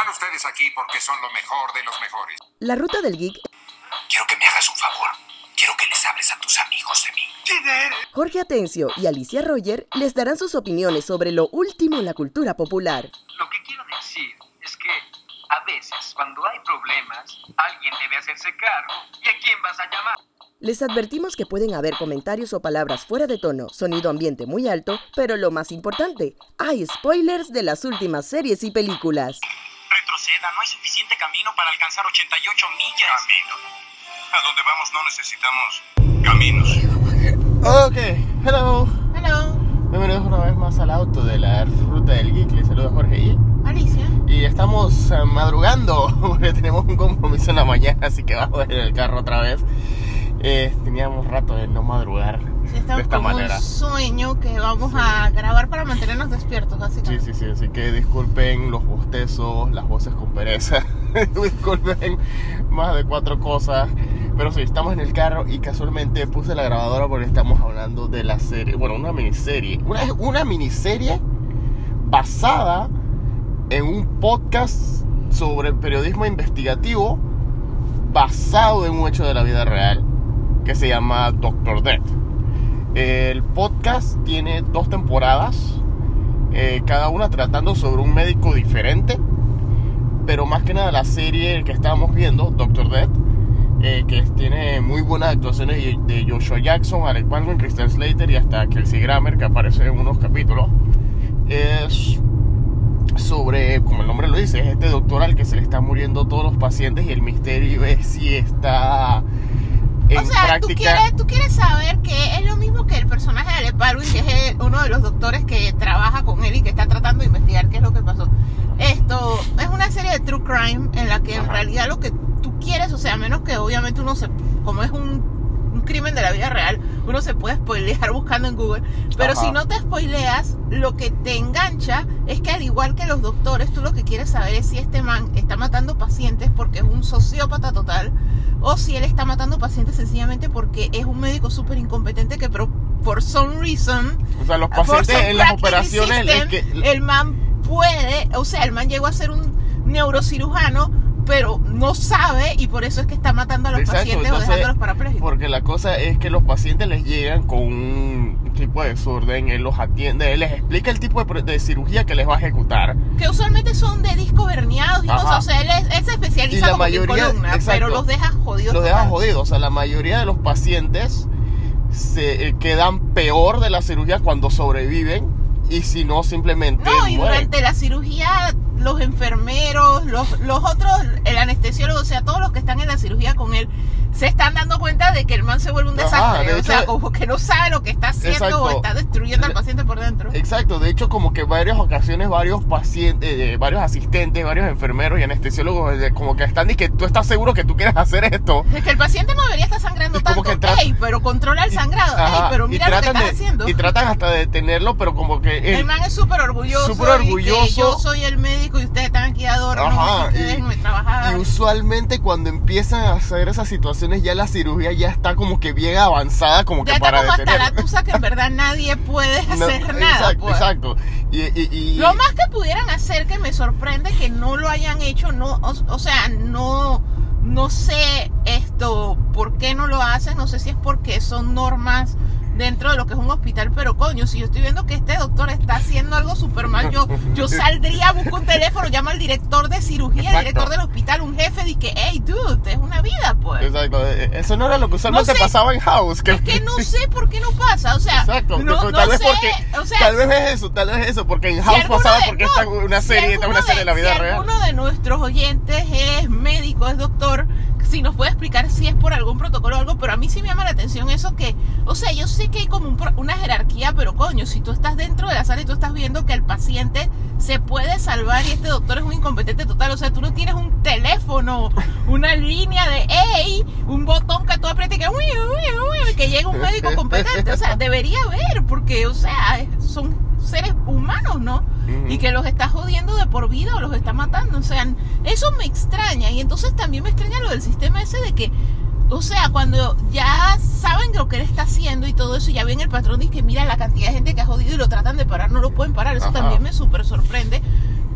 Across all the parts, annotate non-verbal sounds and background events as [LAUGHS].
Están ustedes aquí porque son lo mejor de los mejores. La ruta del geek. Quiero que me hagas un favor. Quiero que les hables a tus amigos de mí. ¿Quién eres? Jorge Atencio y Alicia Roger les darán sus opiniones sobre lo último en la cultura popular. Lo que quiero decir es que a veces cuando hay problemas, alguien debe hacerse cargo. ¿Y a quién vas a llamar? Les advertimos que pueden haber comentarios o palabras fuera de tono, sonido ambiente muy alto, pero lo más importante, hay spoilers de las últimas series y películas. Retroceda, no hay suficiente camino para alcanzar 88 millas. Camino. A donde vamos no necesitamos caminos. Ok, hello. Hello, Bienvenidos una vez más al auto de la ruta del geek. Les saluda Jorge y. Alicia. Y estamos eh, madrugando [LAUGHS] porque tenemos un compromiso en la mañana, así que vamos en el carro otra vez. Eh, teníamos rato de no madrugar Sí, de estamos esta manera. un sueño que vamos a grabar para mantenernos despiertos, Sí, básicamente. sí, sí, así que disculpen los bostezos, las voces con pereza, [LAUGHS] disculpen más de cuatro cosas, pero sí, estamos en el carro y casualmente puse la grabadora porque estamos hablando de la serie, bueno, una miniserie, una, una miniserie basada en un podcast sobre periodismo investigativo basado en un hecho de la vida real que se llama Doctor Death. El podcast tiene dos temporadas, eh, cada una tratando sobre un médico diferente, pero más que nada la serie que estábamos viendo, Doctor Death, eh, que tiene muy buenas actuaciones de, Joshua Jackson, Alec Baldwin, Christian Slater y hasta Kelsey Grammer, que aparece en unos capítulos, es sobre, como el nombre lo dice, es este doctor al que se le están muriendo todos los pacientes y el misterio es si está en O sea, tú práctica. quieres, tú quieres saber que es lo mismo que el personaje de Alec Baldwin, que es el- uno de los doctores que trabaja con él y que está tratando de investigar qué es lo que pasó. Esto es una serie de true crime en la que en Ajá. realidad lo que tú quieres, o sea, menos que obviamente uno se, como es un crimen de la vida real, uno se puede spoilear [LAUGHS] buscando en Google, pero Ajá. si no te spoileas, lo que te engancha es que al igual que los doctores, tú lo que quieres saber es si este man está matando pacientes porque es un sociópata total o si él está matando pacientes sencillamente porque es un médico súper incompetente que pero por some reason O sea, los pacientes en las operaciones es system, que el man puede, o sea, el man llegó a ser un neurocirujano, pero no sabe y por eso es que está matando a los Exacto, pacientes entonces, o dejándolos parapléjicos. Porque la cosa es que los pacientes les llegan con un tipo de desorden, él los atiende, él les explica el tipo de, de cirugía que les va a ejecutar. Que usualmente son de discos herniados y Ajá. cosas, o sea, él, es- él se Y especializa la como en columna, exacto. pero los deja jodidos. Los total. jodidos. O sea, la mayoría de los pacientes se eh, quedan peor de la cirugía cuando sobreviven y si no, simplemente No, y mueren. durante la cirugía, los enfermeros, los, los otros, el anestesiólogo, o sea, todos los que están en la cirugía con él, se están dando cuenta de que el man se vuelve un Ajá, desastre. de o sea, como que no sabe lo que está haciendo Exacto. o está destruyendo al paciente por dentro. Exacto, de hecho como que varias ocasiones varios pacientes, eh, varios asistentes, varios enfermeros y anestesiólogos eh, como que están y que tú estás seguro que tú quieres hacer esto. Es que el paciente no debería estar sangrando Y como tanto. que trata- Ey, pero controla el sangrado. Ey, Ajá, pero y mira lo que estás de- haciendo. Y tratan hasta de detenerlo, pero como que El man es súper orgulloso. Súper y que orgulloso. yo soy el médico y ustedes están aquí adornos. Ajá, que y-. Y usualmente cuando empiezan a hacer esas ya la cirugía ya está como que bien avanzada como que ya para como hasta detener. la tusa que en verdad nadie puede [LAUGHS] No, hacer nada. Exacto, pues. exacto. Y, y- y- Lo más que pudieran hacer que me sorprende que no lo hayan hecho, no, o, o sea, no, no sé esto, por qué no lo hacen, no sé si es porque son normas dentro de lo que es un hospital, pero coño, si yo estoy viendo que este doctor está haciendo algo súper mal, yo, yo [LAUGHS] saldría, busco un teléfono, llamo al director de cirugía, Exacto. director del hospital, un jefe, y que, hey, dude, es una vida, pues. Exacto, eh, eso no era lo que usualmente No sé. pasaba en House. Que, Es que no sé por qué no pasa, o sea, Exacto, no, tal no vez sé, porque o sea, tal vez es eso, tal vez es eso, porque en Si House pasaba de- porque no, esta es una si serie, esta es una serie de la vida si real. alguno de nuestros oyentes es médico, es doctor, si nos puede explicar si es por algún protocolo o algo, pero a mí sí me llama la atención eso que, o sea, yo sé que hay como un una jerarquía, pero coño, si tú estás dentro de la sala y tú estás viendo que el paciente se puede salvar y este doctor es un incompetente total, o sea, tú no tienes un teléfono, una línea de, hey, un botón que tú aprietas y que, uy, uy, uy, que llega un médico competente, o sea, debería haber, porque, o sea, son seres humanos, ¿no? Y que los está jodiendo de por vida o los está matando. O sea, eso me extraña. Y entonces también me extraña lo del sistema ese de que, o sea, cuando ya saben lo que él está haciendo y todo eso, ya ven el patrón y que mira la cantidad de gente que ha jodido y lo tratan de parar, no lo pueden parar. Eso Ajá. también me súper sorprende.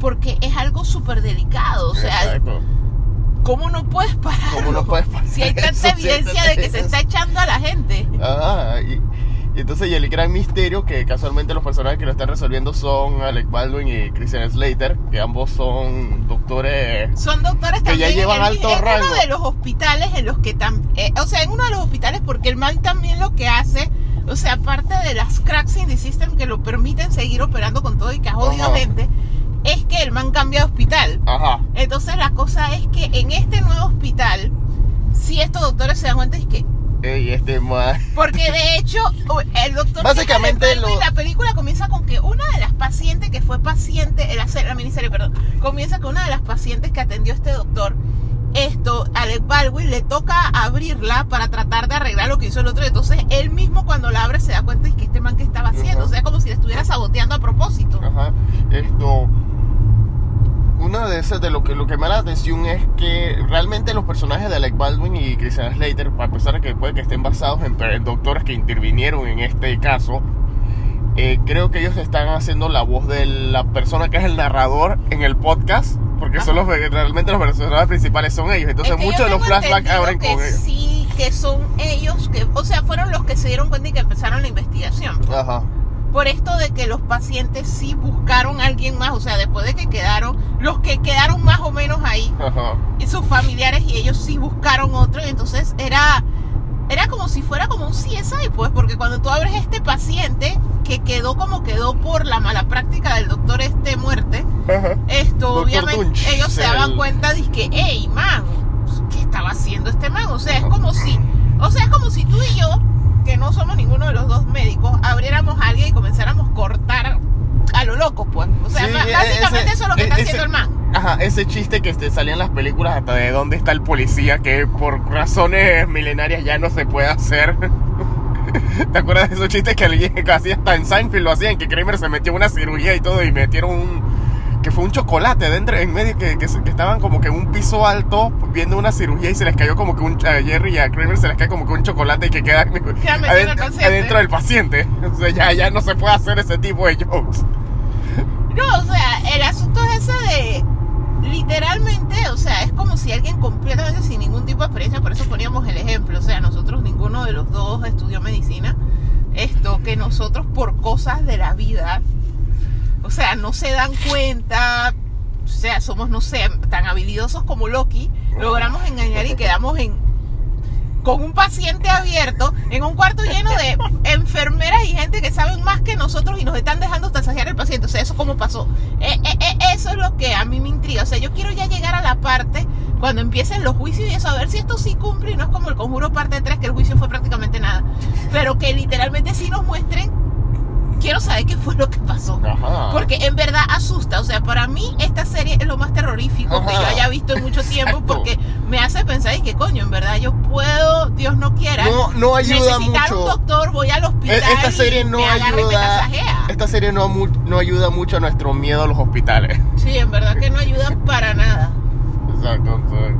porque es algo súper delicado. O sea, Exacto. ¿cómo no puedes parar? ¿Cómo no puedes parar Si hay tanta eso? evidencia de que se está echando a la gente. Ajá, y, y entonces y el gran misterio que casualmente los personajes que lo están resolviendo son Alec Baldwin y Christian Slater, que ambos son doctores Son doctores Que ya también llevan en, el- alto en rango. uno de los hospitales en los que eh, o sea, en uno de los hospitales porque el man también lo que hace, o sea, aparte de las cracks in the system que lo permiten seguir operando con todo y que ha jodido Ajá. gente, es que el man cambia de hospital. Ajá. Entonces la cosa es que en este nuevo hospital, si estos doctores se dan cuenta es que Y este más. [LAUGHS] porque de hecho, el doctor. Básicamente lo- La película comienza con que una de las pacientes que fue paciente, la, se- la miniserie, perdón, comienza con una de las pacientes que atendió este doctor. Esto, Alec Baldwin le toca abrirla para tratar de arreglar lo que hizo el otro. Entonces, él mismo cuando la abre se da cuenta de que este man que estaba haciendo, o sea, como si le estuviera saboteando a propósito. Ajá. Esto. Una de esas de lo que lo que me da la atención es que realmente los personajes de Alec Baldwin y Christian Slater, a pesar de que puede que estén basados en, en doctores que intervinieron en este caso, eh, creo que ellos están haciendo la voz de la persona que es el narrador en el podcast, porque son los realmente los personajes principales son ellos. Entonces Es que muchos de los flashbacks abren con ellos. Sí, que son ellos, que, o sea, fueron los que se dieron cuenta y que empezaron la investigación. Ajá. Por esto de que los pacientes sí buscaron a alguien más, o sea, después de que quedaron, los que quedaron más o menos ahí, Ajá. y sus familiares y ellos sí buscaron otro, y entonces era, era como si fuera como un CSI, pues, porque cuando tú abres este paciente que quedó como quedó por la mala práctica del doctor este muerte, Ajá. esto Doctor obviamente Dunch, ellos se daban el- cuenta de que, hey, man, ¿qué estaba haciendo este man? O sea, es como si, o sea, es como si tú y yo, que no somos ninguno de los dos médicos, abriéramos a alguien y comenzáramos a cortar a lo loco, pues. O sea, Sí, ma- e- básicamente ese- eso es lo que e- está ese- haciendo el man. Ajá, ese chiste que este, salía en las películas hasta de dónde está el policía, que por razones milenarias ya no se puede hacer. [LAUGHS] ¿Te acuerdas de esos chistes que alguien casi hasta en Seinfeld lo hacían? Que Kramer se metió una cirugía y todo y metieron un... Que fue un chocolate dentro, en medio, que, que, estaban como que en un piso alto viendo una cirugía y se les cayó como que un... A Jerry y a Kramer se les cae como que un chocolate y que queda [LAUGHS] adentro del paciente. [LAUGHS] O sea, ya, ya no se puede hacer ese tipo de jokes. No, o sea, el asunto es ese de literalmente, o sea, es como si alguien completamente sin ningún tipo de experiencia, por eso poníamos el ejemplo, o sea, nosotros ninguno de los dos estudió medicina, esto que nosotros por cosas de la vida, o sea, no se dan cuenta, o sea, somos, no sé, tan habilidosos como Loki, logramos engañar y [LAUGHS] quedamos en con un paciente abierto en un cuarto lleno de [LAUGHS] enfermeras y gente que saben más que nosotros y nos están dejando tasajear el paciente. O sea, eso cómo pasó. Eh, eh, eh, eso es lo que a mí me intriga. O sea, yo quiero ya llegar a la parte cuando empiecen los juicios y eso, a ver si esto sí cumple y no es como el conjuro parte 3, que el juicio fue prácticamente nada. Pero que literalmente sí nos muestren. Quiero saber qué fue lo que pasó. Ajá. Porque en verdad asusta. O sea, para mí esta serie es lo más terrorífico que yo haya visto en mucho [LAUGHS] tiempo Exacto. porque me hace pensar y que coño, en verdad yo puedo, Dios no quiera. No- no ayuda necesitar mucho. un doctor, voy al E- hospital. Esta serie y no ayuda. Esta serie no, no ayuda mucho a nuestro miedo a los hospitales. Sí, en verdad que no ayuda para nada. Exacto. entonces-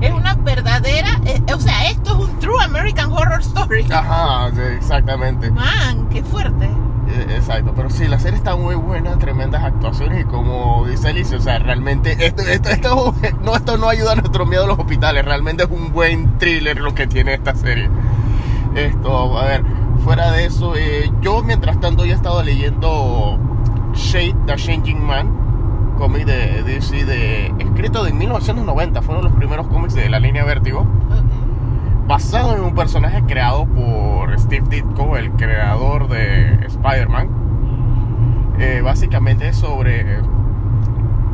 Es una verdadera, eh, o sea, esto es un true American Horror Story. Ajá, sí, exactamente. Man, qué fuerte. Eh, Exacto, pero sí, la serie está muy buena, tremendas actuaciones y como dice Alicia, o sea, realmente esto, esto, esto, no, esto no ayuda a nuestro miedo a los hospitales, realmente es un buen thriller lo que tiene esta serie. Esto, a ver, fuera de eso, eh, yo mientras tanto ya he estado leyendo Shade, The Changing Man, cómic de DC, de, escrito de 1990, fueron los primeros cómics de la línea Vértigo. Basado en un personaje creado por Steve Ditko, el creador de Spider-Man. Eh, básicamente es sobre...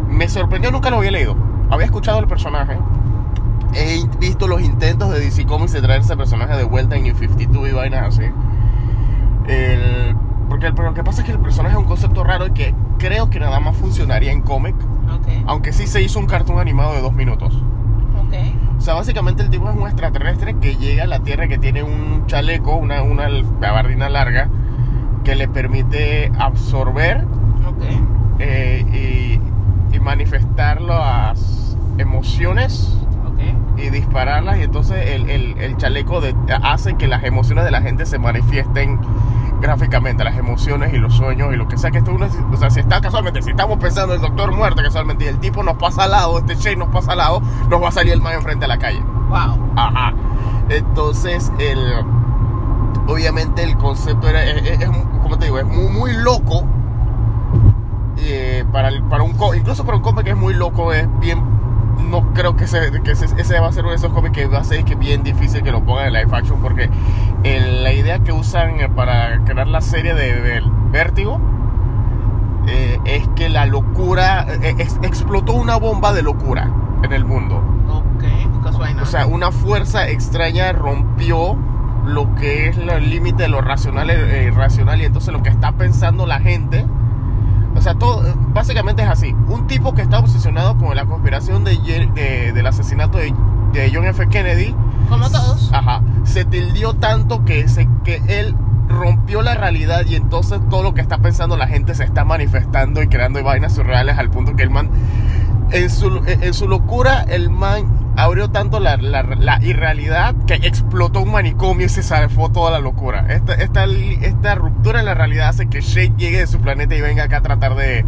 Me sorprendió, nunca lo había leído. Había escuchado el personaje. He visto los intentos de DC Comics de traer ese personaje de vuelta en New 52 y vainas así. El- porque el- pero lo que pasa es que el personaje es un concepto raro y que creo que nada más funcionaría en cómic. Ok. Aunque sí se hizo un cartoon animado de dos minutos. Ok. O sea, básicamente el tipo es un extraterrestre que llega a la Tierra que tiene un chaleco, una, una gabardina larga, que le permite absorber eh, y, y manifestar las emociones y dispararlas. Y entonces el, el- el chaleco de- hace que las emociones de la gente se manifiesten gráficamente las emociones y los sueños y lo que sea que esto uno, o sea, si está casualmente, si estamos pensando en el doctor muerto casualmente y el tipo nos pasa al lado, este Shane nos pasa al lado, nos va a salir el man enfrente a la calle. Wow. Ajá. Entonces, el, obviamente el concepto era, es, es- es- como te digo, es muy, muy loco. Eh, para, el- para un incluso para un cómic que es muy loco, es bien. No creo que, ese, que ese, ese va a ser uno de esos cómics que va a ser que bien difícil que lo pongan en live action porque el- la idea que usan eh, para crear la serie de, de Vértigo eh, es que la locura eh, ex- explotó una bomba de locura en el mundo. Ok, nunca suena. O sea, una fuerza extraña rompió lo que es el límite de lo racional e irracional y entonces lo que está pensando la gente. O sea, todo básicamente es así. Un tipo que está obsesionado con la conspiración de, del asesinato de, de John F. Kennedy, como todos. ajá, se tildió tanto que, se, que él rompió la realidad y entonces todo lo que está pensando la gente se está manifestando y creando vainas surreales al punto que el man en su, en su locura, el man abrió tanto la, la- la irrealidad que explotó un manicomio y se zafó toda la locura. Esta, esta, esta ruptura en la realidad hace que Shake llegue de su planeta y venga acá a tratar de,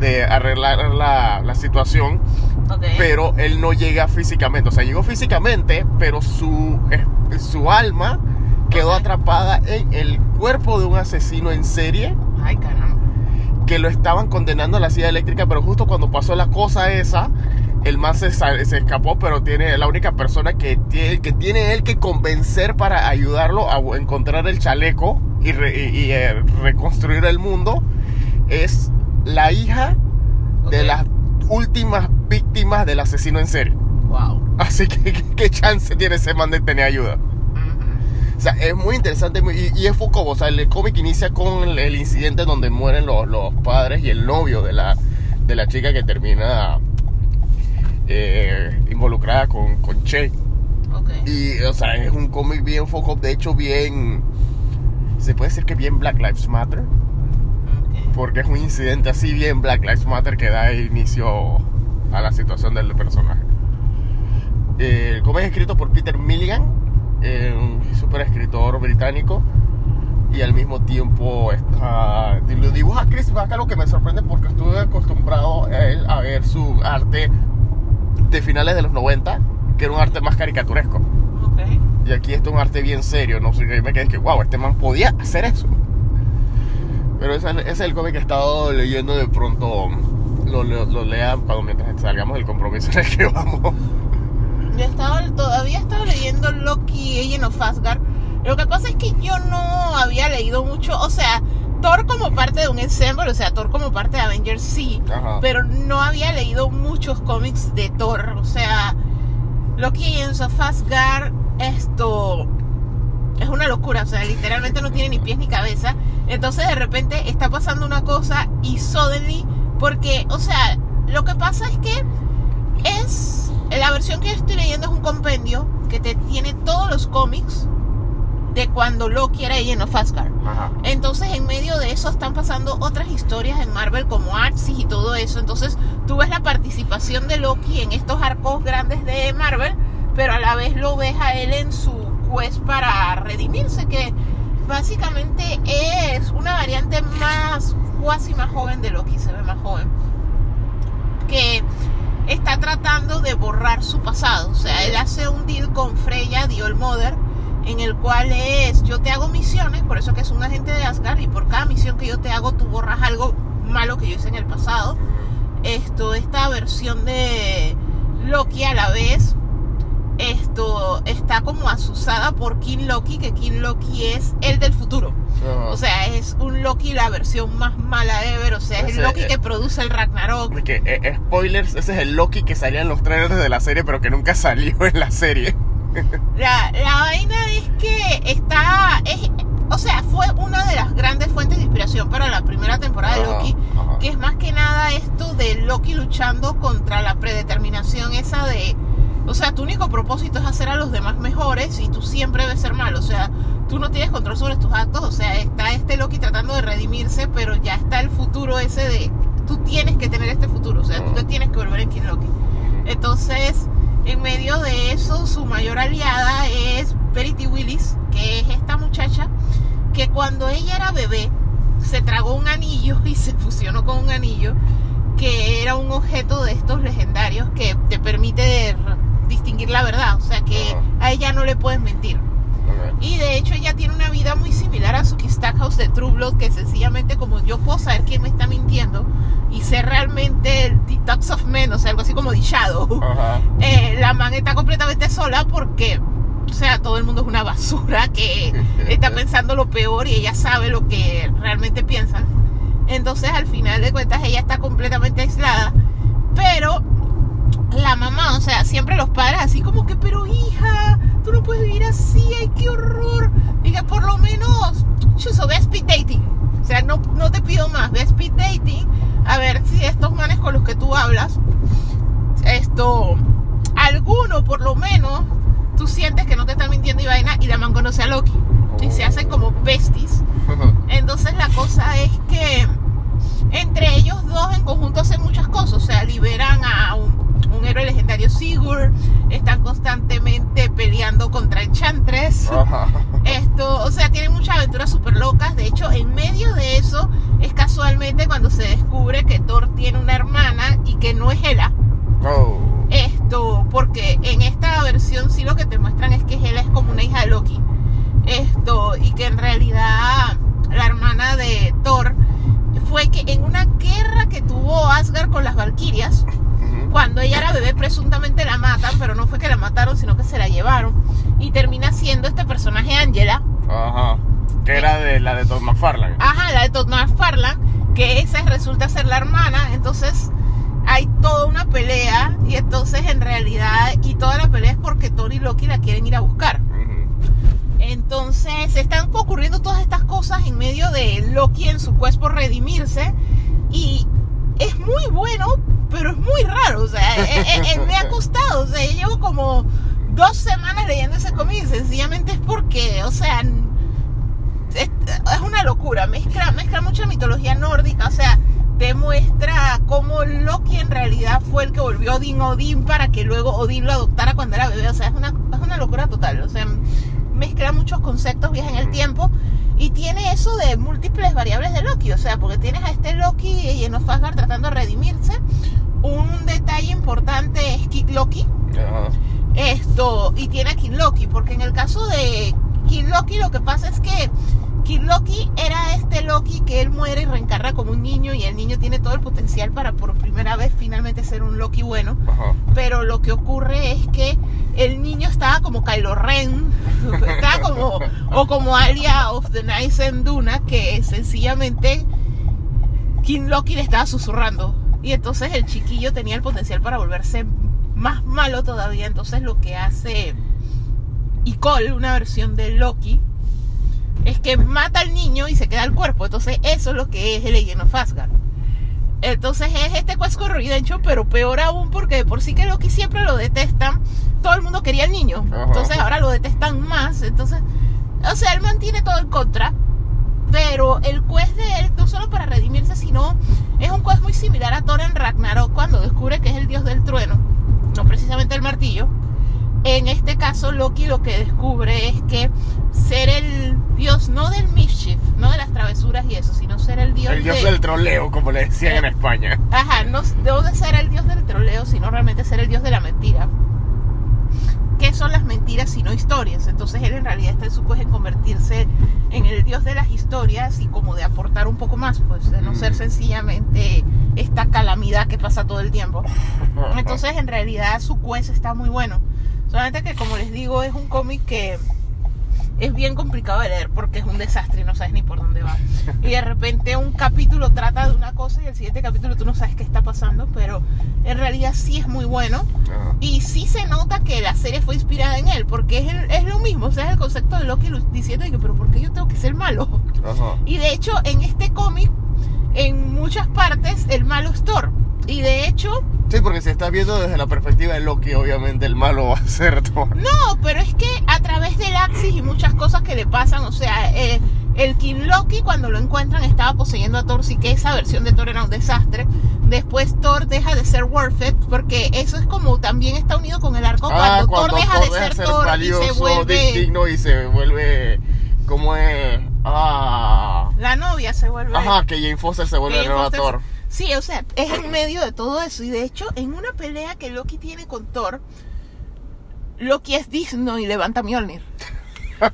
de arreglar la, la situación, pero él no llega físicamente. O sea, llegó físicamente, pero su, su alma quedó atrapada en el cuerpo de un asesino en serie Ay, caramba. que lo estaban condenando a la silla eléctrica, pero justo cuando pasó la cosa esa, el man se, se escapó, pero tiene la única persona que tiene, que tiene él que convencer para ayudarlo a encontrar el chaleco y, re- y- y, eh, reconstruir el mundo es la hija de Ok. las últimas víctimas del asesino en serie. Wow. Así que, ¿qué, chance tiene ese man de tener ayuda? O sea, es muy interesante y, y es Foucault. O sea, el cómic inicia con el, el incidente donde mueren los, los padres y el novio de la, de la chica que termina eh, involucrada con, con Che. Ok. Y, o sea, es un cómic bien Foucault. De hecho, bien. Se puede decir que bien Black Lives Matter. Ok. Porque es un incidente así bien Black Lives Matter que da inicio a la situación del personaje. Eh, El cómic es escrito por Peter Milligan, eh, un super escritor británico. Y al mismo tiempo está, lo dibuja Chris Vaca, lo que me sorprende porque estuve acostumbrado a él a ver su arte de finales de los 90, que era un arte más caricaturesco. Ok. Y aquí está un arte bien serio, no sé, yo me quedé que, wow, este man podía hacer eso. Pero ese, ese es el cómic que he estado leyendo de pronto, lo, lo, lo lea cuando mientras salgamos del compromiso en el que vamos. Yo estaba, todavía estaba leyendo Loki, Agent of Asgard. Lo que pasa es que yo no había leído mucho, o sea, Thor como parte de un ensemble, o sea, Thor como parte de Avengers sí, Ajá. pero no había leído muchos cómics de Thor, o sea, Loki Agents of Asgard, esto es una locura, o sea, literalmente no tiene ni pies ni cabeza. Entonces de repente está pasando una cosa y suddenly, porque, o sea, lo que pasa es que es, la versión que yo estoy leyendo es un compendio que te tiene todos los cómics de cuando Loki era Asgard. Ajá. Entonces, en medio de eso están pasando otras historias en Marvel como Axis y todo eso. Entonces, tú ves la participación de Loki en estos arcos grandes de Marvel, pero a la vez lo ves a él en su quest para redimirse, que básicamente es una variante más, cuasi más joven de Loki, se ve más joven, que está tratando de borrar su pasado. O sea, él hace un deal con Freya, All Mother, en el cual es, yo te hago misiones, por eso que es un agente de Asgard, y por cada misión que yo te hago, tú borras algo malo que yo hice en el pasado. Esto, esta versión de Loki a la vez, esto está como asusada por King Loki, que King Loki es el del futuro. O sea, es un Loki la versión más mala ever, o sea, es Ese, el Loki eh, que produce el Ragnarok. Porque, eh, spoilers, ese es el Loki que salía en los trailers de la serie, pero que nunca [LAUGHS] salió en la serie. La, la vaina es que está. Es, o sea, fue una de las grandes fuentes de inspiración para la primera temporada de Ajá, Loki. ajá. Que es más que nada esto de Loki luchando contra la predeterminación esa de. O sea, tu único propósito es hacer a los demás mejores y tú siempre debes ser malo. O sea, tú no tienes control sobre tus actos. O sea, está este Loki tratando de redimirse, pero ya está el futuro ese de. Tú tienes que tener este futuro. O sea, tú te tienes que volver en King Loki. Entonces, en medio de eso, su mayor aliada es Verity Willis, que es esta muchacha que cuando ella era bebé se tragó un anillo [LAUGHS] y se fusionó con un anillo que era un objeto de estos legendarios que te permite distinguir la verdad, o sea que a ella no le puedes mentir. Y de hecho ella tiene una vida muy similar a Suki Stackhouse de True Blood, que sencillamente como yo puedo saber quién me está mintiendo y ser realmente el Detox of Men, o sea, algo así como The Shadow. [LAUGHS] Eh, la man está completamente sola porque, o sea, todo el mundo es una basura que [LAUGHS] está pensando lo peor y ella sabe lo que realmente piensan. Entonces, al final de cuentas, ella está completamente aislada. Pero la mamá, o sea, siempre los padres así como que, pero hija, tú no puedes vivir así, ay, qué horror. Diga, por lo menos, chuso, ve speed dating. O sea, no, no te pido más, ve speed dating. A ver si estos manes con los que tú hablas, esto, alguno por lo menos, tú sientes que no te están mintiendo y vaina, y la man conoce a Loki. Y se hacen como besties. [LAUGHS] Entonces la cosa es que entre ellos dos en conjunto hacen muchas cosas, o sea, liberan a un, un héroe legendario Sigurd, están constantemente peleando contra Enchantress. Ajá. Esto, o sea, tienen muchas aventuras súper locas. De hecho, en medio de eso es casualmente cuando se descubre que Thor tiene una hermana y que no es Hela. Oh. Esto, porque en esta versión sí lo que te muestran es que Hela es como una hija de Loki. Esto, y que en realidad la hermana de Thor fue que en una guerra que tuvo Asgard con las Valquirias. Cuando ella era bebé presuntamente la matan, pero no fue que la mataron, sino que se la llevaron. Y termina siendo este personaje Angela, Ajá. Que era de la de Todd McFarlane. ajá, la de Todd McFarlane, que esa resulta ser la hermana, entonces hay toda una pelea y entonces en realidad, y toda la pelea es porque Thor y Loki la quieren ir a buscar. Entonces están ocurriendo todas estas cosas en medio de Loki en su quest por redimirse y es muy bueno, pero es muy raro, o sea, eh, eh, eh, me ha costado, o sea, yo llevo como dos semanas leyendo ese cómic y sencillamente es porque, o sea, es, una locura, mezcla, mezcla mucha mitología nórdica, o sea, demuestra cómo Loki en realidad fue el que volvió a Odín Odín para que luego Odín lo adoptara cuando era bebé, o sea, es una, es una locura total, o sea, mezcla muchos conceptos, viaja en el tiempo y tiene eso de múltiples variables de Loki, o sea, porque tienes a este Loki y en Asgard tratando de redimirse. Un detalle importante es Kid Loki, Ajá. esto, y tiene a Kid Loki, porque en el caso de Kid Loki lo que pasa es que Kid Loki era este Loki que él muere y reencarna como un niño y el niño tiene todo el potencial para por primera vez finalmente ser un Loki bueno Ajá. pero lo que ocurre es que el niño estaba como Kylo Ren, [LAUGHS] estaba como, o como Alia of the Nice and Duna, que sencillamente King Loki le estaba susurrando. Y entonces el chiquillo tenía el potencial para volverse más malo todavía. Entonces lo que hace Icole, una versión de Loki, es que mata al niño y se queda el cuerpo. Entonces eso es lo que es el Legend of Asgard. Entonces es este Quest con Redemption, pero peor aún porque de por sí que Loki siempre lo detestan. Todo el mundo quería al niño. Ajá. Entonces ahora lo detestan más. Entonces, o sea, él mantiene todo en contra. Pero el quest de él, no solo para redimirse, sino es un quest muy similar a Thor en Ragnarok cuando descubre que es el dios del trueno, no precisamente el martillo. En este caso, Loki lo que descubre es que ser el dios no del mischief, no de las travesuras y eso, sino ser el dios, El dios de- del troleo, como le decían en España. Ajá, no debo de ser el dios del troleo, sino realmente ser el dios de la mentira. ¿Qué son las mentiras sino historias? Entonces él en realidad está en su pues en convertirse en el dios de las historias y como de aportar un poco más, pues de no ser sencillamente esta calamidad que pasa todo el tiempo. [LAUGHS] Entonces en realidad su quest está muy bueno. Solamente que como les digo es un cómic que es bien complicado de leer porque es un desastre y no sabes ni por dónde va. Y de repente un capítulo trata de una cosa y el siguiente capítulo tú no sabes qué está pasando, pero en realidad sí es muy bueno. Y sí se nota que la serie fue inspirada en él, porque es, el- es lo mismo, o sea, es el concepto de Loki diciendo que, pero ¿por qué yo tengo que ser malo? Ajá. Y de hecho, en este cómic, en muchas partes, el malo es Thor. Y de hecho, Sí, porque si estás viendo desde la perspectiva de Loki, obviamente el malo va a ser Thor. [LAUGHS] no, pero es que a través del Axis y muchas cosas que le pasan, o sea, eh, el King Loki cuando lo encuentran estaba poseyendo a Thor, sí que esa versión de Thor era un desastre. Después Thor deja de ser worth it, porque eso es como también está unido con el arco Ah, cuando, Thor deja de ser Thor y se valioso, vuelve... digno y se vuelve como es Ah. La novia se vuelve. Ajá, que Jane Foster se vuelve el nuevo Thor. Sí, o sea, es en medio de todo eso. Y de hecho, en una pelea que Loki tiene con Thor, Loki es digno y levanta Mjolnir. Y,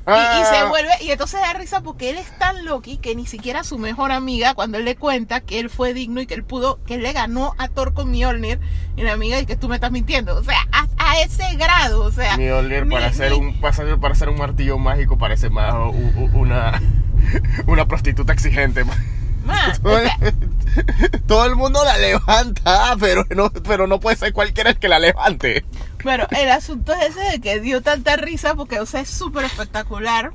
y se [LAUGHS] vuelve, y entonces da risa porque él es tan Loki que ni siquiera su mejor amiga, cuando él le cuenta que él fue digno y que él pudo, que él le ganó a Thor con Mjolnir, y la amiga dice que tú me estás mintiendo. O sea, a, a ese grado, o sea. Mjolnir ni- para hacer un para para hacer un martillo mágico parece más una [LAUGHS] una prostituta exigente. Man, o sea, Todo el mundo la levanta, [LAUGHS] pero no, pero no puede ser cualquiera el que la levante. Bueno, el asunto es ese de que dio tanta risa porque, o sea, es súper espectacular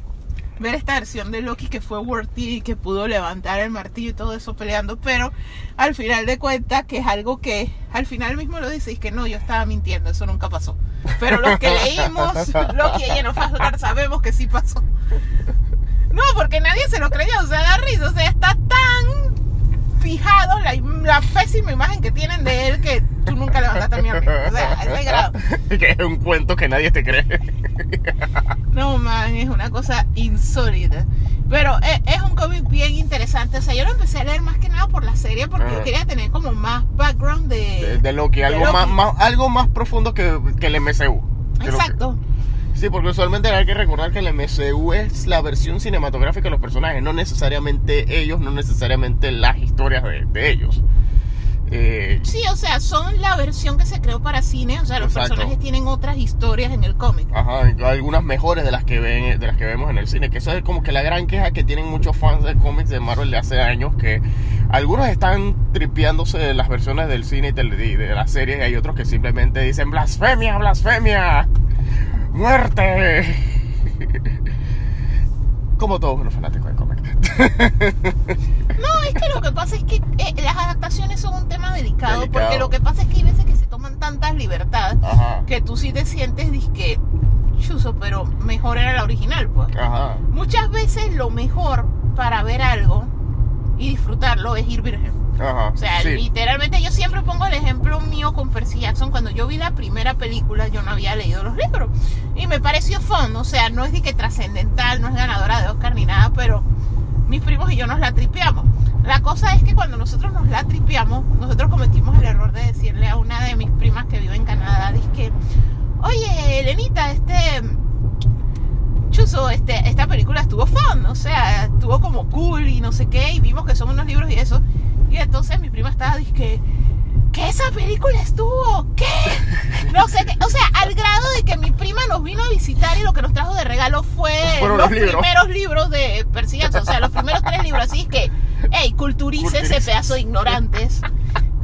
ver esta versión de Loki que fue worthy y que pudo levantar el martillo y todo eso peleando, pero al final de cuentas que es algo que al final mismo lo dice y que no, yo estaba mintiendo, eso nunca pasó. Pero los que leímos [LAUGHS] Loki y Eno Asgard sabemos que sí pasó. No, porque nadie se lo creyó, o sea, da risa, o sea, está tan fijado la, la pésima imagen que tienen de él que tú nunca levantaste a mi amigo. O sea, ese [LAUGHS] grado. que es un cuento que nadie te cree. No, man, es una cosa insólita. Pero es, es un cómic bien interesante. O sea, yo lo empecé a leer más que nada por la serie porque Ah. yo quería tener como más background de... De, de Loki, algo, Loki. Más, más- algo más profundo que, que el MCU. Lo que- Exacto. Sí, porque usualmente hay que recordar que el MCU es la versión cinematográfica de los personajes, no necesariamente ellos, no necesariamente las historias de, de ellos. Eh, Sí, o sea, son la versión que se creó para cine. O sea, los Exacto. personajes tienen otras historias en el cómic. ajá, algunas mejores de las que ven, de las que vemos en el cine, que eso es como que la gran queja que tienen muchos fans de cómics de Marvel de hace años, que algunos están tripeándose de las versiones del cine y y de las series, y hay otros que simplemente dicen blasfemia, blasfemia, muerte. Como todos los fanáticos de cómics. No, es que lo que pasa es que eh, las adaptaciones son un tema delicado, Delicado. porque lo que pasa es que hay veces que se toman tantas libertades Ajá, que tú sí te sientes disque chuzo, pero mejor era la original, pues. ajá. Muchas veces lo mejor para ver algo y disfrutarlo es ir virgen. Ajá. O sea, sí. literalmente yo siempre pongo el ejemplo mío con Percy Jackson. Cuando yo vi la primera película, yo no había leído los libros. Y me pareció fun. O sea, no es de que trascendental, no es ganadora de Oscar ni nada, pero mis primos y yo nos la tripeamos. La cosa es que cuando nosotros nos la tripeamos, nosotros cometimos el error de decirle a una de mis primas que vive en Canadá, que oye, Elenita, este... Chuzo, este, esta película estuvo fun, o sea, estuvo como cool y no sé qué, y vimos que son unos libros y eso. Y entonces mi prima estaba, dije, que esa película estuvo, ¿qué? [LAUGHS] No sé qué, o sea, al grado de que mi prima nos vino a visitar y lo que nos trajo de regalo fue Fueron los, los libros. primeros libros de Jackson, o sea, los primeros tres libros, así es que, hey, culturice ese Culturice. pedazo de ignorantes.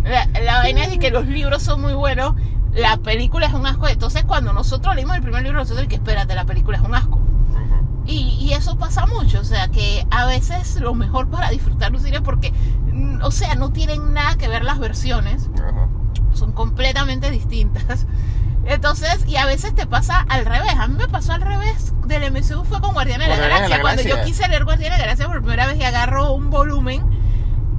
La, la vaina es de que los libros son muy buenos, la película es un asco, entonces cuando nosotros leímos el primer libro, nosotros que espérate, la película es un asco. Y, y eso pasa mucho, o sea, que a veces lo mejor para disfrutar un cine porque, mm, o sea, no tienen nada que ver las versiones, Ajá. son completamente distintas. Entonces, y a veces te pasa al revés. A mí me pasó al revés del MCU fue con Guardianes de la Galaxia. la Cuando yo quise leer Guardianes de la Galaxia por primera vez y agarro un volumen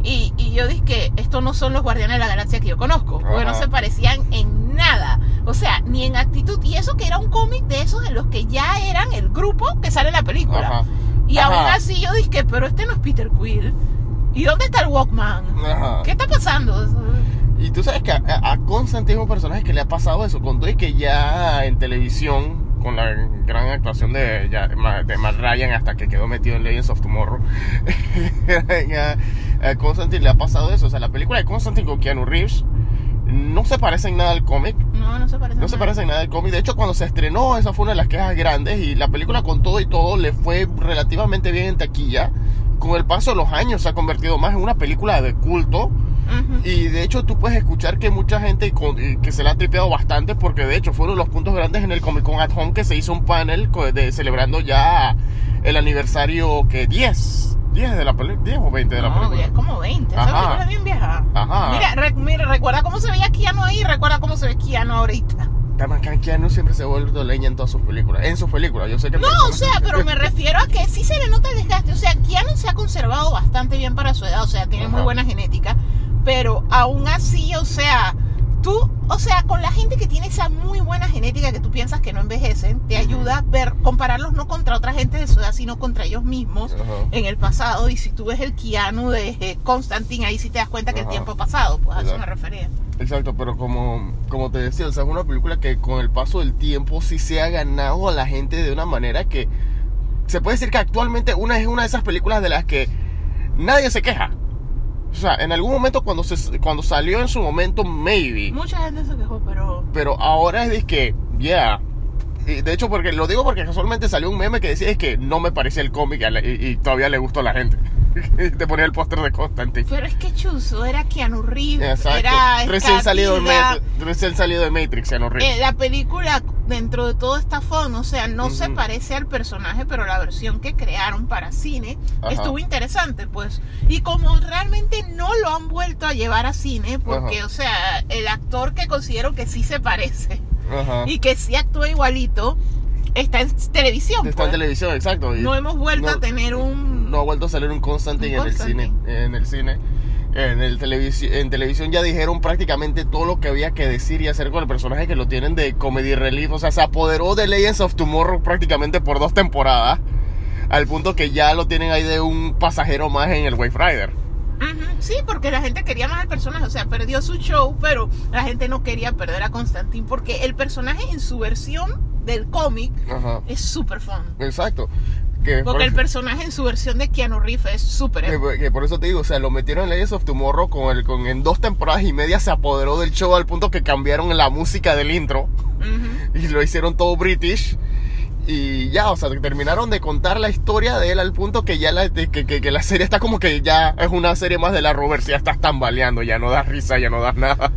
y, y yo dije estos no son los Guardianes de la Galaxia que yo conozco, porque no se parecían en nada. O sea, ni en actitud. Y eso que era un cómic de esos de los que ya eran el grupo que sale en la película. Ajá. Y Ajá. aún así yo dije, pero este no es Peter Quill. ¿Y dónde está el Walkman? Ajá. ¿Qué está pasando? Y tú sabes que a, a Constantine es un personaje que le ha pasado eso, con todo y que ya en televisión, con la gran actuación de, de Matt Ryan hasta que quedó metido en Legends of Tomorrow, [LAUGHS] a Constantine le ha pasado eso. O sea, la película de Constantine con Keanu Reeves no se parece en nada al cómic. No, no se parece. No se parece en nada al cómic. De hecho, cuando se estrenó, esa fue una de las quejas grandes. Y la película, con todo y todo, le fue relativamente bien en taquilla. Con el paso de los años, se ha convertido más en una película de culto. Y de hecho, tú puedes escuchar que mucha gente con- y que se la ha tripeado bastante. Porque de hecho, fueron los puntos grandes en el Comic Con at Home que se hizo un panel de, celebrando ya el aniversario que 10. 10 de la película. 10 o 20 de la No, película. es como 20. Esa Ajá. película es bien vieja. Ajá. Mira, re- mira, recuerda cómo se veía Keanu ahí, recuerda cómo se ve Keanu ahorita. Que Keanu siempre se vuelve leña en todas sus películas. En sus películas, yo sé que No, o sea, pero me refiero a que sí se le nota el desgaste. O sea, Keanu se ha conservado bastante bien para su edad, o sea, tiene muy buena genética. Pero aún así, o sea, tú, o sea, con la gente que tiene esa muy buena genética que tú piensas que no envejecen, te ayuda a ver, compararlos no contra otra gente de su edad, sino contra ellos mismos en el pasado. Y si tú ves el Keanu de eh, Constantine, ahí sí te das cuenta que el tiempo ha pasado, pues a eso Exacto. me refería. Exacto, pero como, como te decía, o sea, es una película que con el paso del tiempo sí se ha ganado a la gente de una manera que se puede decir que actualmente una es una de esas películas de las que nadie se queja. O sea, en algún momento cuando, se, cuando salió en su momento, maybe. Mucha gente se quejó, pero Pero ahora es de que, yeah. Y de hecho, porque lo digo porque casualmente salió un meme que decía es que no me parecía el cómic y, y todavía le gustó a la gente. [LAUGHS] Te ponía el póster de Constantine. Pero es que chuzo, era Keanu Reeves, Exacto. era Recién salido, de Matrix, recién salido de Matrix, no ríe. eh, la película dentro de todo está fun, o sea, no se parece al personaje, pero la versión que crearon para cine Ajá. estuvo interesante, pues. Y como realmente no lo han vuelto a llevar a cine, porque, Ajá. o sea, el actor que considero que sí se parece Ajá. y que sí actúa igualito, está en televisión. Está en pues. televisión, exacto. y No hemos vuelto no- a tener un... No ha vuelto a salir un Constantine, Un en el cine. En el cine. En, el televisi- en televisión ya dijeron prácticamente todo lo que había que decir y hacer con el personaje que lo tienen de comedy relief. O sea, se apoderó de Legends of Tomorrow prácticamente por dos temporadas. Al punto que ya lo tienen ahí de un pasajero más en el Wave Rider. Sí, porque la gente quería más al personaje, o sea, perdió su show, pero la gente no quería perder a Constantine porque el personaje en su versión del cómic es súper fun. Exacto. Que por Porque el eso- personaje en su versión de Keanu Reeves es súper Que, que por eso te digo, o sea, lo metieron en Legends of Tomorrow con el, con, en dos temporadas y media se apoderó del show al punto que cambiaron la música del intro y lo hicieron todo british. Y ya, o sea, terminaron de contar la historia de él al punto que ya la, que, que- que la serie está como que ya es una serie más de la Roberts, ya estás tambaleando, ya no das risa, ya no das nada.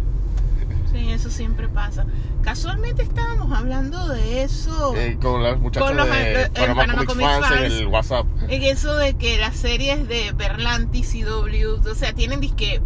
Sí, eso siempre pasa. Casualmente estábamos hablando de eso. Eh, con Con los, de eh, Panama Panama Comics Comics Fans en Fans. el WhatsApp. En eso de que las series de Berlanti, CW, o sea, tienen disque.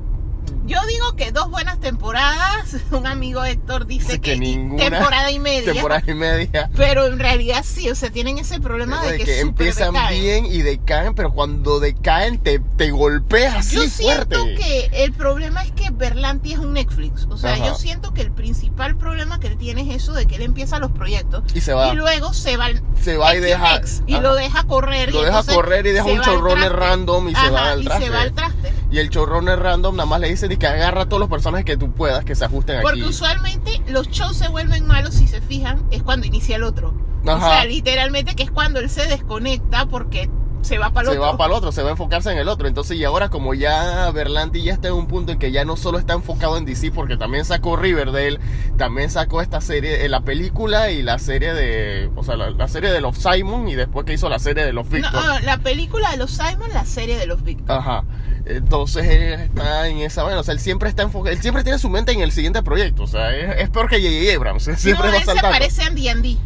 Yo digo que dos buenas temporadas. [LAUGHS] Un amigo Héctor dice Dice que, que ninguna temporada y media. Temporada y media. Pero en realidad sí, o sea, tienen ese problema de de que, que empiezan decaen. bien y decaen, pero cuando decaen te, te golpeas así Yo siento fuerte. que el problema es que Berlanti es un Netflix. O sea, Ajá. yo siento que el principal problema que él tiene es eso de que él empieza los proyectos Y se va. y luego se va, Se va y deja- y lo deja correr. Lo y deja entonces correr y deja un chorrone random y se va al y traste. se va al traste. Y el chorrone random nada más le dice que agarra a todos los personajes que tú puedas que se ajusten Porque aquí. usualmente los shows se vuelven malos si se fijan, es cuando inicia el otro. O Ajá. sea, literalmente que es cuando él se desconecta porque se va para el se otro. va para el otro, se va a enfocarse en el otro. Entonces, y ahora como ya Berlanti ya está en un punto en que ya no solo está enfocado en DC, porque también sacó Riverdale, también sacó esta serie, eh, la película y la serie de, o sea, la, la serie de los Simon y después que hizo la serie de los No, Victor. ah, la película de los Simon, la serie de los Victor. Ajá. Entonces él está en esa vaina, o sea, él siempre está enfocado, él siempre tiene su mente en el siguiente proyecto, o sea, es, es peor que J.J. Abrams, [LAUGHS] siempre no, él se parece a D&D.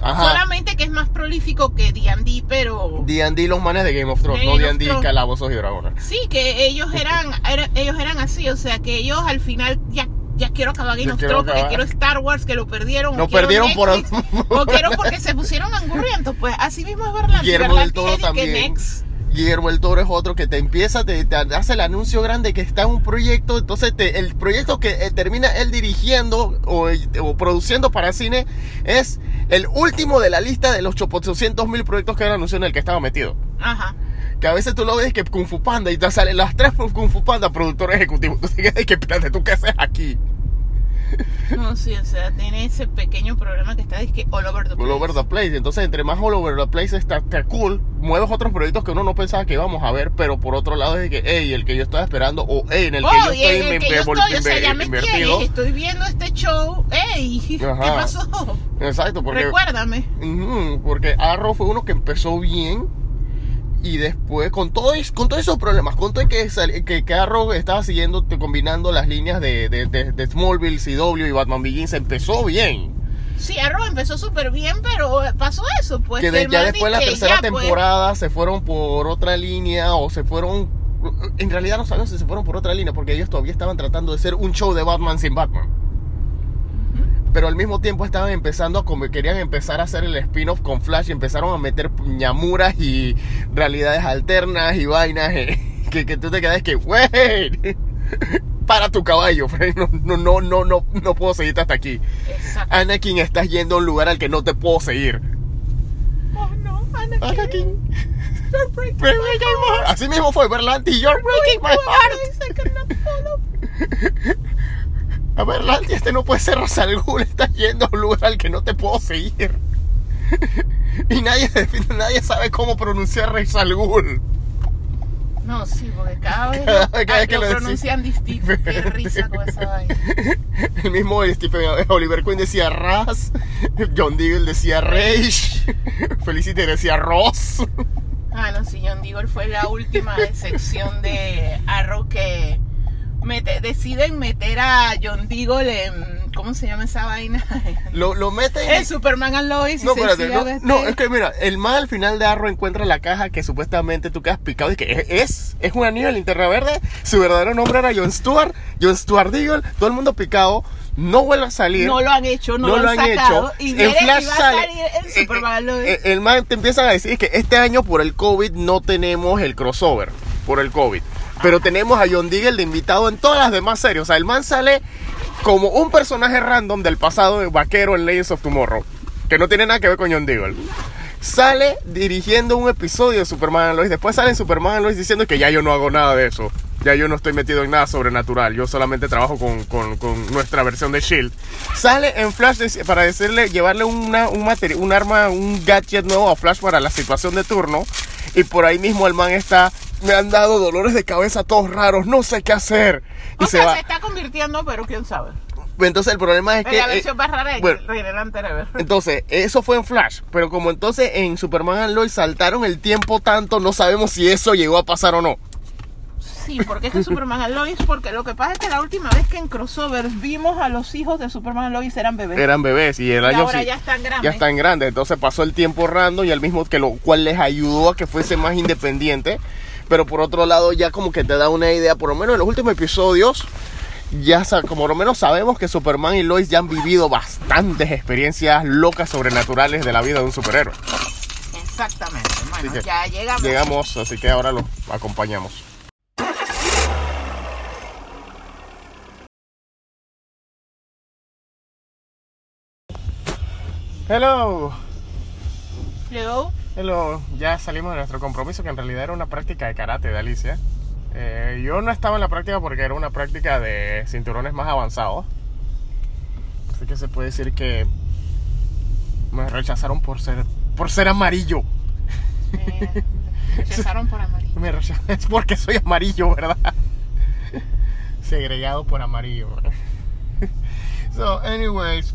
Ajá. Solamente que es más prolífico que D&D, pero... D&D los manes de Game of Thrones, no Game of D&D calabozos y dragones. Sí, que ellos eran, era- ellos eran así, o sea, que ellos al final ya ya quiero acabar Game of Thrones porque quiero Star Wars que lo perdieron. Lo perdieron por- o quiero porque se pusieron [LAUGHS] angurrientos. Pues así mismo es Berlanti. Guillermo del que también. next. Guillermo el Toro es otro que te empieza, te, te hace el anuncio grande que está en un proyecto, entonces te- el proyecto que eh, termina él dirigiendo o, o produciendo para cine es el último de la lista de los 800 mil proyectos que él anunció en el que estaba metido. Ajá. Que a veces tú lo ves que Kung Fu Panda y te salen las tres Kung Fu Panda productor ejecutivo. [LAUGHS] Tú te quedas que espérate, ¿tú qué haces aquí? No, sí, o sea, tiene ese pequeño problema que está que all over the place. All over the place. Entonces, entre más all over the place está, está cool, mueves otros proyectos que uno no pensaba que íbamos a ver, pero por otro lado es que, hey, el que yo estaba esperando, o hey, en el que Oh, yo estoy, me- que yo estoy, o sea, me- ya estoy viendo este show. ¡Ey! [LAUGHS] ¿Qué Ajá. pasó? Exacto, porque, Recuérdame. Ujú, porque Arrow fue uno que empezó bien y después con todo con todos esos problemas, con todo que, que, que Arrow estaba siguiendo, combinando las líneas de, de, de- de Smallville, CW y Batman Begins, empezó bien. Sí, Arrow empezó súper bien, pero pasó eso, pues. que de- ya después de la tercera ya, pues, temporada se fueron por otra línea o se fueron en realidad no sabemos si se fueron por otra línea porque ellos todavía estaban tratando de ser un show de Batman sin Batman pero al mismo tiempo estaban empezando a querían empezar a hacer el spin-off con Flash y empezaron a meter ñamuras y realidades alternas y vainas eh, [LAUGHS] que, que tú te quedas que wait [LAUGHS] para tu caballo. [LAUGHS] No, no, no, no, no, no puedo seguirte hasta aquí. Exacto. Anakin, estás yendo a un lugar al que no te puedo seguir. Oh no, Anakin. Anakin. You're breaking my heart. Así mismo fue, Berlanti. You're breaking my heart. A Berlanti, este no puede ser Ra's al Ghul. Estás yendo a un lugar al que no te puedo seguir. [LAUGHS] Y nadie, nadie sabe cómo pronunciar Ra's al Ghul. No, sí, porque cada vez, Cada vez que lo lo pronuncian distinto. Qué [LAUGHS] risa con esa vaina. [LAUGHS] El mismo Stephen Oliver Queen decía Raz, John Deagle decía Rage, Felicity decía Ross. Ah, no, sí, John Diggle fue la última sección de Arrow que mete- deciden meter a John Diggle en. ¿Cómo se llama esa vaina? [LAUGHS] Lo, lo meten. En Superman and Lois. y No, se espérate, no, no, es que mira, el mal al final de Arrow encuentra la caja que supuestamente tú quedas picado y que es, es un anillo de linterna verde, su verdadero nombre era John Stewart, John Stewart Deagle, todo el mundo picado, no vuelve a salir. No lo han hecho, no, lo, han, sacado. Y viene y va a salir en eh, Superman Lois. eh, el man te empiezan a decir que este año por el COVID no tenemos el crossover, por el COVID. Pero tenemos a John Diggle de invitado en todas las demás series. O sea, el man sale como un personaje random del pasado de vaquero en Legends of Tomorrow. Que no tiene nada que ver con John Diggle. Sale dirigiendo un episodio de Superman Lois. Después sale en Superman and Lois diciendo que ya yo no hago nada de eso. Ya yo no estoy metido en nada sobrenatural. Yo solamente trabajo con, con- con nuestra versión de Shield. Sale en Flash para decirle, llevarle una, un, un arma, un gadget nuevo a Flash para la situación de turno. Y por ahí mismo el man está. Me han dado dolores de cabeza todos raros. No sé qué hacer. Y o se sea, va. se está convirtiendo, pero quién sabe. Entonces el problema es que. la eh, versión más rara de bueno, entonces, eso fue en Flash, pero como entonces en Superman and Lois saltaron el tiempo tanto, no sabemos si eso llegó a pasar o no. Sí, porque es que Superman and Lois, porque lo que pasa es que la última vez que en crossover vimos a los hijos de Superman and Lois eran bebés. Eran bebés y el Y año ahora sí- ya están grandes. ya están grandes, entonces pasó el tiempo random y al mismo que lo cual les ayudó a que fuese más independiente, pero por otro lado ya como que te da una idea, por lo menos en los últimos episodios ya como por lo menos sabemos que Superman y Lois ya han vivido bastantes experiencias locas sobrenaturales de la vida de un superhéroe. Exactamente. Bueno, Así que ya llegamos. Llegamos, así que ahora los acompañamos. Hello, Luego, hello. Ya salimos de nuestro compromiso que en realidad era una práctica de karate de Alicia. Eh, yo no estaba en la práctica porque era una práctica de cinturones más avanzados. Así que se puede decir que me rechazaron por ser por ser amarillo. eh, rechazaron por amarillo. [LAUGHS] Me Es porque soy amarillo, ¿verdad? [LAUGHS] Segregado por amarillo. [LAUGHS] So, anyways.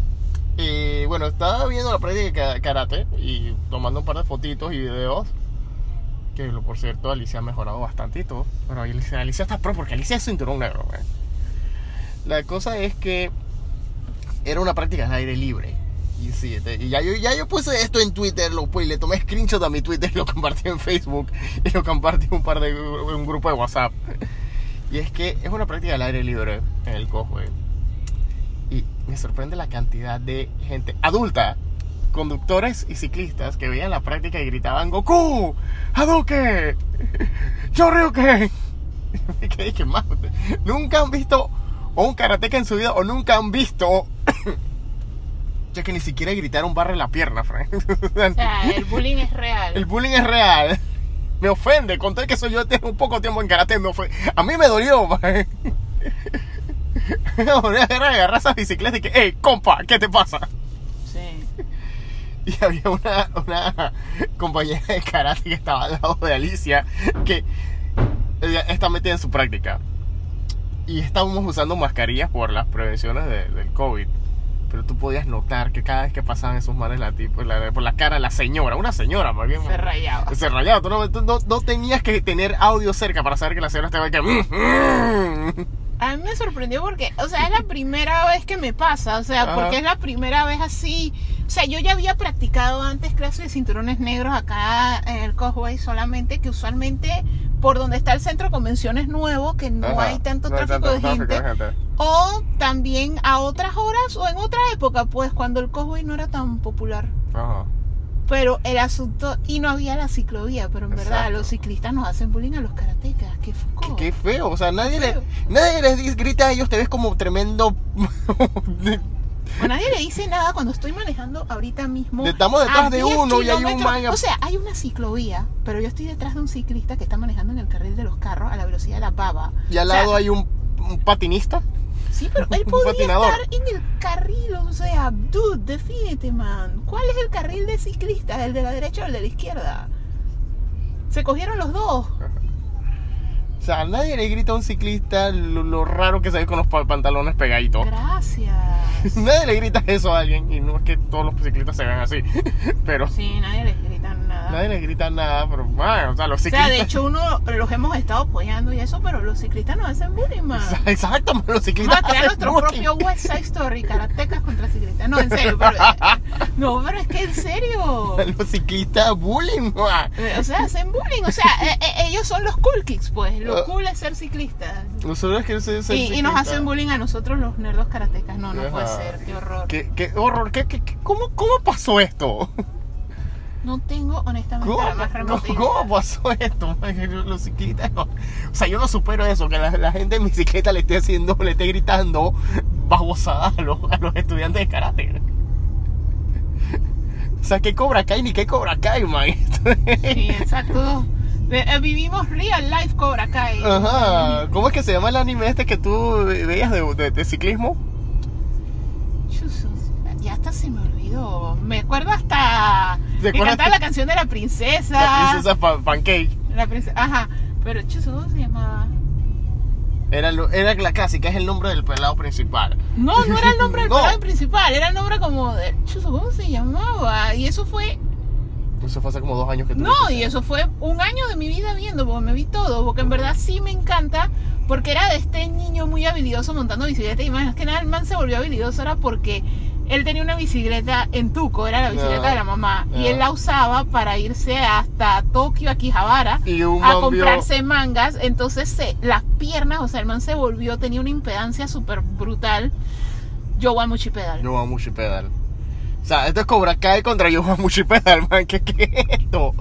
Eh, bueno, estaba viendo la práctica de ka- karate y tomando un par de fotitos y videos. Que por cierto, Alicia ha mejorado bastantito. Pero Alicia, Alicia está pro porque Alicia es cinturón negro. ¿eh? La cosa es que era una práctica de aire libre. Y sí, te- y ya yo, ya yo puse esto en Twitter, lo, pues, le tomé screenshot a mi Twitter, [LAUGHS] lo compartí en Facebook y lo compartí en un par de un grupo de WhatsApp. Y es que es una práctica al aire libre en el Cosway. Y me sorprende la cantidad de gente adulta, conductores y ciclistas que veían la práctica y gritaban Goku, Hadouken, Shoryuken. Y que dije, "Man, nunca han visto o un karateca en su vida o nunca han visto [COUGHS] ya que ni siquiera gritaron barre la pierna, Frank. [LAUGHS] O sea, el bullying es real. El bullying es real. Me ofende. Conté que soy yo tengo un poco tiempo en karate. Me ofende. A mí me dolió, man. [LAUGHS] [LAUGHS] Volví a agarrar, agarrar esa bicicleta y que, hey, compa, ¿qué te pasa? Sí. [LAUGHS] Y había una, una compañera de karate que estaba al lado de Alicia que está metida en su práctica. Y estábamos usando mascarillas por las prevenciones de- del COVID. Pero tú podías notar que cada vez que pasaban esos manes la, tipo, la- por la cara de la señora, una señora más bien. Se rayaba. Se rayaba. Tú no, tú no- no tenías que tener audio cerca para saber que la señora estaba que. "Mm, A mí me sorprendió porque, o sea, es la primera vez que me pasa, o sea, Ajá. porque es la primera vez así. O sea, yo ya había practicado antes clases de cinturones negros acá en el Causeway, solamente que usualmente por donde está el centro de convenciones nuevo, que no Ajá, hay tanto no hay tráfico, tanto de, tráfico gente, o también a otras horas o en otra época, pues cuando el Causeway no era tan popular. Ajá. Pero el asunto, y no había la ciclovía, pero en verdad los ciclistas nos hacen bullying a los karatecas. Qué foco. Qué feo, o sea, nadie, le, nadie les grita a ellos, te ves como tremendo... O nadie le dice nada cuando estoy manejando ahorita mismo. Estamos detrás de 10 uno y hay un kilómetros. man a- O sea, hay una ciclovía, pero yo estoy detrás de un ciclista que está manejando en el carril de los carros a la velocidad de la baba. y al O sea, lado hay un, un patinista. Sí, pero él [LAUGHS] podría estar en el carril, o sea, dude, defínete, man. ¿Cuál es el carril de ciclistas? ¿El de la derecha o el de la izquierda? Se cogieron los dos. O sea, nadie le grita a un ciclista lo, lo raro que se ve con los pa- pantalones pegaditos. Gracias. [LAUGHS] Nadie le grita eso a alguien y no es que todos los ciclistas se vean así, [LAUGHS] pero Sí, nadie les grita. Nadie le grita nada, pero bueno, o sea, los O ciclistas... sea, de hecho uno los hemos estado apoyando y eso, pero los ciclistas no hacen bullying, man. [LAUGHS] Exacto, los Vamos ciclistas a crear nuestro bullying. propio West Side Story, karatecas contra ciclistas. No, en serio, pero, no, pero es que en serio. [LAUGHS] Los ciclistas bullying, ma. Eh, O sea, hacen bullying. O sea, eh, eh, ellos son los cool kicks, pues. Lo cool es ser ciclista. Nosotros que ser, ser Y, y nos hacen bullying a nosotros los nerdos karatecas. No, no puede Ajá. ser. Qué horror. ¿Qué, qué horror, ¿Qué, qué, qué- cómo, ¿cómo pasó esto? No tengo, honestamente, ¿Cómo, la más remota cómo- pasó esto? [LAUGHS] Los ciclistas, no. o sea, yo no supero eso, que la, la gente en bicicleta le esté haciendo, le esté gritando babosadas a los, a los estudiantes de karate. O sea, ¿qué cobra Kai ni qué cobra Kai, man? Sí, exacto. De- eh, vivimos real life Cobra Kai. Ajá. ¿Cómo es que se llama el anime este que tú veías de, de- de ciclismo? Chusos, Ya hasta se me olvidó. Me acuerdo hasta. ¿Te Me acuerdas? cantaba la canción de la princesa. La princesa Pa- Pancake. La princesa. Ajá. Pero Chusos, ¿cómo se llamaba? Era, era la clásica, es el nombre del pelado principal. No, no era el nombre del [LAUGHS] No. personaje principal, era el nombre como de. Chuzo, ¿cómo se llamaba? Y eso fue. Eso fue hace como dos años que No, y eso fue un año de mi vida viendo, porque me vi todo, porque en verdad sí me encanta, porque era de este niño muy habilidoso montando bicicleta, y más que nada el man se volvió habilidoso era porque él tenía una bicicleta en Tuco, era la bicicleta Ah, de la mamá, y ah. él la usaba para irse hasta Tokio, a Quijabara, Y un a vio- comprarse mangas, entonces se, las piernas, o sea, el man se volvió, tenía una impedancia súper brutal. Yo Muchi Pedal. Yowamushi Pedal. O sea, esto es Cobra Kai contra Yowamushi Pedal, man. ¿Qué, qué es esto?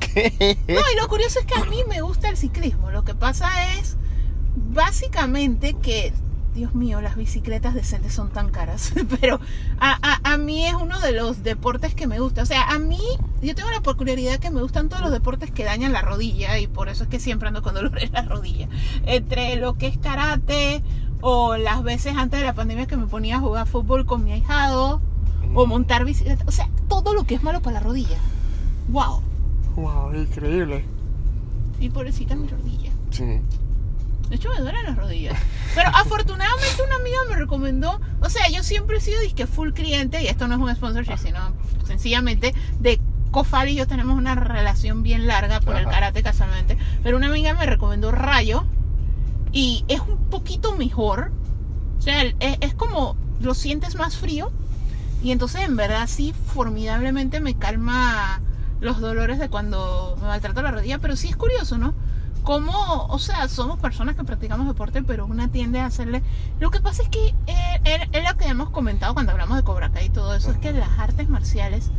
¿Qué es No, y lo curioso es que a mí me gusta el ciclismo. Lo que pasa es básicamente que, Dios mío, las bicicletas decentes son tan caras. [LAUGHS] Pero a, a- a mí es uno de los deportes que me gusta. O sea, a mí, yo tengo la peculiaridad que me gustan todos los deportes que dañan la rodilla y por eso es que siempre ando con dolor en la rodilla. Entre lo que es karate o las veces antes de la pandemia que me ponía a jugar fútbol con mi ahijado o montar bicicleta. O sea, todo lo que es malo para la rodilla. ¡Wow! Wow, increíble. Y pobrecita mi rodilla. Sí. De hecho, me duelen las rodillas. Pero afortunadamente una amiga me recomendó, o sea, yo siempre he sido disque full cliente, y esto no es un sponsorship, sino sencillamente de Cofal y yo tenemos una relación bien larga por el Ajá. karate casualmente. Pero una amiga me recomendó Rayo y es un poquito mejor. O sea, es, es como lo sientes más frío y entonces en verdad sí formidablemente me calma los dolores de cuando me maltrato la rodilla, pero sí es curioso, ¿no? Como, o sea, somos personas que practicamos deporte, pero una tiende a hacerle... Lo que pasa es que eh, es es lo que hemos comentado cuando hablamos de Cobra Kai y todo eso, es que las artes marciales,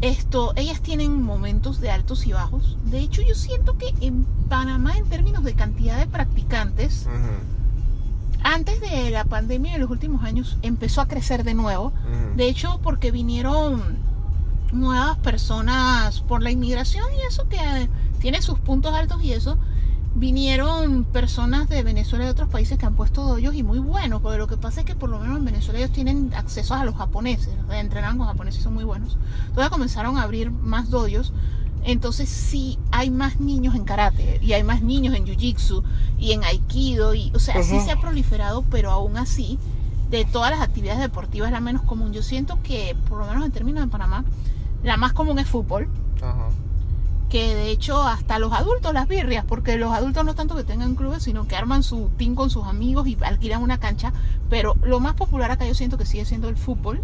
esto, ellas tienen momentos de altos y bajos. De hecho, yo siento que en Panamá, en términos de cantidad de practicantes, antes de la pandemia de los últimos años empezó a crecer de nuevo. De hecho, porque vinieron nuevas personas por la inmigración y eso que eh, tiene sus puntos altos y eso. Vinieron personas de Venezuela y de otros países que han puesto doyos y muy buenos, porque lo que pasa es que por lo menos en Venezuela ellos tienen acceso a los japoneses, entrenan con japoneses y son muy buenos. Entonces comenzaron a abrir más doyos. Entonces sí hay más niños en karate y hay más niños en jiu-jitsu y en aikido y o sea, sí se ha proliferado, pero aún así de todas las actividades deportivas la menos común. Yo siento que por lo menos en términos de Panamá la más común es fútbol, Ajá. Que de hecho hasta los adultos las birrias, porque los adultos no tanto que tengan clubes, sino que arman su team con sus amigos y alquilan una cancha, pero lo más popular acá yo siento que sigue siendo el fútbol.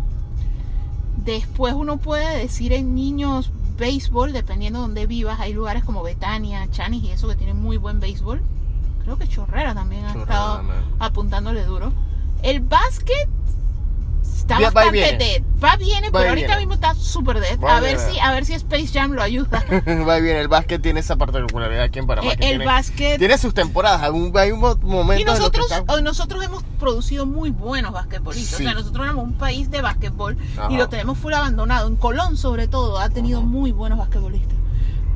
Después uno puede decir en niños béisbol, dependiendo de donde vivas, hay lugares como Betania, Chanis y eso que tienen muy buen béisbol. Creo que Chorrera también ha estado apuntándole duro. El básquet está Va- bastante viene. dead. Va bien, Va pero ahorita viene. mismo está súper dead. Va A ver viene. si, a ver si Space Jam lo ayuda. [LAUGHS] Va bien, el básquet tiene esa particularidad aquí en Panamá. Eh, que el tiene, básquet- Tiene sus temporadas. Hay un, hay un mo- momento Y en nosotros, está- oh, nosotros hemos producido muy buenos basquetbolistas. Sí. O sea, nosotros éramos un país de basquetbol Ajá. y lo tenemos full abandonado. En Colón, sobre todo, ha tenido muy buenos basquetbolistas.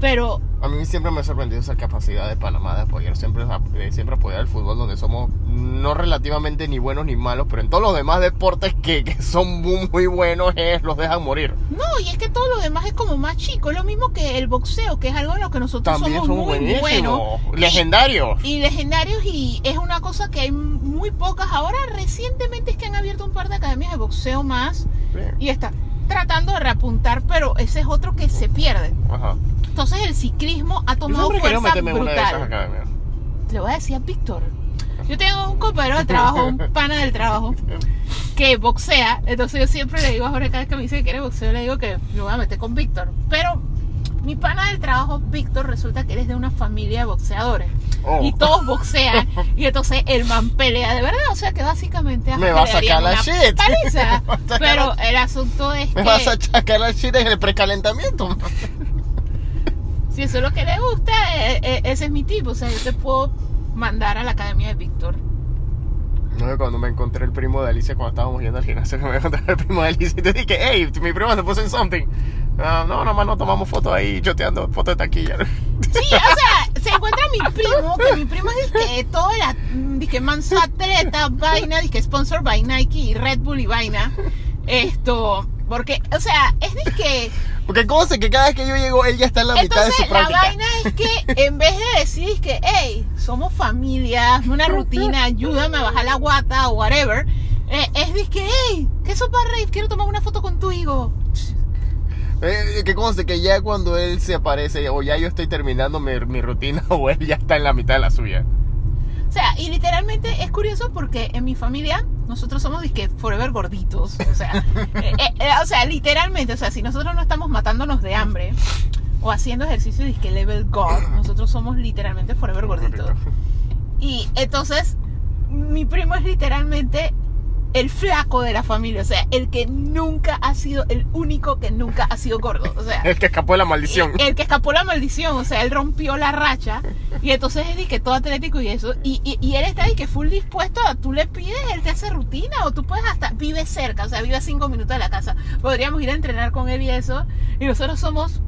Pero A mí siempre me ha sorprendido esa capacidad de Panamá de apoyar, siempre, de siempre apoyar el fútbol donde somos no relativamente ni buenos ni malos, pero en todos los demás deportes que, que son muy, muy buenos eh, los dejan morir. no, y es que todo lo demás es como más chico. Es lo mismo que el boxeo, que es algo en lo que nosotros También somos son muy buenos. Legendarios. y legendarios y es una cosa que hay muy pocas. Ahora recientemente es que han abierto un par de academias de boxeo más y está tratando de reapuntar, pero ese es otro que se pierde. Ajá. Entonces el ciclismo ha Yo tomado quería fuerza meterme en una de esas brutal. academias. Le voy a decir a Víctor. Yo tengo un compañero de trabajo, un [LAUGHS] pana del trabajo, que boxea. Entonces yo siempre le digo a Jorge, cada vez que me dice que quiere boxeo, le digo que me voy a meter con Víctor. Pero mi pana del trabajo, Víctor, resulta que él es de una familia de boxeadores. Oh. Y todos boxean. y entonces el man pelea de verdad. O sea que básicamente Me va a sacar la shit. paliza. [LAUGHS] Sacar Pero el asunto es Me que vas a chacar la shit en el precalentamiento. [LAUGHS] si eso es lo que le gusta, eh, eh, ese es mi tipo. O sea, yo te puedo mandar a la academia de Víctor. No, cuando me encontré el primo de Alicia cuando estábamos yendo al gimnasio, que [LAUGHS] me encontré el primo de Alicia y te dije, hey, mi primo se puso en something. Ah, no, nomás no tomamos fotos ahí, choteando fotos de taquilla. [LAUGHS] Sí, o sea, se encuentra mi primo, que mi primo es que todo la dije manso atleta, vaina, dije sponsor by Nike Red Bull y vaina. Esto, porque, o sea, es de que Porque cosa que cada vez que yo llego, él ya está en la mitad de entonces su la práctica. vaina es que en vez de decir que, hey, somos familia, hazme una rutina, ayúdame a bajar la guata o whatever, eh, es de que, hey, que eso para rave, quiero tomar una foto con tu hijo. Eh, que conste que ya cuando él se aparece, o ya yo estoy terminando mi, mi rutina, [LAUGHS] o él ya está en la mitad de la suya. O sea, y literalmente es curioso porque en mi familia nosotros somos disque forever gorditos. O sea, [LAUGHS] eh, eh, eh, o sea, literalmente, o sea, si nosotros no estamos matándonos de hambre o haciendo ejercicio disque level god, nosotros somos literalmente forever gorditos. Y entonces, mi primo es literalmente el flaco de la familia, o sea, el que nunca ha sido, el único que nunca ha sido gordo. O sea, El que escapó de la maldición. el que escapó la maldición, o sea, él rompió la racha y entonces es de que todo atlético y eso. Y, y, y él está de que full dispuesto a, tú le pides, él te hace rutina o tú puedes hasta, vive cerca, o sea, vive a cinco minutos de la casa. Podríamos ir a entrenar con él y eso. Y nosotros somos,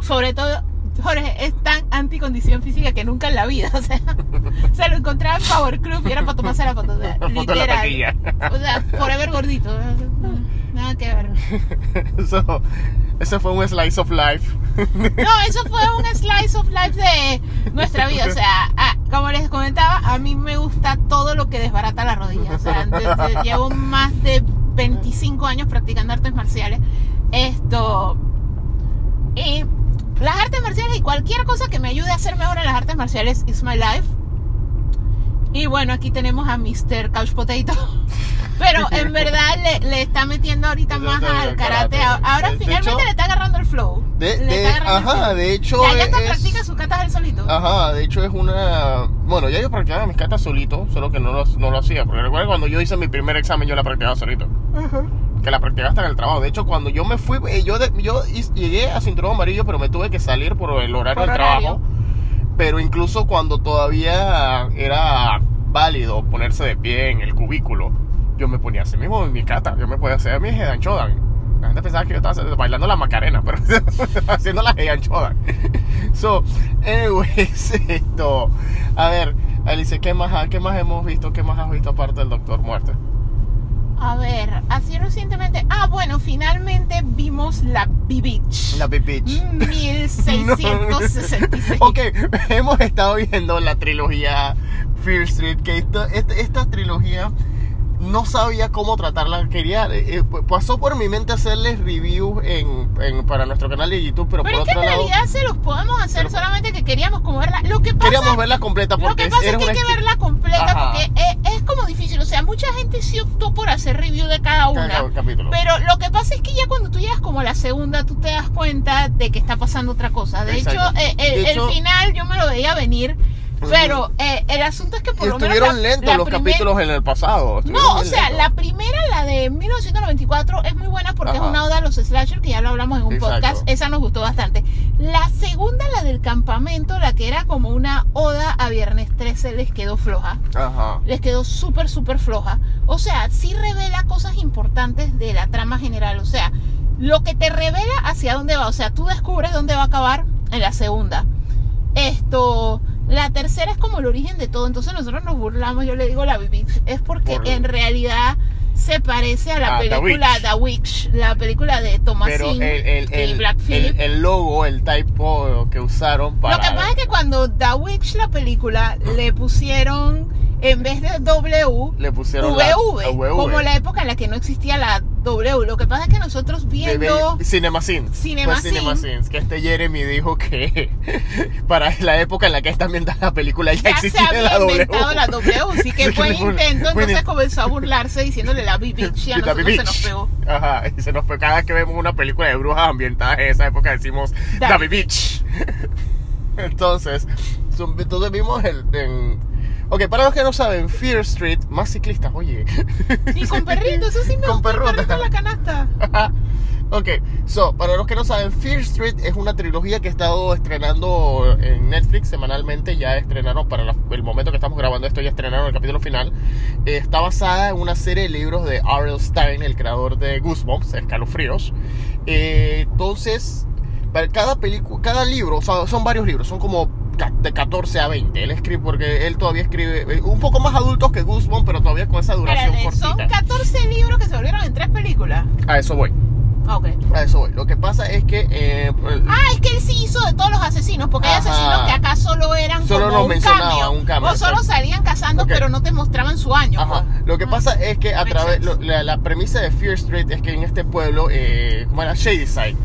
sobre todo, Jorge es tan anticondición física que nunca en la vida, o sea, [LAUGHS] se lo encontraba en Power Club y era para tomarse la foto, o sea, [LAUGHS] literal. O sea, forever gordito, nada que ver. [LAUGHS] Eso, eso fue un slice of life. No, eso fue un slice of life de nuestra vida. O sea, ah, como les comentaba, a mí me gusta todo lo que desbarata la rodilla. O sea, desde- llevo más de 25 años practicando artes marciales. Esto. Y las artes marciales y cualquier cosa que me ayude a ser mejor en las artes marciales is my life. Y bueno, aquí tenemos a Mr. Couch Potato. [LAUGHS] Pero en verdad le, le está metiendo ahorita más al karate. karate. Ahora finalmente hecho- le está agarrando el flow. De- Le de- está agarrando el ajá, flow. de hecho Ya, ya es- practica sus catas él solito. Ajá, de hecho es una... Bueno, ya yo practicaba mis catas solito, solo que no lo, no lo hacía. Porque recuerda cuando yo hice mi primer examen, yo la practicaba solito. Que la practicaba hasta en el trabajo. De hecho, cuando yo me fui, eh, yo, yo llegué a cinturón amarillo, pero me tuve que salir por el horario Por del horario. trabajo. Pero incluso cuando todavía era válido ponerse de pie en el cubículo, yo me ponía así mismo en mi cata. Yo me podía hacer mi head and shoulder. La gente pensaba que yo estaba bailando la macarena, pero [LAUGHS] haciendo la shoulder. [LAUGHS] So, anyways, [LAUGHS] esto. A ver, Alice, ¿qué más, ¿qué más hemos visto? ¿Qué más has visto aparte del Doctor Muerte? A ver, así recientemente. Ah, bueno, finalmente vimos la B-Beach. La Big Bitch. Mm, [LAUGHS] 1666. ok, [LAUGHS] hemos estado viendo la trilogía Fear Street, que esto- esta, esta trilogía no sabía cómo tratarla. Quería, eh, eh, pasó por mi mente hacerles reviews en, en- para nuestro canal de YouTube, pero, Pero por es que otro en lado realidad se los podemos hacer, Pero- solamente que queríamos como verla. Lo que pasa, queríamos verla completa lo porque que pasa es que hay que verla completa Ajá. porque es, es como difícil. O sea, mucha gente sí optó por hacer review de cada una. Cada capítulo. Pero lo que pasa es que ya cuando tú llegas como a la segunda, tú te das cuenta de que está pasando otra cosa. De Exacto. hecho, eh, el, De el hecho- final yo me lo veía venir. Pero eh, el asunto es que por Y lo menos estuvieron la- lentos la los primer- capítulos en el pasado. No, o sea, lentos. la primera, la de 1994, es muy buena porque Ajá. es una oda a los slasher, que ya lo hablamos en un Exacto. podcast. Esa nos gustó bastante. La segunda, la del campamento, la que era como una oda a Viernes 13, les quedó floja. Ajá. Les quedó súper, súper floja. O sea, sí revela cosas importantes de la trama general. O sea, lo que te revela hacia dónde va. O sea, tú descubres dónde va a acabar en la segunda. Esto, la tercera es como el origen de todo. Entonces nosotros nos burlamos, yo le digo la Bibi. Es porque Por- en realidad se parece a la A The película Witch. The Witch, la película de Thomasin el, el, y el, Black el, el logo, el typo que usaron para... Lo que pasa es que cuando The Witch, la película, le pusieron, en vez de W, le pusieron la- VV, la VV. como la época en la que no existía la W. Lo que pasa es que nosotros viendo... Cinemasins. Cinemasins. Fue Cinemasins, Que este Jeremy dijo que [LAUGHS] para la época en la que está ambientada la película ya, Ya se existía había la W. inventado la W, [LAUGHS] sí que Así le pone- intento. Entonces comenzó a burlarse diciéndole la B-Bitch y a la nosotros se nos pegó. Ajá, y se nos pegó. Cada vez que vemos una película de brujas ambientada en esa época decimos David Beach. [LAUGHS] Entonces, entonces vimos el. En... Ok, para los que no saben, Fear Street, más ciclistas, oye. Y con [LAUGHS] perritos, eso sí me Con gustó, el perrotas. perrito en la canasta. [LAUGHS] ok, so, para los que no saben, Fear Street es una trilogía que he estado estrenando en Netflix semanalmente. Ya estrenaron, para la- el momento que estamos grabando esto, ya estrenaron el capítulo final. Eh, está basada en una serie de libros de R.L. Stein, el creador de Goosebumps, Escalofríos. Eh, entonces, para cada película, cada libro, o sea, son varios libros, son como de 14 a 20. Él escribe, porque él todavía escribe eh, un poco más adultos que Goosebumps, pero todavía con esa duración Espérate, son cortita. 14 libros que se volvieron en tres películas. A eso voy. Ah, Ok. A eso voy. Lo que pasa es que. eh, Ah, es que él sí hizo de todos los asesinos, porque hay Ajá. asesinos que acá solo eran Solo como nos un mencionaba, cambio. un cambio, O solo salían cazando, Ok. pero no te mostraban su año. Ajá. pues. Lo que Ah. pasa es que a través. la, la premisa de Fear Street es que en este pueblo, eh, como era Shadyside,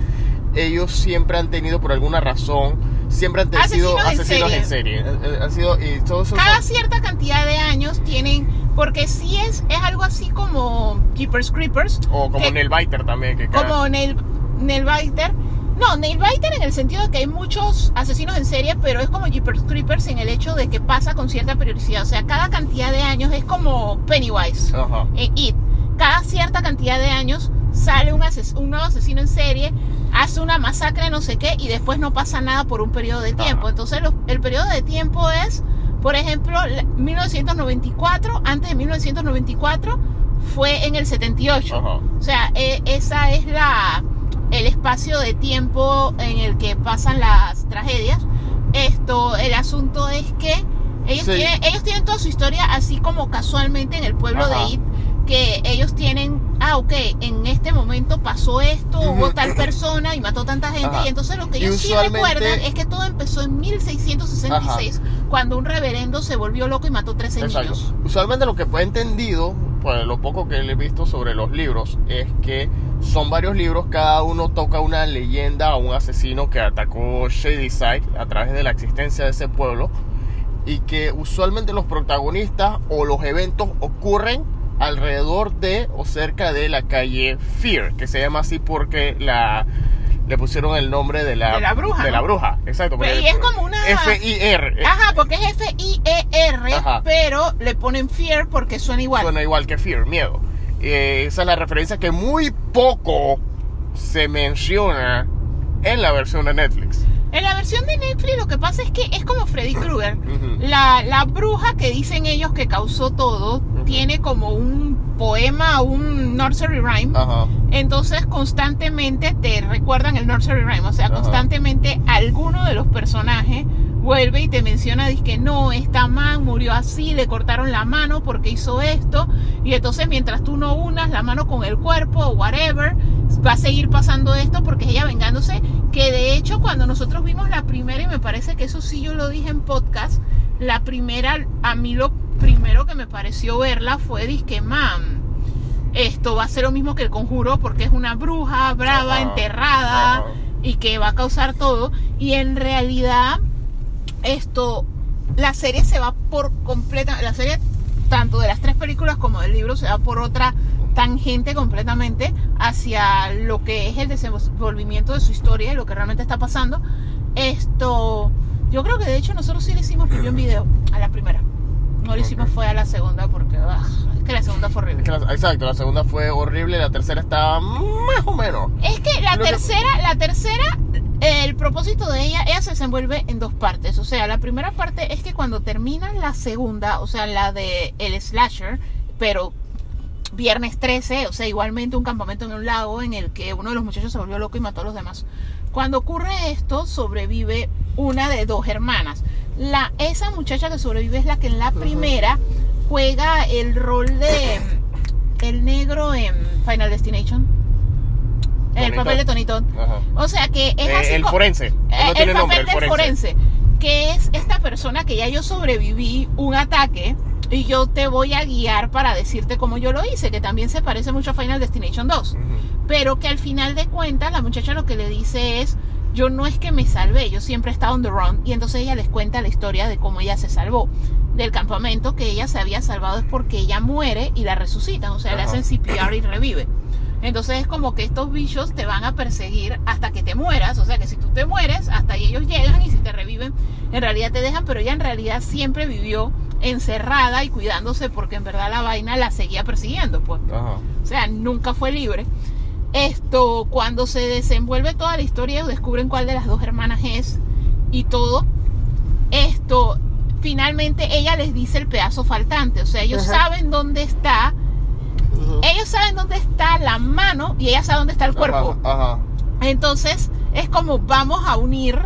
ellos siempre han tenido por alguna razón. Siempre han sido Asesinos en asesinos en serie. Eh, eh, Han sido. Y todos esos- Cada cierta cantidad de años tienen, porque sí es, es algo así como Keepers Creepers, o como que- Neil Biter también. Que cada- como Nail, Nailbiter. No, Nailbiter en el sentido de que hay muchos asesinos en serie, pero es como Jeepers Creepers en el hecho de que pasa con cierta periodicidad. O sea, cada cantidad de años es como Pennywise Ajá. en It. Cada cierta cantidad de años sale un, ases- un nuevo asesino en serie, hace una masacre, no sé qué, y después no pasa nada por un periodo de tiempo. Entonces, los- el periodo de tiempo es, por ejemplo, la- 1994, antes de 1994 fue en el 78. Ajá. O sea, e- esa es la el espacio de tiempo en el que pasan las tragedias. Esto, el asunto es que ellos, Sí. tienen, ellos tienen toda su historia así como casualmente en el pueblo Ajá. de It, que ellos tienen, ah, ok, en este momento pasó esto, hubo tal persona y mató tanta gente, Ajá. y entonces lo que ellos sí recuerdan es que todo empezó en 1666, cuando un reverendo se volvió loco y mató 13 Exacto. niños. Usualmente lo que he entendido, pues lo poco que he visto sobre los libros, es que son varios libros, cada uno toca una leyenda o un asesino que atacó Shadyside a través de la existencia de ese pueblo y que usualmente los protagonistas o los eventos ocurren alrededor de o cerca de la calle Fear, que se llama así porque la le pusieron el nombre de la, De la bruja, de la bruja, exacto. Pero porque- y es como una- F-I-R. Ajá, porque es F-I-E-R, pero le ponen fear porque suena igual. Suena igual que Fear, miedo. Eh, esa es la referencia que muy poco se menciona en la versión de Netflix. En la versión de Netflix lo que pasa es que es como Freddy Krueger. La, la bruja que dicen ellos que causó todo tiene como un poema, un nursery rhyme. Ajá. Entonces constantemente te recuerdan el nursery rhyme. O sea, Ajá. constantemente alguno de los personajes vuelve y te menciona, dice que no, esta man murió así, le cortaron la mano porque hizo esto. Y entonces mientras tú no unas la mano con el cuerpo o whatever, va a seguir pasando esto porque es ella vengándose. Que de hecho cuando nosotros vimos la primera, y me parece que eso sí yo lo dije en podcast, la primera, a mí lo primero que me pareció verla fue, disque, mam, esto va a ser lo mismo que el conjuro porque es una bruja brava, Ajá. enterrada Ajá. y que va a causar todo. Y en realidad, esto, la serie se va por completa, la serie tanto de las tres películas como del libro se va por otra tangente completamente hacia lo que es el desenvolvimiento de su historia y lo que realmente está pasando. Esto, Yo creo que de hecho nosotros sí le hicimos review en video a la primera. No lo hicimos fue a la segunda porque ah, es que la segunda fue horrible. Es que la- exacto, la segunda fue horrible, la tercera estaba más o menos. Es que la Lo que- tercera, la tercera, el propósito de ella, ella se desenvuelve en dos partes. O sea, la primera parte es que cuando termina la segunda, o sea, la de el slasher, pero viernes 13, o sea, igualmente un campamento en un lago en el que uno de los muchachos se volvió loco y mató a los demás. Cuando ocurre esto, sobrevive una de dos hermanas. La, esa muchacha que sobrevive es la que en la primera juega el rol de el negro en Final Destination. El papel de. Ajá. O sea que es Eh, así el forense. Eh, tiene el nombre, papel el del forense. forense. Que es esta persona que ya yo sobreviví un ataque y yo te voy a guiar para decirte cómo yo lo hice, que también se parece mucho a Final Destination 2 Ujú. pero que al final de cuentas la muchacha lo que le dice es yo no es que me salvé, yo siempre he estado on the run y entonces ella les cuenta la historia de cómo ella se salvó del campamento que ella se había salvado es porque ella muere y la resucitan, o sea, le Ajá. hacen CPR y revive. Entonces es como que estos bichos te van a perseguir hasta que te mueras, o sea que si tú te mueres, hasta ahí ellos llegan y si te reviven, en realidad te dejan, pero ella en realidad siempre vivió encerrada y cuidándose porque en verdad la vaina la seguía persiguiendo, pues. Ajá. O sea, nunca fue libre. Esto, cuando se desenvuelve toda la historia, descubren cuál de las dos hermanas es y todo. Esto, finalmente ella les dice el pedazo faltante. O sea, ellos Ajá. saben dónde está. Ellos saben dónde está la mano y ella sabe dónde está el cuerpo. Ajá. ajá. Entonces, es como vamos a unir,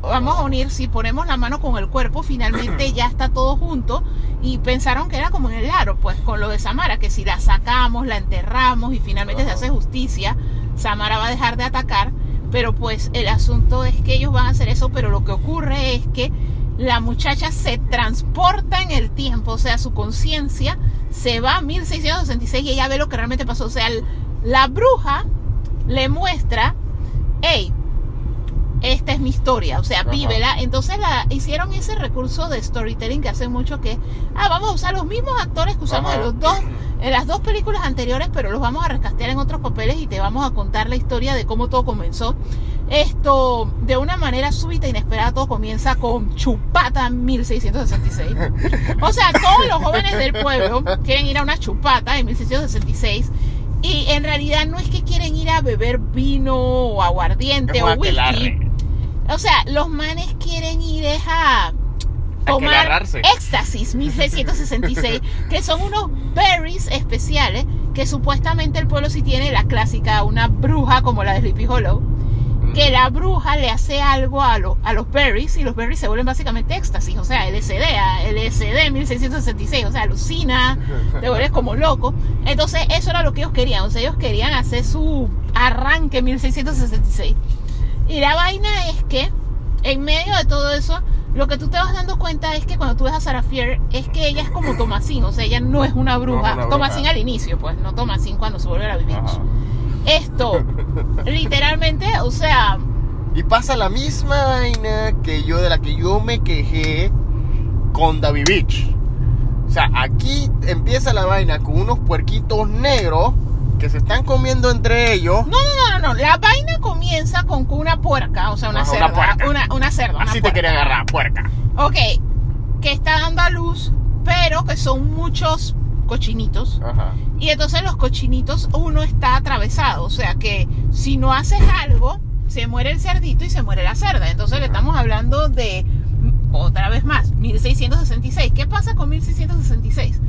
vamos a unir, si ponemos la mano con el cuerpo, finalmente [CLEARS THROAT] ya está todo junto. Y pensaron que era como en el aro, pues con lo de Samara, que si la sacamos, la enterramos y finalmente se hace justicia, Samara va a dejar de atacar. Pero pues el asunto es que ellos van a hacer eso, pero lo que ocurre es que la muchacha se transporta en el tiempo, o sea, su conciencia se va a 1666 y ella ve lo que realmente pasó. O sea, el- la bruja le muestra, hey, esta es mi historia, o sea, Ajá. vívela. Entonces la, hicieron ese recurso de storytelling que hacen mucho que, ah, vamos a usar los mismos actores que usamos Ajá. en los dos, en las dos películas anteriores, pero los vamos a rescastear en otros papeles y te vamos a contar la historia de cómo todo comenzó. Esto, de una manera súbita e inesperada, todo comienza con Chupata 1666. O sea, todos los jóvenes del pueblo quieren ir a una chupata en 1666. Y en realidad no es que quieren ir a beber vino o aguardiente o whisky. O sea, los manes quieren ir a tomar éxtasis 1666, [LAUGHS] que son unos berries especiales que supuestamente el pueblo sí tiene la clásica, una bruja como la de Sleepy Hollow, que la bruja le hace algo a, lo- a los berries y los berries se vuelven básicamente éxtasis, o sea, LSD, LSD 1666, o sea, alucina, [LAUGHS] te vuelves como loco. Entonces, eso era lo que ellos querían, o sea, ellos querían hacer su arranque 1666. Y la vaina es que, en medio de todo eso, lo que tú te vas dando cuenta es que cuando tú ves a Sarah Fier, es que ella es como Tomasín, o sea, ella no es una bruja. No es una bruja. Tomasín al inicio, pues, no Tomasín cuando se vuelve a la. Ajá. Esto, [LAUGHS] literalmente, o sea, Y pasa la misma vaina que yo de la que yo me quejé con David Beach. O sea, aquí empieza la vaina con unos puerquitos negros que se están comiendo entre ellos. no, no, no, no, no, la vaina comienza con una puerca, o sea, una Ajá, una cerda, puerca. una, una cerda. una Así te quería agarrar, puerca. Ok, que está dando a luz, pero que son muchos cochinitos. Ajá. Y entonces los cochinitos, uno está atravesado. O sea que si no haces algo, se muere el cerdito y se muere la cerda. Entonces le estamos hablando de, otra vez más, 1666. ¿Qué pasa con 1666?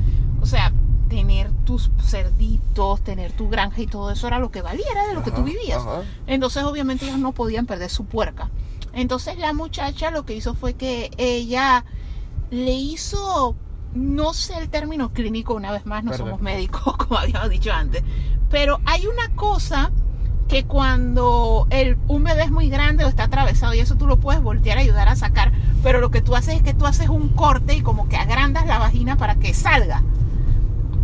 O sea, tener tus cerditos, tener tu granja y todo eso era lo que valía, era de lo que tú vivías. ajá. Entonces obviamente ellos no podían perder su puerca. Entonces la muchacha lo que hizo fue que ella le hizo, no sé el término clínico una vez más, no Perdón. somos médicos [LAUGHS] como habíamos dicho antes, pero hay una cosa que cuando el, un bebé es muy grande o está atravesado y eso tú lo puedes voltear a ayudar a sacar, pero lo que tú haces es que tú haces un corte y como que agrandas la vagina para que salga.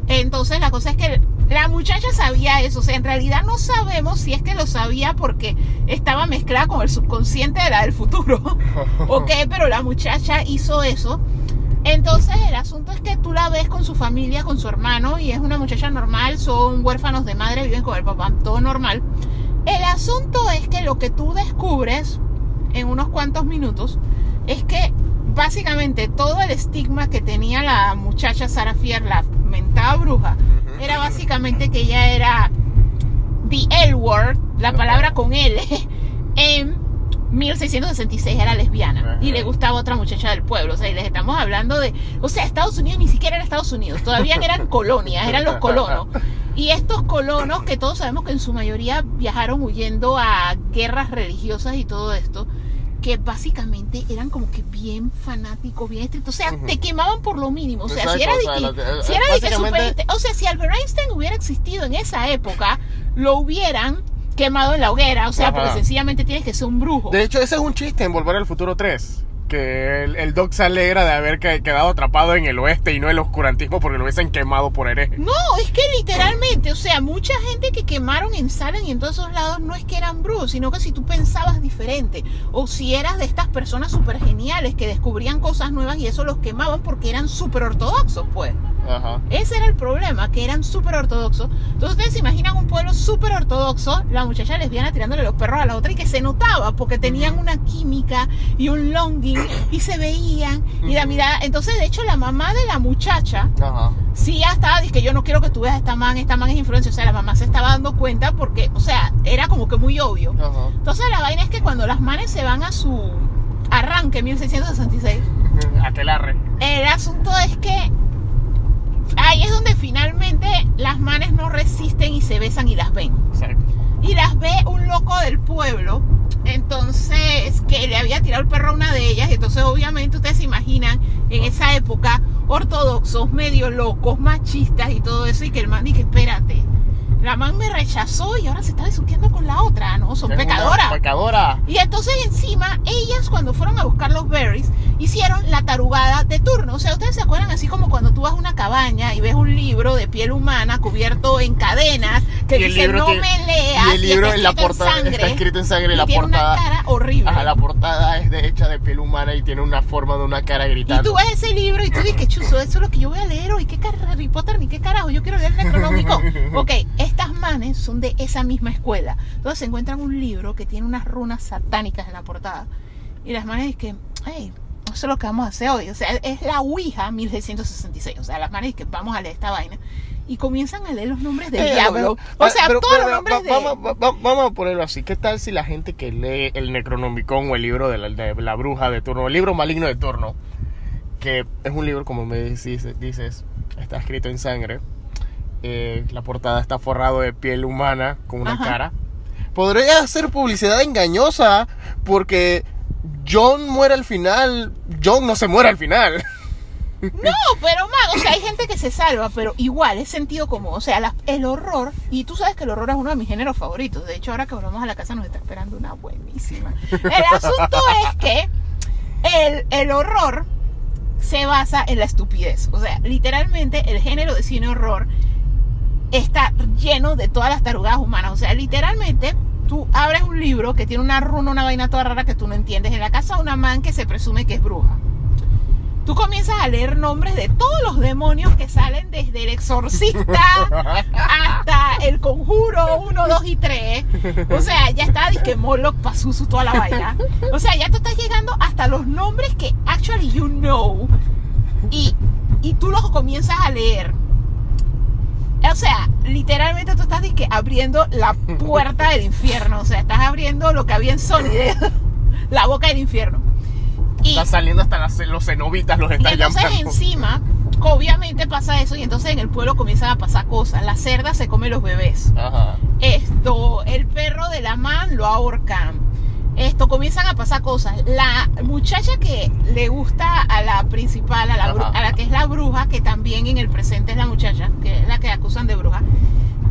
Entonces la cosa es que la muchacha sabía eso, o sea, en realidad no sabemos si es que lo sabía porque estaba mezclada con el subconsciente de la del futuro. [LAUGHS] ok, pero la muchacha hizo eso. Entonces el asunto es que tú la ves con su familia, con su hermano, y es una muchacha normal, son huérfanos de madre, viven con el papá, todo normal. El asunto es que lo que tú descubres en unos cuantos minutos es que básicamente todo el estigma que tenía la muchacha Sarah Fier, la mentada bruja, era básicamente que ella era the L word, la palabra con L, en 1666 era lesbiana y le gustaba otra muchacha del pueblo. O sea, y les estamos hablando de. O sea, Estados Unidos ni siquiera era Estados Unidos, todavía eran [LAUGHS] colonias, eran los colonos. Y estos colonos, que todos sabemos que en su mayoría viajaron huyendo a guerras religiosas y todo esto, que básicamente eran como que bien fanáticos, bien estrictos. O sea, te quemaban por lo mínimo. O sea, si era de que, la- si era de que super- O sea, si Albert Einstein hubiera existido en esa época, lo hubieran quemado en la hoguera. O sea, Ajá. porque sencillamente tienes que ser un brujo. De hecho, ese es un chiste en Volver al Futuro 3. Que el, el Doc se alegra de haber que- quedado atrapado en el oeste y no en el oscurantismo porque lo hubiesen quemado por hereje. No, es que literalmente, o sea, mucha gente que quemaron en Salem y en todos esos lados no es que eran brujos, sino que si tú pensabas diferente, o si eras de estas personas súper geniales que descubrían cosas nuevas y eso los quemaban porque eran súper ortodoxos, pues. Ajá. Ese era el problema, que eran súper ortodoxos. Entonces ustedes se imaginan un pueblo súper ortodoxo, la muchacha lesbiana tirándole los perros a la otra y que se notaba porque tenían una química y un longing y se veían y la mirada. Entonces, de hecho, la mamá de la muchacha Ajá. sí ya estaba, dice que yo no quiero que tú veas a esta man, esta man es influencia. O sea, la mamá se estaba dando cuenta porque, o sea, era como que muy obvio. Ajá. Entonces la vaina es que cuando las manes se van a su arranque, 1666, [LAUGHS] Aquelarre. el asunto es que ahí es donde finalmente las manes no resisten y se besan y las ven. Exacto. Y las ve un loco del pueblo, entonces que le había tirado el perro a una de ellas, entonces obviamente ustedes se imaginan en esa época ortodoxos, medio locos, machistas y todo eso, y que el man dice, espérate, la man me rechazó y ahora se está besuqueando con la otra, ¿no? Son Es pecadoras. Pecadora. Y entonces encima, ellas cuando fueron a buscar los berries, hicieron la tarugada de turno. O sea, ustedes se acuerdan así como cuando tú vas a una cabaña y ves un libro de piel humana cubierto en cadenas que Y el dice libro no tiene- me leas y el libro está en la portada sangre, está escrito en sangre y y la tiene portada. una cara horrible. Ajá, la portada es de hecha de piel humana y tiene una forma de una cara y gritando. tú ves ese libro y tú dices, chuzo, eso es lo que yo voy a leer hoy. ¿Qué Harry Potter ni qué carajo? Yo quiero leer el Necronómico. [LAUGHS] ok, estas manes son de esa misma escuela. Entonces se encuentran un libro que tiene unas runas satánicas en la portada. Y las manes dicen, hey, eso es lo que vamos a hacer hoy. O sea, es la Ouija 1666. O sea, las manes que vamos a leer esta vaina. Y comienzan a leer los nombres del Eh, diablo. pero- o sea, pero- todos pero- los nombres va- de... vamos, va- va- vamos a ponerlo así. ¿Qué tal si la gente que lee el Necronomicon o el libro de la, de la bruja de turno, el libro maligno de turno, que es un libro, como me dices, dices está escrito en sangre, eh, la portada está forrado de piel humana con una Ajá. cara, podría ser publicidad engañosa porque John muere al final. John no se muere al final. [LAUGHS] No, pero man, o sea, hay gente que se salva, pero igual es sentido común. O sea, la- el horror, y tú sabes que el horror es uno de mis géneros favoritos. De hecho, ahora que volvamos a la casa nos está esperando una buenísima. El asunto es que el, el horror se basa en la estupidez. O sea, literalmente el género de cine horror está lleno de todas las tarugadas humanas. O sea, literalmente tú abres un libro que tiene una runa, una vaina toda rara que tú no entiendes. En la casa de una man que se presume que es bruja. Tú comienzas a leer nombres de todos los demonios que salen desde el exorcista hasta el conjuro 1, 2 y 3. O sea, ya está disque Moloch, toda la vaina. O sea, ya tú estás llegando hasta los nombres que actually you know. Y, y tú los comienzas a leer. O sea, literalmente tú estás disque abriendo la puerta del infierno. O sea, estás abriendo lo que había en Sony, [LAUGHS] la boca del infierno. Y, Está saliendo hasta las- los cenobitas, los y está entonces llamando. encima, obviamente pasa eso y entonces en el pueblo comienzan a pasar cosas. La cerda se come los bebés. Ajá. Esto, el perro de la man lo ahorcan. Esto, comienzan a pasar cosas. La muchacha que le gusta a la principal, a la, Ajá. a la que es la bruja, que también en el presente es la muchacha, que es la que acusan de bruja.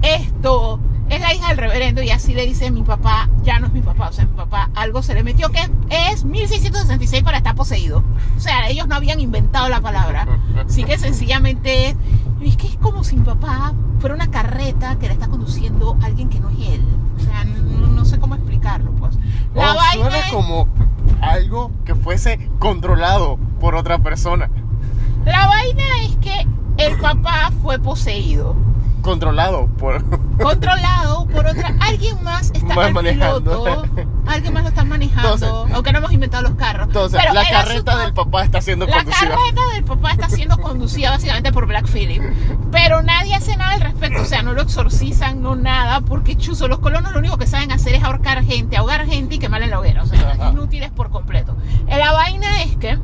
Esto es la hija del reverendo y así le dice mi papá, ya no es mi papá, o sea, mi papá algo se le metió que es 1666 para estar poseído. O sea, ellos no habían inventado la palabra. Así que sencillamente es que es como si mi papá fuera una carreta que le está conduciendo alguien que no es él. O sea, no, no sé cómo explicarlo, pues. La Oh, vaina suena es- como algo que fuese controlado por otra persona. La vaina es que el papá fue poseído. Controlado por. [LAUGHS] controlado por otra alguien más está Más al manejando. piloto alguien más lo está manejando, Entonces- aunque no hemos inventado los carros. Entonces, Pero la carreta asunto- del papá está siendo la conducida. carreta del papá está siendo conducida básicamente por Black Phillip. Pero nadie hace nada al respecto. O sea, no lo exorcizan, no nada. Porque chuzo, los colonos lo único que saben hacer es ahorcar gente, ahogar gente y quemarla en la hoguera. O sea, Ajá. inútiles por completo. La vaina es que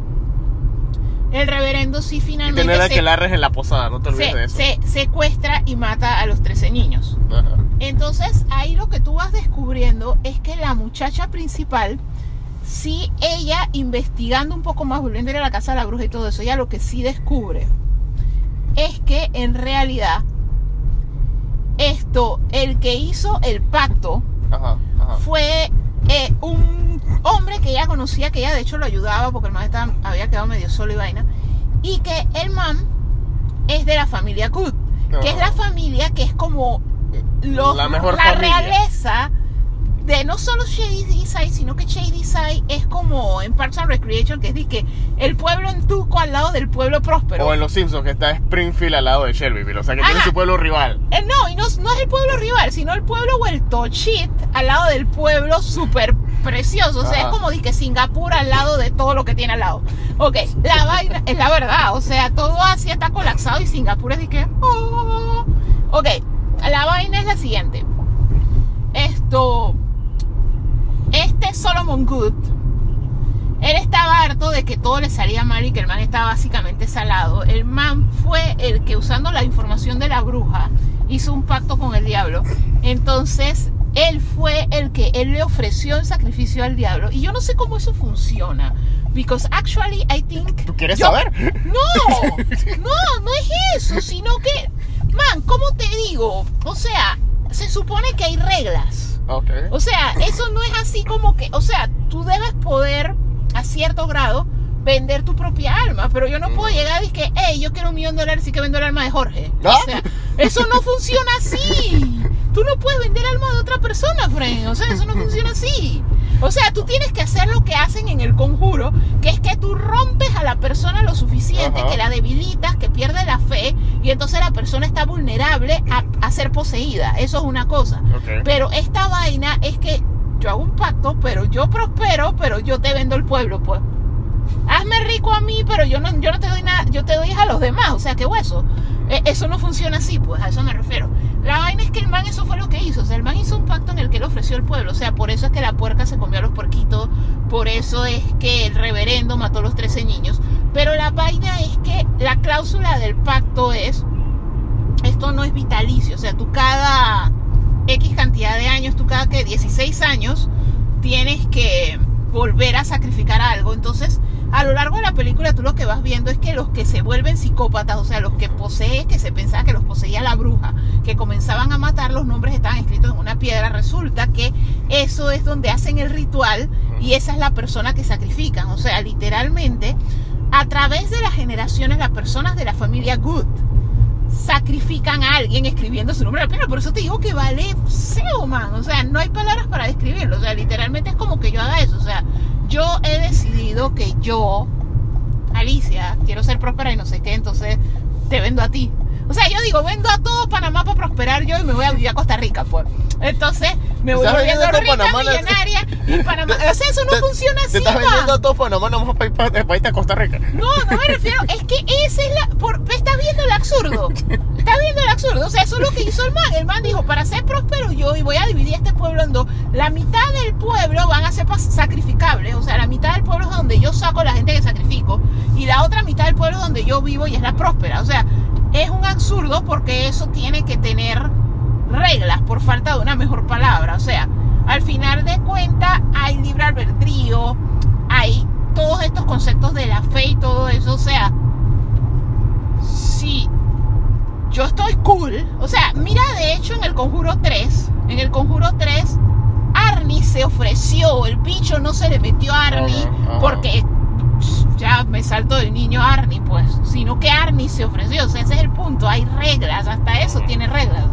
el reverendo sí Y finalmente tener se, aquelarres en la posada, no te olvides de se, eso. se secuestra y mata a los 13 niños. Ajá. Entonces ahí lo que tú vas descubriendo es que la muchacha principal, sí ella investigando un poco más, volviendo a ir a la casa de la bruja y todo eso, ella lo que sí descubre es que en realidad esto, el que hizo el pacto Ajá, ajá. fue eh, un hombre que ella conocía, que ella de hecho lo ayudaba porque el man estaba- había quedado medio solo y vaina, y que el man es de la familia Good, que es Ajá. la familia que es como los- La mejor la familia. realeza de no solo Shady Side, sino que Shady Side es como en Parks and Recreation, que es que el pueblo en Tuco al lado del pueblo próspero. O en Los Simpsons, que está Springfield al lado de Shelbyville. O sea, que tiene su pueblo rival. Eh, no, y no, no es el pueblo rival, sino el pueblo vuelto shit al lado del pueblo súper precioso. O sea, Ajá. es como que Singapur al lado de todo lo que tiene al lado. Ok, la vaina es la verdad. O sea, todo Asia está colapsado y Singapur es de que. oh. Ok, la vaina es la siguiente. Esto. Este Solomon Good. Él estaba harto de que todo le salía mal y que el man estaba básicamente salado. El man fue el que usando la información de la bruja hizo un pacto con el diablo. Entonces, él fue el que él le ofreció el sacrificio al diablo. Y yo no sé cómo eso funciona. Because actually I think... ¿Tú quieres yo- saber? No, [LAUGHS] no, no es eso, sino que, man, ¿cómo te digo? O sea, se supone que hay reglas. O sea, eso no es así como que, o sea, tú debes poder a cierto grado vender tu propia alma, pero yo no puedo llegar y que, hey, yo quiero un millón de dólares y que vendo el alma de Jorge. ¿Ah? O sea, eso no funciona así. Tú no puedes vender alma de otra persona, friend. O sea, eso no funciona así. O sea, tú tienes que hacer lo que hacen en el conjuro, que es que tú rompes a la persona lo suficiente, Ajá. que la debilitas, que pierde la fe, y entonces la persona está vulnerable a, a ser poseída. Eso es una cosa. Pero esta vaina es que yo hago un pacto, pero yo prospero, pero yo te vendo el pueblo, pues. Hazme rico a mí, pero yo no, yo no te doy nada, yo te doy a los demás, o sea, qué hueso. Eh, eso no funciona así, pues, a eso me refiero. La vaina es que el man eso fue lo que hizo, o sea, el man hizo un pacto en el que le ofreció el pueblo, o sea, por eso es que la puerca se comió a los puerquitos, por eso es que el reverendo mató a los 13 niños, pero la vaina es que la cláusula del pacto es, esto no es vitalicio, o sea, tú cada X cantidad de años, tú cada que 16 años tienes que volver a sacrificar algo. Entonces, a lo largo de la película tú lo que vas viendo es que los que se vuelven psicópatas, o sea, los que poseen, que se pensaba que los poseía la bruja, que comenzaban a matar, los nombres estaban escritos en una piedra, resulta que eso es donde hacen el ritual y esa es la persona que sacrifican. O sea, literalmente, a través de las generaciones, las personas de la familia Good sacrifican a alguien escribiendo su en la piedra. Por eso te digo que vale cero, man. O sea, no hay palabras para describirlo. O sea, literalmente es como que yo haga eso. O sea, yo he decidido que yo, Alicia, quiero ser próspera y no sé qué, entonces te vendo a ti. O sea, yo digo, vendo a todo Panamá para prosperar yo y me voy a vivir a Costa Rica, pues. Entonces, me voy Estás volviendo rica, todo Panamá, millonaria y Panamá. O sea, eso no Te- funciona Te así, estás man. vendiendo a todos Panamá nomás para ir pa- para irte a Costa Rica. No, no me refiero, es que esa es la. Por, estás viendo el absurdo. Estás viendo el absurdo. O sea, eso es lo que hizo el man. El man dijo: Para ser próspero yo y voy a dividir este pueblo en dos. La mitad del pueblo van a ser sacrificables. O sea, la mitad del pueblo es donde yo saco la gente que sacrifico. Y la otra mitad del pueblo es donde yo vivo y es la próspera. O sea, es un absurdo porque eso tiene que tener reglas, por falta de una mejor palabra. O sea, al final de cuentas hay libre albedrío, hay todos estos conceptos de la fe y todo eso. O sea, si yo estoy cool, o sea, mira de hecho en el conjuro 3, en el conjuro 3, Arnie se ofreció, el bicho no se le metió a Arnie porque ya me salto del niño Arnie, pues, sino que Arnie se ofreció, o sea, ese es el punto, hay reglas, hasta eso tiene reglas.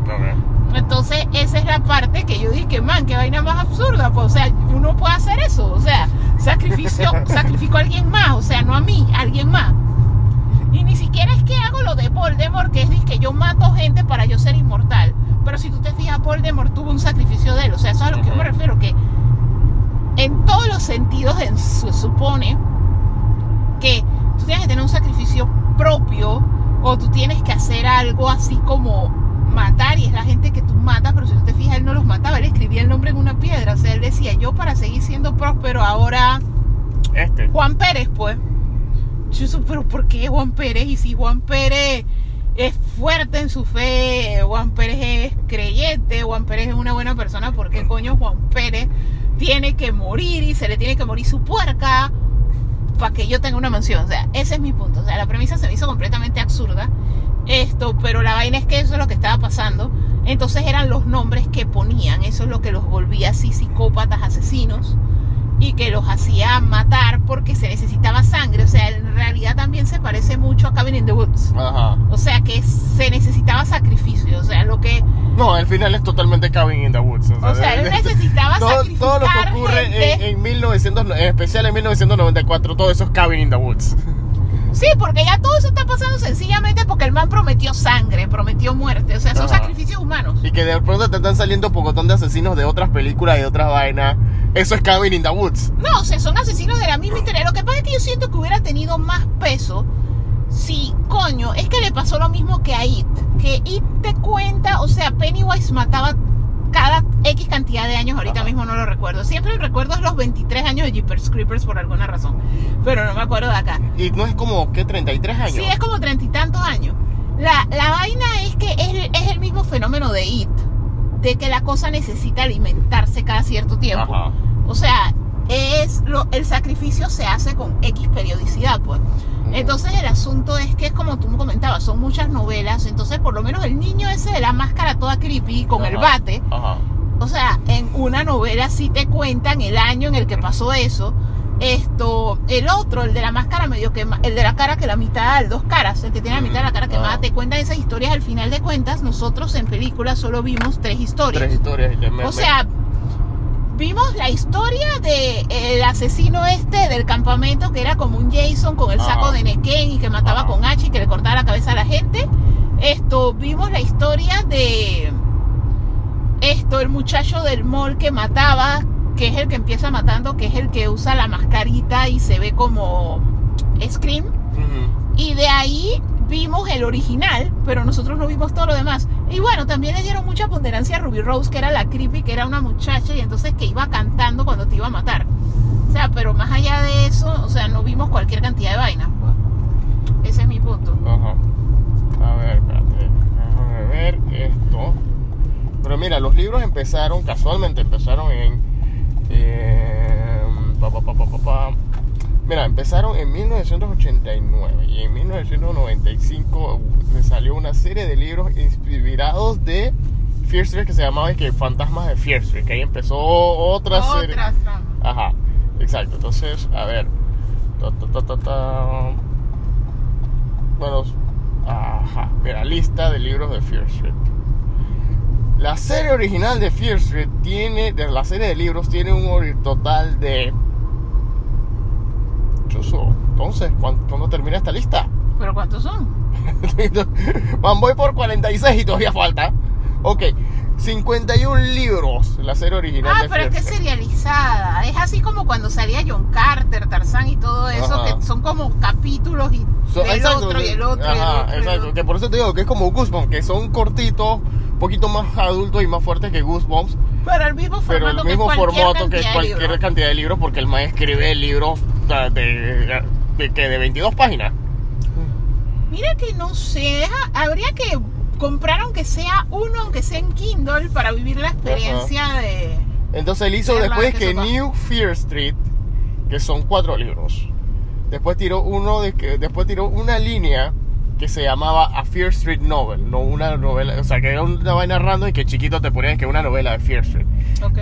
Entonces, esa es la parte que yo dije, man, qué vaina más absurda. Pues, o sea, uno puede hacer eso. O sea, sacrificio, [LAUGHS] sacrifico a alguien más. O sea, no a mí, a alguien más. Y ni siquiera es que hago lo de Voldemort, que es que yo mato gente para yo ser inmortal. Pero si tú te fijas, Voldemort tuvo un sacrificio de él. O sea, eso es a lo que yo me refiero, que en todos los sentidos en- se supone que tú tienes que tener un sacrificio propio o tú tienes que hacer algo así como matar y es la gente que tú matas, pero si tú te fijas, él no los mataba, él escribía el nombre en una piedra, o sea, él decía, yo para seguir siendo próspero ahora Este. Juan Pérez, pues. Yo pero ¿por qué Juan Pérez? Y si Juan Pérez es fuerte en su fe, Juan Pérez es creyente, Juan Pérez es una buena persona, ¿por qué coño Juan Pérez tiene que morir y se le tiene que morir su puerca para que yo tenga una mansión? O sea, ese es mi punto. O sea, la premisa se me hizo completamente absurda. Esto, pero la vaina es que eso es lo que estaba pasando. Entonces eran los nombres que ponían, eso es lo que los volvía así psicópatas, asesinos y que los hacía matar porque se necesitaba sangre. O sea, en realidad también se parece mucho a Cabin in the Woods. Ajá. O sea, que se necesitaba sacrificio. O sea, lo que. No, al final es totalmente Cabin in the Woods. O sea, él necesitaba todo, sacrificar todo lo que ocurre gente. en, en 1900, en especial en 1994, todo eso es Cabin in the Woods. Sí, porque ya todo eso está pasando sencillamente porque el man prometió sangre, prometió muerte. O sea, son Ajá. sacrificios humanos. Y que de pronto te están saliendo pocotón de asesinos de otras películas y de otras vainas. Eso es Cabin in the Woods. No, o sea, son asesinos de la misma historia. Lo que pasa es que yo siento que hubiera tenido más peso si, coño, es que le pasó lo mismo que a It. Que It te cuenta, o sea, Pennywise mataba cada X cantidad de años, ahorita Ajá. mismo no lo recuerdo. Siempre recuerdo los 23 años de Jeepers Creepers por alguna razón, pero no me acuerdo de acá. Y no es como, ¿qué? 33 años. Sí, es como treinta y tantos años. La, la vaina es que es, es el mismo fenómeno de IT, de que la cosa necesita alimentarse cada cierto tiempo. Ajá. O sea, es lo, el sacrificio se hace con X periodicidad, pues. Entonces el asunto es que es como tú me comentabas, son muchas novelas, entonces por lo menos el niño ese de la máscara toda creepy con el bate, Ajá. o sea, en una novela sí te cuentan el año en el que pasó eso. Esto, el otro, el de la máscara medio que el de la cara que la mitad, el dos caras, el que tiene la mitad de la cara quemada, Ah. te cuentan esas historias. Al final de cuentas, nosotros en película solo vimos tres historias. Tres historias. me- O me- sea, vimos la historia de el asesino este del campamento que era como un Jason con el saco Ajá. de Nequén y que mataba Ajá. con H y que le cortaba la cabeza a la gente. Esto, vimos la historia de esto, el muchacho del mall que mataba, que es el que empieza matando, que es el que usa la mascarita y se ve como Scream. Ujú. Y de ahí vimos el original, pero nosotros no vimos todo lo demás. Y bueno, también le dieron mucha ponderancia a Ruby Rose, que era la creepy, que era una muchacha y entonces que iba cantando cuando te iba a matar. O sea, pero más allá de eso, o sea, no vimos cualquier cantidad de vainas. pues. Ese es mi punto. Ajá. A ver, espérate. Déjame ver esto. Pero mira, los libros empezaron, casualmente empezaron en. eh, pa, pa, pa, pa, pa, pa. Mira, empezaron en 1989 y en 1995 le salió una serie de libros inspirados de Fear Street que se llamaba que Fantasmas de Fear Street, que ahí empezó otra serie. Ajá, exacto. Entonces, a ver. Ta, ta, ta, ta, ta. Bueno, ajá. Mira, lista de libros de Fear Street. La serie original de Fear Street tiene, de la serie de libros, tiene un total de. Chuso, entonces, ¿cuándo, ¿cuándo termina esta lista? [LAUGHS] ¿Pero cuántos son? Van, voy por 46 y todavía falta. Ok, 51 libros, la serie original Ah, de pero es que es serializada. Es así como cuando salía John Carter, Tarzán y todo eso, Ajá. que son como capítulos y So- el exacto, otro y el otro y el ajá, otro. y el exacto, otro. que por eso te digo que es como Goosebumps, que son cortitos, un poquito más adultos y más fuertes que Goosebumps, Pero el mismo pero formato el mismo que cualquier formato que cualquier cantidad de libros, porque el maestro escribe libros de, de, de, que de 22 páginas. Mira que no sé, habría que comprar aunque sea uno, aunque sea en Kindle, para vivir la experiencia de... Entonces él hizo después que. New Fear Street, que son cuatro libros. Después tiró uno de que después tiró una línea que se llamaba A Fear Street Novel, no una novela, o sea, que era una vaina random y que chiquito te ponías que una novela de Fear Street.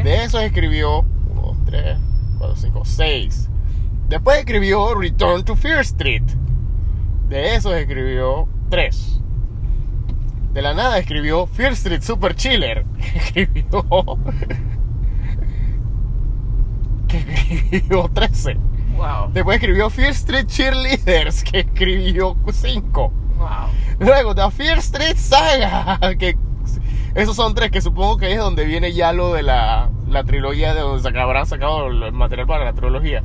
De eso escribió 1, 2, 3, 4, 5, 6. Después escribió Return to Fear Street. De eso escribió 3. De la nada escribió Fear Street Super Chiller. [LAUGHS] Escribió. [LAUGHS] Que escribió 13. Wow, Después escribió Fear Street Cheerleaders. Que escribió 5. wow. Luego The Fear Street Saga. Que Esos son tres que supongo que es donde viene ya lo de la, la trilogía, de donde se habrán sacado el material para la trilogía.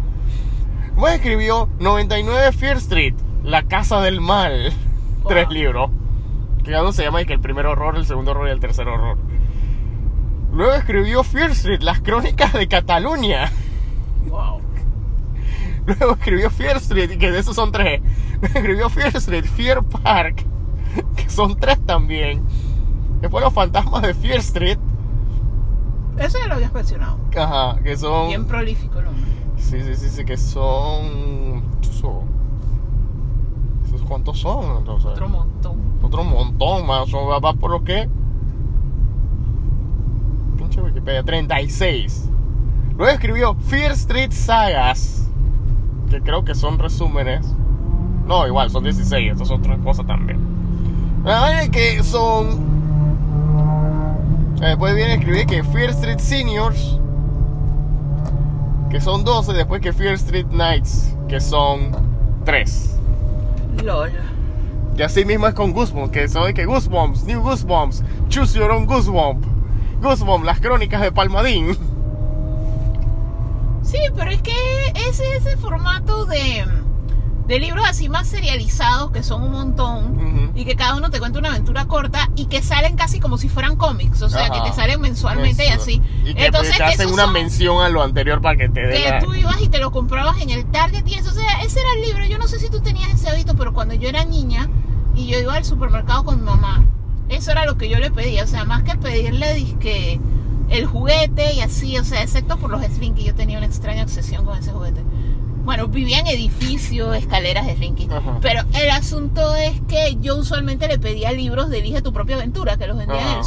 Luego escribió 99 Fear Street, La Casa del Mal. Tres libros. Que cada uno se llama y que el primer horror, el segundo horror y el tercer horror. Luego escribió Fear Street, Las Crónicas de Cataluña. Wow. Luego escribió Fear Street, que de esos son tres. Luego escribió Fear Street, Fear Park, que son tres también. Después los fantasmas de Fear Street, Eso ya lo habías mencionado. ajá, que son... Bien prolífico el hombre. Sí, sí, sí, sí, que son... son- ¿Esos cuántos son? Entonces, Otro montón. Otro montón más, son, va, por lo que... Pinche Wikipedia, 36. Luego escribió Fear Street Sagas, que creo que son resúmenes. No, igual, son 16, eso es otra cosa también. La verdad es que son... eh, Después viene a escribir que Fear Street Seniors, que son 12, después que Fear Street Nights, que son 3. LOL. Y así mismo es con Goosebumps, que son que Goosebumps, New Goosebumps, Choose Your Own Goosebump, Goosebumps, las crónicas de Palmadín. Sí, pero es que ese es el formato de, de libros así más serializados, que son un montón, y que cada uno te cuenta una aventura corta y que salen casi como si fueran cómics, o sea, Ajá. que te salen mensualmente y así. Y que Entonces, te hacen una son- mención a lo anterior para que te dé que la... tú ibas y te lo comprabas en el Target y eso, o sea, ese era el libro. Yo no sé si tú tenías ese hábito, pero cuando yo era niña y yo iba al supermercado con mi mamá, eso era lo que yo le pedía, o sea, más que pedirle disque el juguete y así, o sea, excepto por los Slinky, yo tenía una extraña obsesión con ese juguete. Bueno, vivía en edificios, escaleras de Slinky. Ajá. Pero el asunto es que yo usualmente le pedía libros de Elige tu propia aventura, que los vendían en el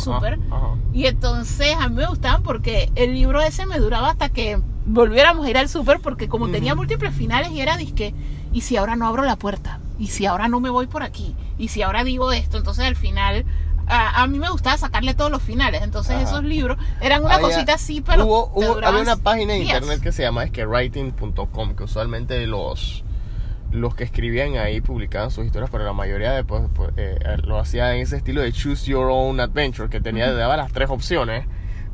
ajá. Y entonces a mí me gustaban porque el libro ese me duraba hasta que volviéramos a ir al súper porque como tenía múltiples finales y era disque, y si ahora no abro la puerta, y si ahora no me voy por aquí, y si ahora digo esto, entonces al final a, a mí me gustaba sacarle todos los finales, entonces Ajá. esos libros eran una Había- cosita así, pero hubo, había una página de internet que se llama es que writing.com que usualmente los los que escribían ahí publicaban sus historias pero la mayoría de, pues, pues, eh, lo hacía en ese estilo de choose your own adventure que tenía daba las tres opciones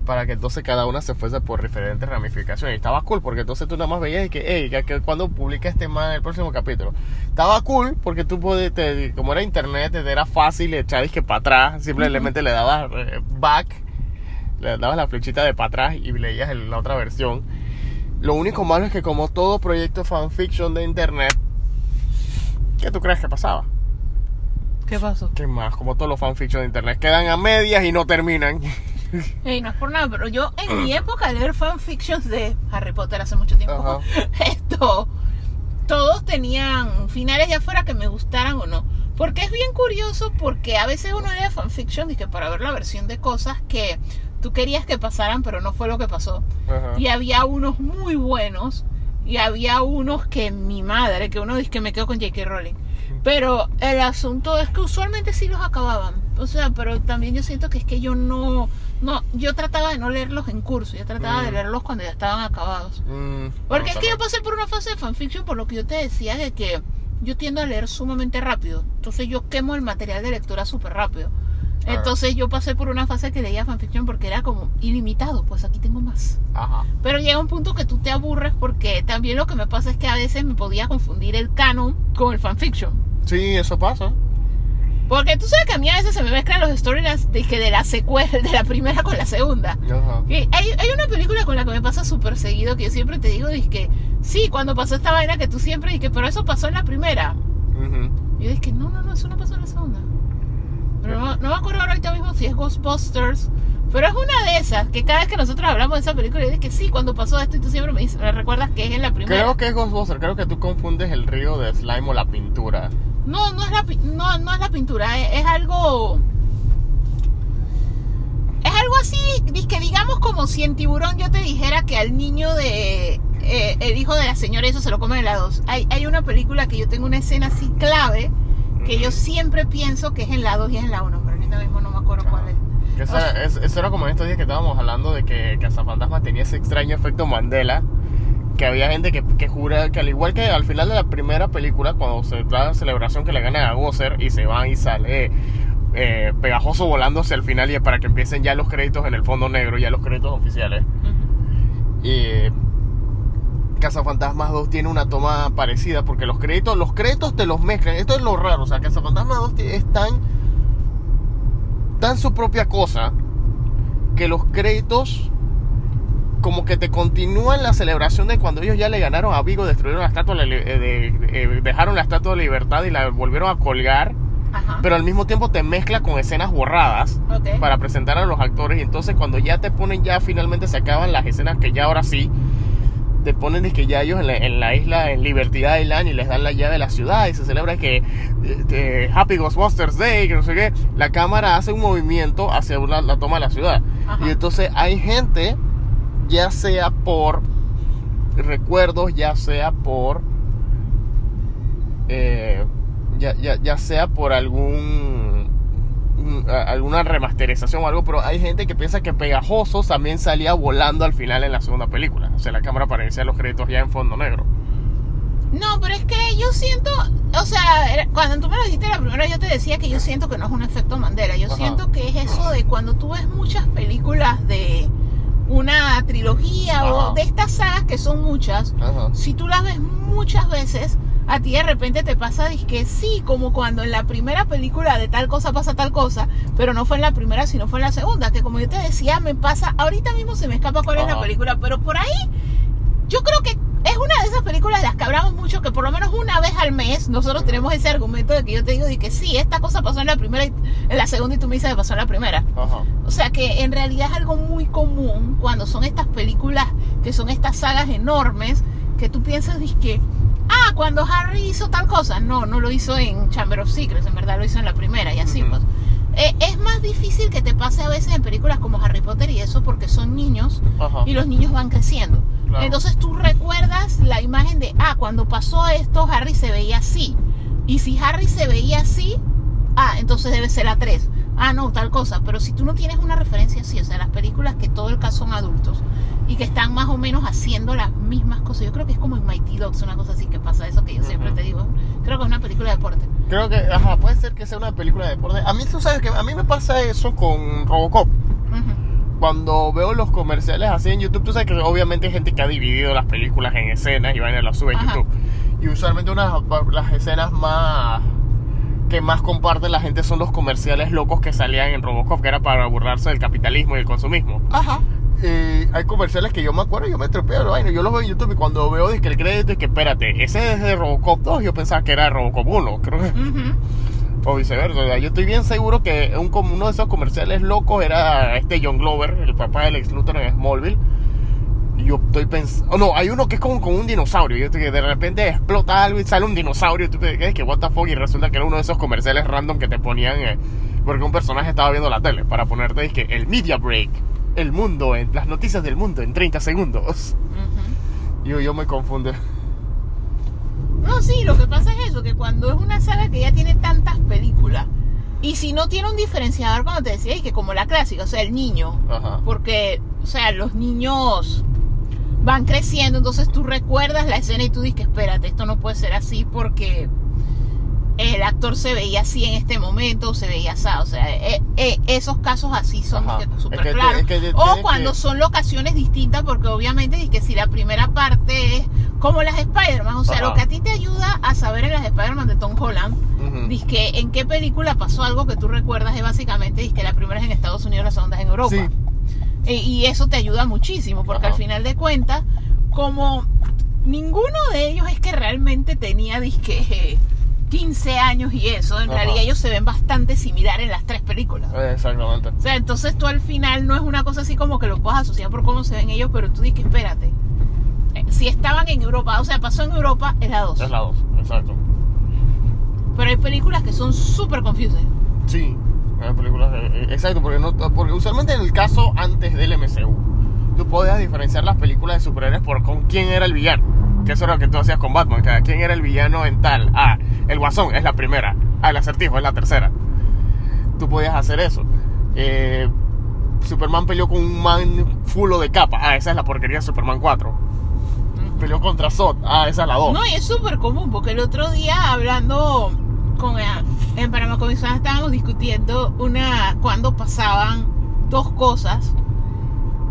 para que entonces cada una se fuese por diferentes ramificaciones y estaba cool porque entonces tú nada más veías que hey que, cuando publica este man el próximo capítulo estaba cool porque tú podías te- como era internet te era fácil echar que para atrás simplemente le dabas eh, back le dabas la flechita de para atrás y leías el- la otra versión. Lo único malo es que como todo proyecto fanfiction de internet, ¿qué tú crees que pasaba? ¿Qué pasó? ¿Qué más? Como todos los fanfiction de internet, quedan a medias y no terminan. [LAUGHS] [LAUGHS] Ey, no es por nada, pero yo en mi [CLEARS THROAT] época de leer fanfictions de Harry Potter hace mucho tiempo, Ajá. [LAUGHS] esto, todos tenían finales ya fuera que me gustaran o no. Porque es bien curioso porque a veces uno lee fanfiction y que para ver la versión de cosas que tú querías que pasaran, pero no fue lo que pasó. Ajá. Y había unos muy buenos y había unos que mi madre, que uno dice que me quedo con J.K. Rowling. Pero el asunto es que usualmente sí los acababan. O sea, pero también yo siento que es que yo no, no, yo trataba de no leerlos en curso, yo trataba de Mm. leerlos cuando ya estaban acabados. Mm, Porque es que yo pasé por una fase de fanfiction por lo que yo te decía de que yo tiendo a leer sumamente rápido. Entonces yo quemo el material de lectura súper rápido. Claro. Entonces yo pasé por una fase que leía fanfiction porque era como ilimitado, pues aquí tengo más. Ajá. Pero llega un punto que tú te aburres porque también lo que me pasa es que a veces me podía confundir el canon con el fanfiction. Sí, eso pasa. Porque tú sabes que a mí a veces se me mezclan los storylines de, que de la secuela, [LAUGHS] de la primera con la segunda. Ajá. Hay, hay una película con la que me pasa súper seguido que yo siempre te digo, que sí, cuando pasó esta vaina que tú siempre dices, pero eso pasó en la primera. Ujú. Y yo dije, no, no, no, eso no pasó en la segunda. Pero no, no me acuerdo ahorita mismo si es Ghostbusters. Pero es una de esas, que cada vez que nosotros hablamos de esa película, yo digo que sí, cuando pasó esto, y tú siempre me, dices, me recuerdas que es en la primera. Creo que es Ghostbuster, creo que tú confundes el río de slime o la pintura. No, no es la, no, no es la pintura, es, es algo... Es algo así, que digamos como si en Tiburón yo te dijera que al niño de... eh, el hijo de la señora eso se lo come de la dos. Hay, hay una película que yo tengo una escena así clave que yo siempre pienso que es en la 2 y es en la 1, pero ahorita mismo no me acuerdo cuál es. Que esa- es- eso era como en estos días que estábamos hablando de que Cazafantasma tenía ese extraño efecto Mandela. Que había gente que, que jura que al igual que al final de la primera película, cuando se da la celebración que le ganan a Gozer y se van y sale eh, pegajoso volando hacia el final y para que empiecen ya los créditos en el fondo negro, ya los créditos oficiales. Y Cazafantasmas 2 tiene una toma parecida porque los créditos, los créditos te los mezclan. Esto es lo raro, o sea, Cazafantasmas 2 t- es tan, tan su propia cosa que los créditos como que te continúan la celebración de cuando ellos ya le ganaron a Vigo, destruyeron la estatua, de, eh, de- dejaron la estatua de libertad y la volvieron a colgar, Ajá. pero al mismo tiempo te mezcla con escenas borradas para presentar a los actores y entonces cuando ya te ponen ya finalmente se acaban las escenas que ya ahora sí te ponen es que ya ellos en la, en la isla en Liberty Island y les dan la llave de la ciudad y se celebra que eh, eh, Happy Ghostbusters Day que no sé qué la cámara hace un movimiento hacia una- la toma de la ciudad Ajá. y entonces hay gente ya sea por recuerdos ya sea por eh, ya, ya, ya sea por algún alguna remasterización o algo, pero hay gente que piensa que Pegajosos también salía volando al final en la segunda película. O sea, la cámara aparecía los créditos ya en fondo negro. No, pero es que yo siento, o sea, cuando tú me lo dijiste la primera, yo te decía que yo siento que no es un efecto Mandela. Yo Ajá. siento que es eso de cuando tú ves muchas películas de una trilogía Ajá. o de estas sagas que son muchas, Ajá. si tú las ves muchas veces, a ti de repente te pasa que sí, como cuando en la primera película de tal cosa pasa tal cosa, pero no fue en la primera, sino fue en la segunda, que como yo te decía, me pasa, ahorita mismo se me escapa cuál es la película, pero por ahí yo creo que es una de esas películas de las que hablamos mucho, que por lo menos una vez al mes nosotros tenemos ese argumento de que yo te digo de que sí, esta cosa pasó en la primera, y en la segunda y tú me dices que pasó en la primera. Ajá. O sea que en realidad es algo muy común cuando son estas películas, que son estas sagas enormes, que tú piensas que, ah, cuando Harry hizo tal cosa. No, no lo hizo en Chamber of Secrets, en verdad lo hizo en la primera y así Ujú. pues. Eh, es más difícil que te pase a veces en películas como Harry Potter y eso porque son niños Ajá. y los niños van creciendo. Claro. Entonces tú recuerdas la imagen de, ah, cuando pasó esto, Harry se veía así. Y si Harry se veía así, ah, entonces debe ser la 3. Ah, no, tal cosa. Pero si tú no tienes una referencia así, o sea, las películas que todo el caso son adultos y que están más o menos haciendo las mismas cosas. Yo creo que es como en Mighty Dogs, una cosa así que pasa, eso que yo siempre te digo. Creo que es una película de deporte. Creo que, ajá, puede ser que sea una película de deporte. A mí, tú sabes que a mí me pasa eso con Robocop. Cuando veo los comerciales así en YouTube, tú sabes que obviamente hay gente que ha dividido las películas en escenas y van a las sube en. YouTube. Y usualmente unas las escenas más que más comparte la gente son los comerciales locos que salían en Robocop, que era para burlarse del capitalismo y el consumismo. Ajá. Eh, hay comerciales que yo me acuerdo, yo me trepeo, vaina, yo los veo en YouTube y cuando veo dizque el crédito es que espérate, ese es de Robocop 2, yo pensaba que era de Robocop 1, creo que, [LAUGHS] o viceversa. O sea, yo estoy bien seguro que un, uno de esos comerciales locos era este John Glover, el papá del ex Luthor en Smallville. Y yo estoy pensando, no, hay uno que es como con un dinosaurio, estoy que de repente explota algo y sale un dinosaurio, y tú te que what the fuck, y resulta que era uno de esos comerciales random que te ponían, eh, porque un personaje estaba viendo la tele, para ponerte, es que el media break, el mundo, en, las noticias del mundo en 30 segundos. Ujú. Yo, yo me confundo. No, sí, lo que pasa es eso, que cuando es una saga que ya tiene tantas películas, y si no tiene un diferenciador, como te decía, y que como la clásica, o sea, el niño, Ajá. porque, o sea, los niños van creciendo, entonces tú recuerdas la escena y tú dices, espérate, esto no puede ser así porque el actor se veía así en este momento, o se veía así, o sea, eh, eh, esos casos así son súper Es que claros. es que o cuando son locaciones distintas, porque obviamente es que si la primera parte es como las Spider-Man, o sea, Ajá. lo que a ti te ayuda a saber en las Spider-Man de Tom Holland, dice que en qué película pasó algo que tú recuerdas es básicamente dice que la primera es en Estados Unidos, la segunda es en Europa. Sí. E- y eso te ayuda muchísimo, porque Ajá. al final de cuentas, como ninguno de ellos es que realmente tenía disque 15 años y eso, en Ajá. realidad ellos se ven bastante similar en las tres películas. Exactamente. O sea, entonces tú al final no es una cosa así como que lo puedas asociar por cómo se ven ellos, pero tú dices que espérate. Eh, Si estaban en Europa, o sea, pasó en Europa, es la 2. Es la 2, exacto. Pero hay películas que son súper confusing. Sí, hay películas. eh, eh, exacto, porque, no, porque usualmente en el caso antes del MCU, tú podías diferenciar las películas de superhéroes por con quién era el villano. Que eso era lo que tú hacías con Batman. que quién era el villano en tal. Ah, el Guasón es la primera. Ah, el Acertijo es la tercera. Tú podías hacer eso. Eh, Superman peleó con un man fulo de capa. Ah, esa es la porquería de Superman 4. Peleó contra Zod. Ah, esa es la 2. No, y es súper común, porque el otro día hablando con, en Panamá estábamos discutiendo una cuando pasaban dos cosas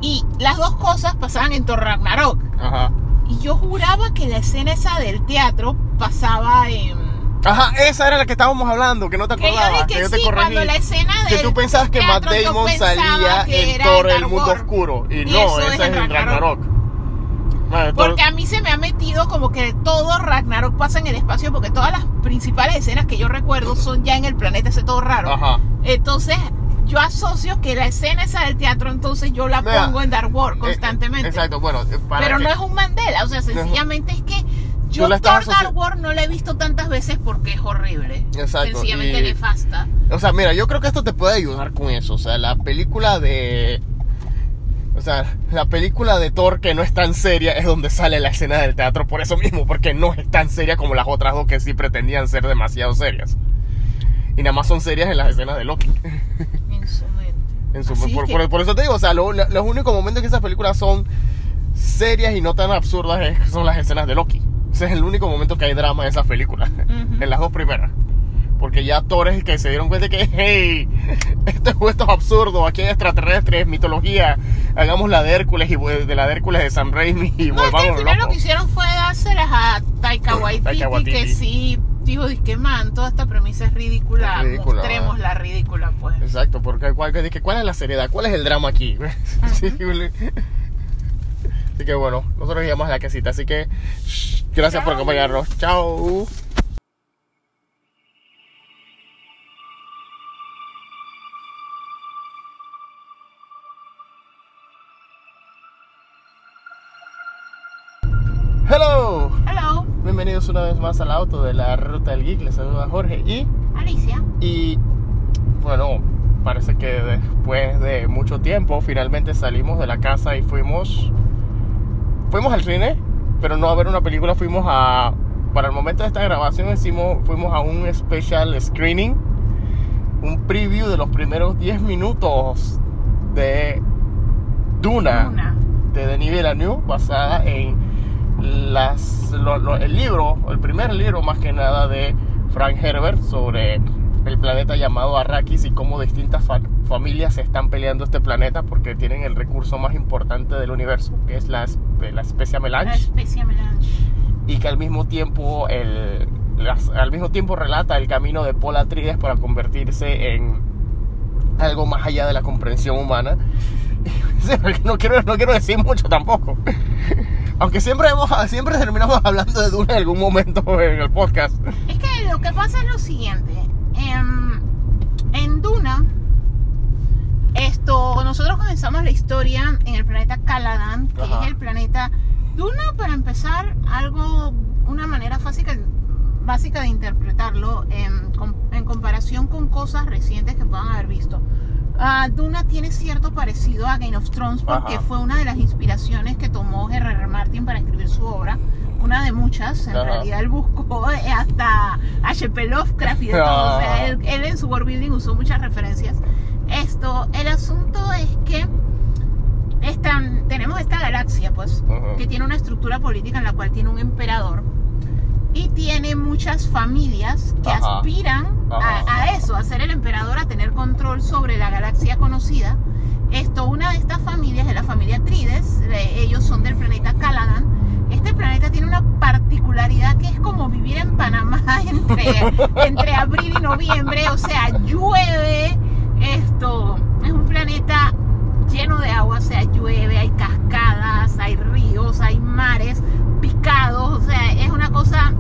y las dos cosas pasaban en Thor Ragnarok. Ajá. Y yo juraba que la escena esa del teatro pasaba en... Ajá, esa era la que estábamos hablando, que no te Que yo acordabas, dije que yo te sí, corregí. cuando la escena Que del tú pensabas que Matt Damon salía que en Thor el mundo oscuro. Y, Y no, esa es en Ragnarok. Ragnarok. Porque a mí se me ha metido como que todo Ragnarok pasa en el espacio, porque todas las principales escenas que yo recuerdo son ya en el planeta ese todo raro. Ajá. Entonces, yo asocio que la escena esa del teatro, entonces yo la Mira, pongo en Dark World Eh, constantemente. Exacto, bueno, eh, para Pero que- no es un Mandela, o sea, sencillamente es que yo la Thor Dark World no la he visto tantas veces porque es horrible. Exacto, Sencillamente y- nefasta. O sea, mira, yo creo que esto te puede ayudar con eso. O sea, la película de. O sea, la película de Thor que no es tan seria es donde sale la escena del teatro por eso mismo, porque no es tan seria como las otras dos que sí pretendían ser demasiado serias. Y nada más son serias en las escenas de Loki. En su mente. En su- Así por, que- por- por eso te digo, o sea, lo- lo- los únicos momentos que esas películas son serias y no tan absurdas son las escenas de Loki. Ese es el único momento que hay drama en esas películas. En las dos primeras. Porque ya Thor es el que se dieron cuenta que, hey, esto, es- esto es absurdo, aquí hay extraterrestres, mitología, hagamos la de Hércules y de la de Hércules de San Raimi y No, es que al volvamos final lo que hicieron fue dárselas a Taika Waititi, Taika Waititi. que sí dijo, que man, toda esta premisa es ridícula, Es ridícula, mostremos la ridícula, pues. Exacto, porque ¿cuál, ¿cuál es la seriedad? ¿Cuál es el drama aquí? [LAUGHS] Así que bueno, nosotros llegamos a la casita, así que shh, gracias por acompañarnos. Chao. Una vez más al auto de la Ruta del Geek. Les saluda Jorge y Alicia. y bueno, parece que después de mucho tiempo finalmente salimos de la casa y fuimos fuimos al cine, pero no a ver una película, fuimos a para el momento de esta grabación hicimos fuimos a un special screening, un preview de los primeros 10 minutos de Duna, Una. de Denis Villeneuve basada en las, lo- lo- el libro, el primer libro más que nada de Frank Herbert sobre el planeta llamado Arrakis y cómo distintas fa- familias se están peleando este planeta porque tienen el recurso más importante del universo, que es la, la especie La melange, especie melange. y que al mismo tiempo el, las- al mismo tiempo relata el camino de Paul Atreides para convertirse en algo más allá de la comprensión humana. [LAUGHS] No quiero, no quiero decir mucho tampoco. Aunque siempre, hemos, [LAUGHS] siempre terminamos [LAUGHS] hablando de Duna en algún momento en el podcast. Es que lo que pasa es lo siguiente. em, en Duna, esto, nosotros comenzamos la historia en el planeta Caladan, que Ajá. es el planeta Duna, para empezar, algo, una manera fácil, básica de interpretarlo en, com- en comparación con cosas recientes que puedan haber visto. Ah, Duna tiene cierto parecido a Game of Thrones porque Ajá. fue una de las inspiraciones que tomó R.R. Martin para escribir su obra. Una de muchas, en Ajá. realidad él buscó eh, hasta H.P. Lovecraft y de todo. O sea, él, él en su world building usó muchas referencias. Esto, el asunto es que esta- tenemos esta galaxia, pues, que tiene una estructura política en la cual tiene un emperador y tiene muchas familias que Ajá. aspiran a, Ajá. a eso, a ser el emperador, a tener control sobre la galaxia conocida. Esto, una de estas familias es la familia Trides, ellos son del planeta Caladan. Este planeta tiene una particularidad que es como vivir en Panamá [LAUGHS] entre, entre abril y noviembre, o sea, llueve, esto es un planeta lleno de agua, o sea, llueve, hay cascadas, hay ríos, hay mares picados, o sea, es una cosa,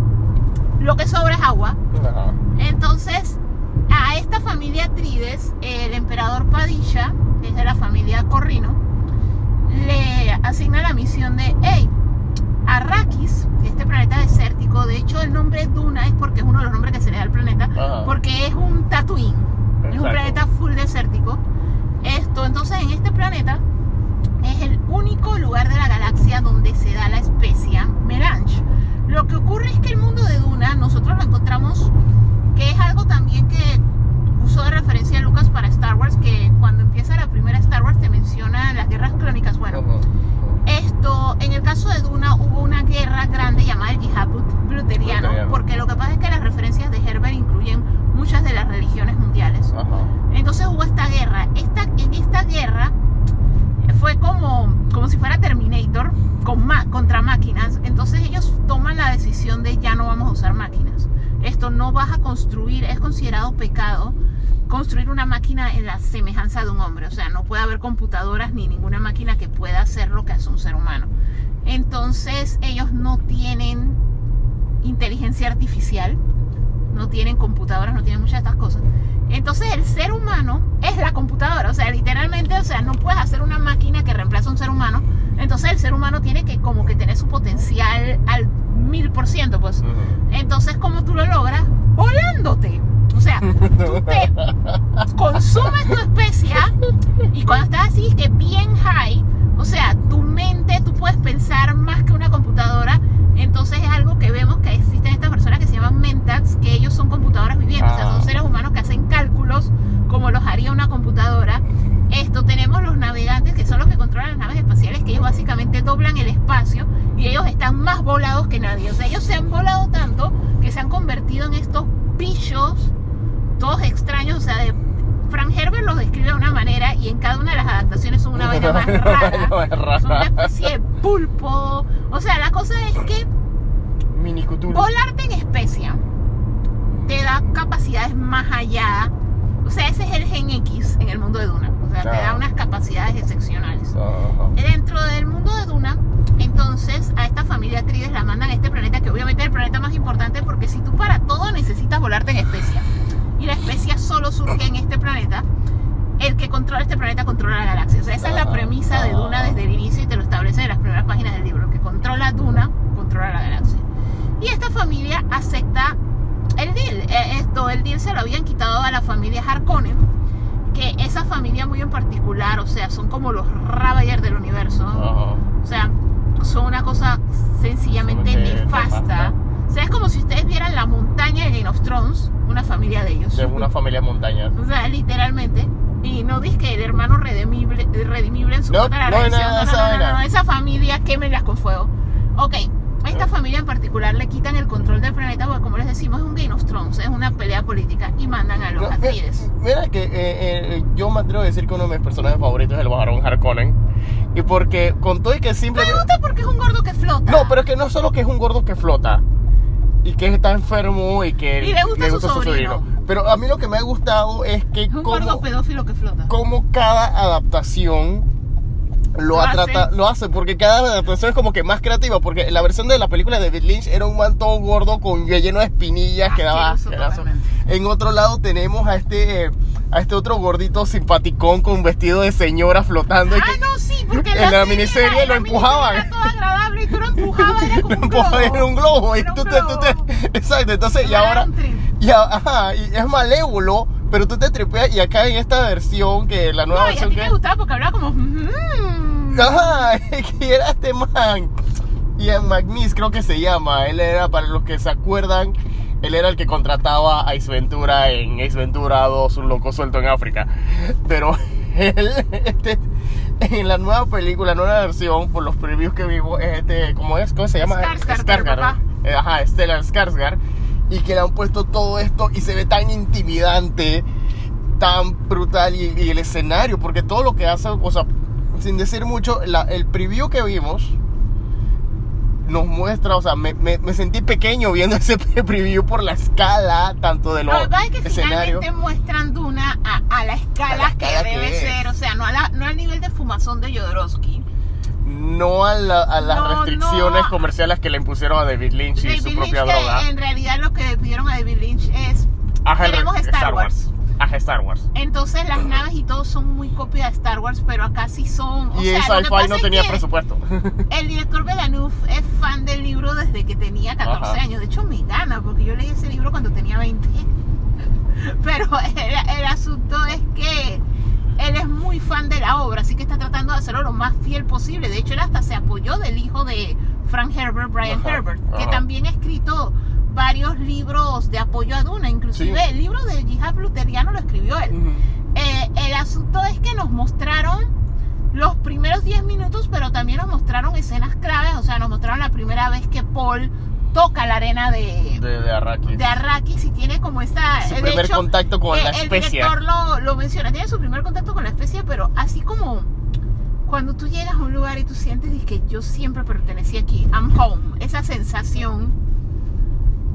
lo que sobra es agua. Ajá. Entonces, a esta familia Trides, el emperador Padilla, que es de la familia Corrino, le asigna la misión de, hey, Arrakis, este planeta desértico, de hecho el nombre Duna es porque es uno de los nombres que se le da al planeta, Ajá. porque es un Tatooine, es un Exacto. planeta full desértico. Esto, entonces en este planeta es el único lugar de la galaxia donde se da la especia melange. Lo que ocurre es que el mundo de Duna nosotros lo encontramos que es algo también que usó de referencia Lucas para Star Wars, que cuando empieza la primera Star Wars te menciona las guerras clónicas. Bueno, Ujú. esto, en el caso de Duna hubo una guerra grande llamada el Yihad Blut- Bluteriano, Bluteriano. porque lo que pasa es que las referencias de Herbert incluyen muchas de las religiones mundiales. Ajá. Entonces hubo esta guerra. Esta, en esta guerra fue como, como si fuera Terminator con ma- contra máquinas. Entonces ellos toman la decisión de ya no vamos a usar máquinas. Esto no vas a construir, es considerado pecado construir una máquina en la semejanza de un hombre. O sea, no puede haber computadoras ni ninguna máquina que pueda hacer lo que hace un ser humano. Entonces ellos no tienen inteligencia artificial, no tienen computadoras, no tienen muchas de estas cosas. Entonces el ser humano es la computadora, o sea, literalmente, o sea, no puedes hacer una máquina que reemplace a un ser humano. Entonces el ser humano tiene que como que tener su potencial al mil por ciento, pues. Entonces, ¿cómo tú lo logras? Volándote. O sea, [LAUGHS] tú te consumes tu especia y cuando estás así, que bien high, o sea, tu mente, tú puedes pensar más que una computadora. Entonces es algo que vemos que existen estas personas que se llaman mentats, que ellos son computadoras vivientes, o sea, Ah. son seres humanos que hacen cálculos como los haría una computadora. Esto tenemos los navegantes, que son los que controlan las naves espaciales, que ellos básicamente doblan el espacio y ellos están más volados que nadie. O sea, ellos se han volado tanto que se han convertido en estos bichos, todos extraños. O sea, de, Frank Herbert los describe de una manera y en cada una de las adaptaciones son una vaina más [LAUGHS] rara. rara. Son una especie de pulpo. O sea, la cosa es que volarte en especia te da capacidades más allá. O sea, ese es el gen X en el mundo de Duna. O sea, te da Ah. unas capacidades excepcionales. Ajá. Dentro del mundo de Duna, entonces a esta familia Atrides la mandan a este planeta, que obviamente es el planeta más importante porque si tú para todo necesitas volarte en especia. Y la especia solo surge en este planeta. El que controla este planeta controla la galaxia. O sea, esa es la premisa de Duna desde el inicio y te lo establece en las primeras páginas del libro. El que controla Duna, controla la galaxia. Y esta familia acepta el deal. Eh, Esto, el deal se lo habían quitado a la familia Harkonnen. Que esa familia muy en particular, o sea, son como los Ravager del universo. O sea, son una cosa sencillamente nefasta. O sea, es como si ustedes vieran la montaña de Game of Thrones, una familia de ellos. De una familia de montañas. [LAUGHS] O sea, literalmente. Y no dices que el hermano redimible, redimible en su No, la no no, esa no, no, no, no, esa familia quémenlas con fuego. Ok, a esta familia en particular le quitan el control del planeta porque como les decimos es un Game of Thrones, es una pelea política y mandan a los No, eh, Atreides. Mira que eh, eh, yo me atrevo a decir que uno de mis personajes favoritos es el Barón Harkonnen. Y porque con todo y que Me simplemente... gusta porque es un gordo que flota. No, pero es que no solo que es un gordo que flota y que está enfermo y que Y le gusta su sobrino. Pero a mí lo que me ha gustado es que es un como, pedófilo que flota. como cada adaptación lo, Lo ha hace. lo hace porque cada adaptación es como que más creativa porque la versión de la película de David Lynch era un man todo gordo con lleno de espinillas Asqueroso que daba- en otro lado tenemos a este a este otro gordito simpaticón con vestido de señora flotando y Ah, que- no, sí, porque en la serie miniserie en lo la miniserie empujaban. Era todo agradable y tú lo empujabas, era como lo un empujaba globo. en un globo y un tú te, tú te- globo. exacto entonces y ahora un y, ajá, y es malévolo pero tú te tripeas y acá en esta versión que la nueva No, y a versión ti que te gustaba porque hablaba como... "Mm". ajá [LAUGHS] que era este man Ian McNeese creo que se llama él era para los que se acuerdan él era el que contrataba a Ace Ventura en Ace Ventura 2 un loco suelto en África. Pero [LAUGHS] él este, en la nueva película nueva versión por los previews que vimos es este cómo es cómo se llama Skarsgård, eh, ajá, Stellan Skarsgård, y que le han puesto todo esto y se ve tan intimidante, tan brutal y, y el escenario, porque todo lo que hace, o sea, sin decir mucho, la- el preview que vimos nos muestra, o sea, me, me- me sentí pequeño viendo [LAUGHS] ese preview por la escala, tanto de Lo los que pasa es que escenarios. finalmente muestran Duna a, a la escala, A la escala que que debe es. ser, o sea, no, a la- no al nivel de fumazón de Jodorowsky. No a, la- a las No, restricciones no. comerciales que le impusieron a David Lynch y David su Lynch, propia que droga. en realidad lo que le pidieron a David Lynch es... Ajá, queremos Star Wars. Ajá, Star Wars. Entonces las naves y todo son muy copia de Star Wars, pero acá sí son... O y Sci-Fi no tenía presupuesto. [LAUGHS] El director Villeneuve es fan del libro desde que tenía 14 Ajá. años. De hecho, me gana, porque yo leí ese libro cuando tenía 20. [LAUGHS] Pero el, el asunto es que él es muy fan de la obra, así que está tratando de hacerlo lo más fiel posible. De hecho, él hasta se apoyó del hijo de Frank Herbert, Brian Ajá, Herbert, que ajá. también ha escrito varios libros de apoyo a Duna. Inclusive Sí. el libro del yihad luteriano lo escribió él. Ujú. Eh, el asunto es que nos mostraron los primeros 10 minutos, pero también nos mostraron escenas claves. O sea, nos mostraron la primera vez que Paul toca la arena de, De, de Arrakis. de Arrakis y tiene como esta... Su de primer hecho, contacto con eh, la el especia. director lo, lo menciona, tiene su primer contacto con la especie, pero así como cuando tú llegas a un lugar y tú sientes que yo siempre pertenecí aquí, I'm home, esa sensación.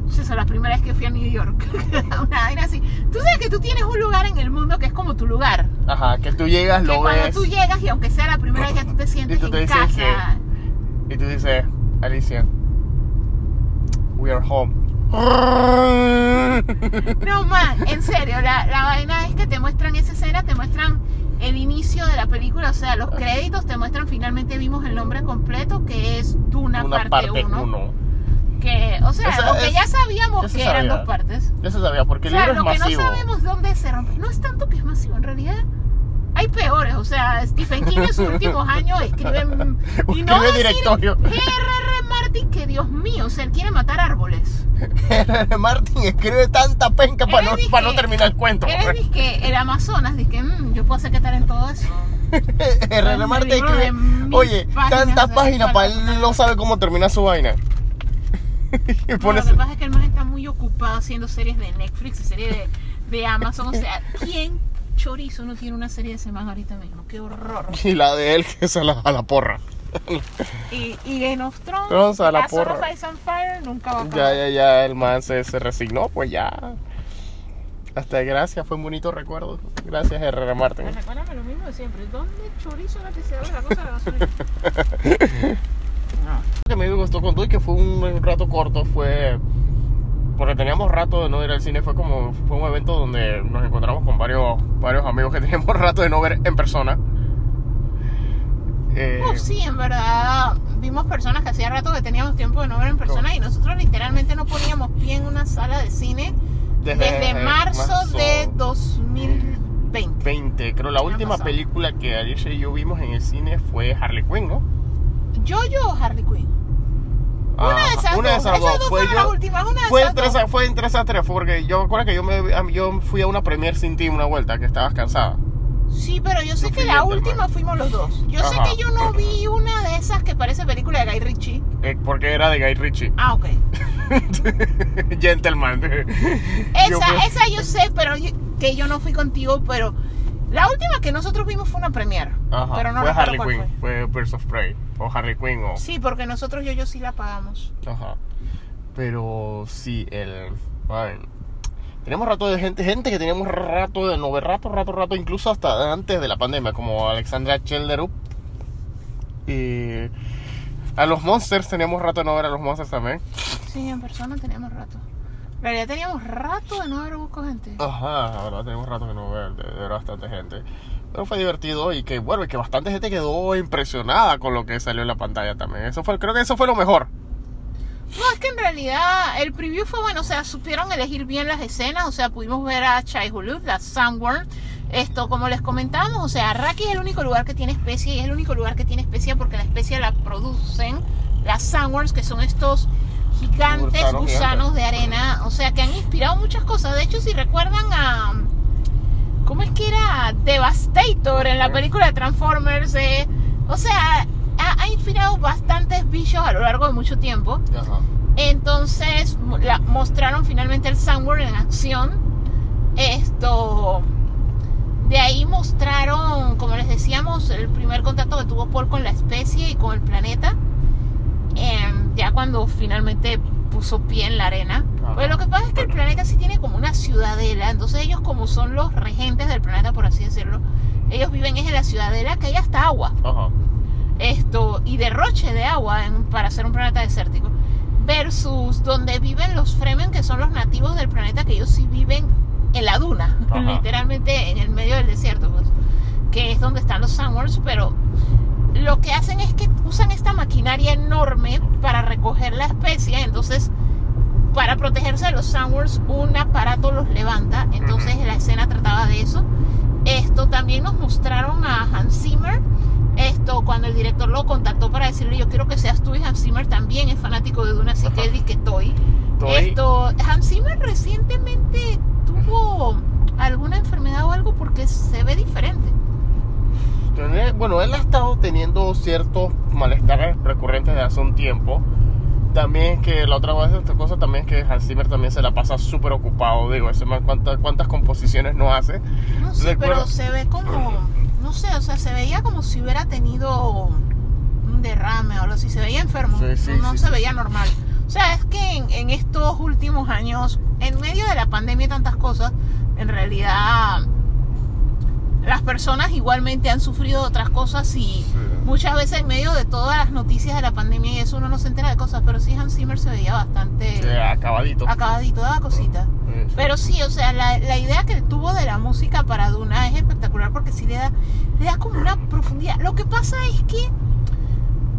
Esa es la primera vez que fui a New York. [LAUGHS] Una vaina así. Tú sabes que tú tienes un lugar en el mundo que es como tu lugar. Ajá, que tú llegas, Que lo cuando ves. tú llegas y aunque sea la primera vez que tú te sientes Y tú te en dices casa. Y tú dices, Alicia, we are home. [LAUGHS] No man, en serio, la, la vaina es que te muestran esa escena, te muestran el inicio de la película, o sea, los créditos te muestran finalmente vimos el nombre completo que es Duna Una parte parte 1. Que, o sea, O sea, lo que es- ya sabíamos ya que eran sabía. dos partes. Ya se sabía, porque O el sea, libro lo es que masivo. no sabemos dónde se rompe. No es tanto que es masivo, en realidad. Hay peores, o sea, Stephen King en sus [LAUGHS] últimos años escribe. y no Escribe decir directorio. G.R.R. Martin, que Dios mío, o sea, él quiere matar árboles. [LAUGHS] Martin escribe tanta penca para no, dice- para no terminar el cuento. Él es que el Amazonas, dice que "Mm, yo puedo hacer que estar en todo eso. [LAUGHS] R.R. Martin escribe, oye, tantas páginas para él no sabe cómo termina su vaina. [LAUGHS] No, pone lo que pasa es que el man está muy ocupado haciendo series de Netflix y series de, de Amazon. O sea, [LAUGHS] ¿quién chorizo no tiene una serie de semana ahorita mismo? ¡Qué horror! y la de él que es a la, a la porra. Y, y Game of Thrones, Thrones a la of porra. Ice and Fire nunca va a Ya, acabar. ya, ya, el man se, se resignó, pues ya. Hasta gracias, fue un bonito recuerdo. Gracias, R.R. Martin. Pues Recuérdame lo mismo de siempre. ¿Dónde chorizo era que se abre la cosa de la [LAUGHS] Lo que me gustó con y que fue un rato corto fue porque teníamos rato de no ir al cine fue como fue un evento donde nos encontramos con varios varios amigos que [LAUGHS] teníamos rato de no ver en persona Eh, Uf, sí, en verdad vimos personas que hacía rato que teníamos tiempo de no ver en persona y nosotros literalmente no poníamos pie en una sala de cine desde, marzo, de 2020. 20 creo la última pasado. película que Alicia y yo vimos en el cine fue Harley Quinn ¿no? Yo, yo, Harley Quinn. Una de Ah, esas una de dos. esas Esas dos. dos Fue yo- las últimas, una de fue esas entre dos. fue entre esas tres porque yo me acuerdo que yo me yo fui a una premier sin ti una vuelta que estabas cansada Sí, pero yo sé Yo que la última fuimos los dos. Yo sé que yo no vi una de esas que parece película de Guy Ritchie. eh, porque era de Guy Ritchie Ah, ok. [LAUGHS] Gentleman Yo Esa, fui- esa yo sé, pero yo- que yo no fui contigo, pero la última que nosotros vimos fue una premiere. Ajá, pero no fue Harley Quinn, fue. Birds of Prey, o Harley Quinn, o... fue. Sí, porque nosotros yo, yo sí la pagamos. Ajá. Pero sí, el... ay, tenemos rato de gente, gente que teníamos rato de no ver, rato, rato, rato, incluso hasta antes de la pandemia, como Alexandra Chelderup. Y... A los Monsters teníamos rato de no ver a los Monsters también. Sí, en persona teníamos rato. En realidad teníamos rato de no ver busco gente. Ajá, la verdad tenemos rato que no ver, de, de ver bastante gente. Pero fue divertido y que bueno, y que bastante gente quedó impresionada con lo que salió en la pantalla también. Eso fue, creo que eso fue lo mejor. No, es que en realidad el preview fue bueno, o sea, supieron elegir bien las escenas, o sea, pudimos ver a Chai Hulud, la Sunworm. Esto, como les comentábamos, o sea, Arrakis es el único lugar que tiene especie y es el único lugar que tiene especie porque la especie la producen las Sunworms, que son estos gigantes Gusanos de arena, o sea, que han inspirado muchas cosas. De hecho, si recuerdan a. ¿Cómo es que era? Devastator en la película de Transformers. eh, o sea, ha, ha inspirado bastantes bichos a lo largo de mucho tiempo. Ajá. Entonces la- mostraron finalmente el Sunward en acción. Esto. De ahí mostraron, como les decíamos, el primer contacto que tuvo Paul con la especie y con el planeta. Cuando finalmente puso pie en la arena. Ajá. Pues lo que pasa es que el planeta sí tiene como una ciudadela. Entonces ellos como son los regentes del planeta, por así decirlo, ellos viven en la ciudadela que hay hasta agua Ajá. esto y derroche de agua en- para ser un planeta desértico versus donde viven los Fremen que son los nativos del planeta que ellos sí viven en la duna Ajá. [LAUGHS] literalmente en el medio del desierto pues, que es donde están los Sunworms pero lo que hacen es que usan esta maquinaria enorme para recoger la especie entonces para protegerse de los Sunworms un aparato los levanta entonces la escena trataba de eso. Esto también nos mostraron a Hans Zimmer. Esto cuando el director lo contactó para decirle yo quiero que seas tú y Hans Zimmer también es fanático de Duna así que él dice que Estoy. esto Hans Zimmer recientemente tuvo alguna enfermedad o algo porque se ve diferente Tiene- Bueno, él ha estado teniendo ciertos malestares recurrentes de hace un tiempo. También que la otra cosa también es que Hans Zimmer también se la pasa súper ocupado. Digo, ese man, ¿cuántas, cuántas composiciones no hace? No sé, Recuerdo- pero se ve como, no sé, o sea, se veía como si hubiera tenido un derrame o algo así, se veía enfermo, Sí, sí, no, sí, se veía normal. O sea, es que en, en estos últimos años, en medio de la pandemia y tantas cosas, en realidad las personas igualmente han sufrido otras cosas y muchas veces en medio de todas las noticias de la pandemia y eso uno no se entera de cosas, pero sí Hans Zimmer se veía bastante Sí, acabadito. acabadito, daba cosita. Sí. Pero sí, o sea, la, la idea que él tuvo de la música para Duna es espectacular porque sí le da, le da como una profundidad. Lo que pasa es que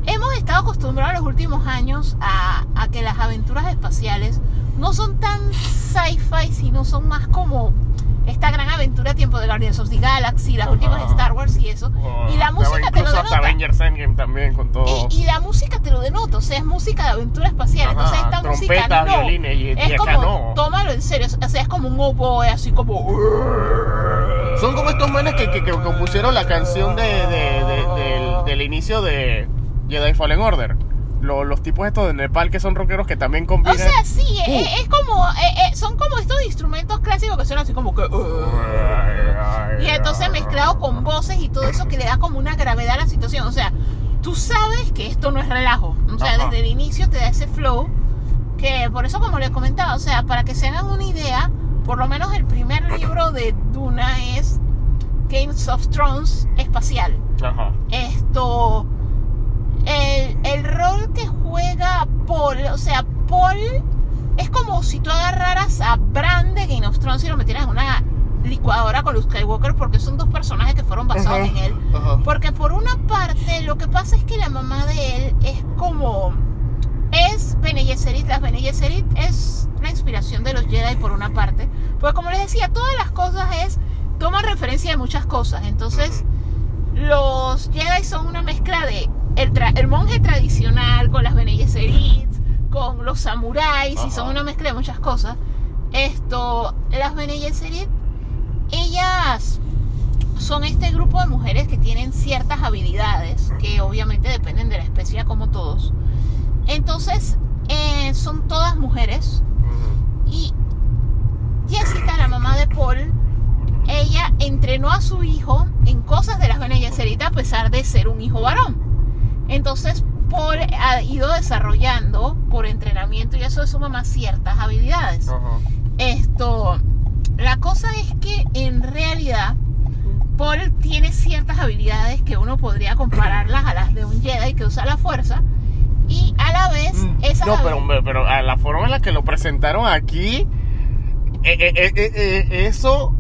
hemos estado acostumbrados los últimos años a, a que las aventuras espaciales no son tan sci-fi, sino son más como esta gran aventura tiempo de Guardians of the Galaxy, las Ajá. últimas de Star Wars y eso. Y la música te lo hasta denota. Avengers Endgame también con todo. Y, y la música te lo denota, o sea, es música de aventura espacial. Ajá, Entonces esta música trompetas, no, violines, y- y es acá como, no. tómalo en serio, o sea, es como un oboe, así como... Son como estos manes que, que, que compusieron la canción de, de- de- del, del inicio de Jedi Fallen Order. Lo- los tipos estos de Nepal que son rockeros que también combinan. O sea, sí, Uh. eh, es, como, eh, eh, son como estos instrumentos clásicos que suenan así como que... Y entonces mezclado con voces y todo eso que le da como una gravedad a la situación. O sea, tú sabes que esto no es relajo. O sea, Ajá. desde el inicio te da ese flow. Que por eso, como les comentaba, o sea, para que se hagan una idea, por lo menos el primer libro de Duna es Games of Thrones espacial. Ajá. Esto. El, el rol que juega Paul, o sea, Paul es como si tú agarraras a Bran de Game of Thrones y lo metieras en una licuadora con Luke Skywalker porque son dos personajes que fueron basados Ajá, en él. Porque por una parte lo que pasa es que la mamá de él es como es Bene Gesserit, las Bene Gesserit es la inspiración de los Jedi por una parte, pues como les decía, todas las cosas es toman referencia de muchas cosas, entonces los Jedi son una mezcla de el, tra- el monje tradicional con las Bene Gesserit, con los samuráis y son una mezcla de muchas cosas. Esto, las Bene Gesserit, ellas son este grupo de mujeres que tienen ciertas habilidades que obviamente dependen de la especie como todos. Entonces, eh, son todas mujeres y Jessica, la mamá de Paul, ella entrenó a su hijo en cosas de las Bene Gesserit a pesar de ser un hijo varón. Entonces, Paul ha ido desarrollando por entrenamiento y eso de su mamá ciertas habilidades. Esto, la cosa es que en realidad Paul tiene ciertas habilidades que uno podría compararlas a las de un Jedi que usa la fuerza y a la vez esas Mm. No, pero, a la forma en la que lo presentaron aquí, eh, eh, eh, eso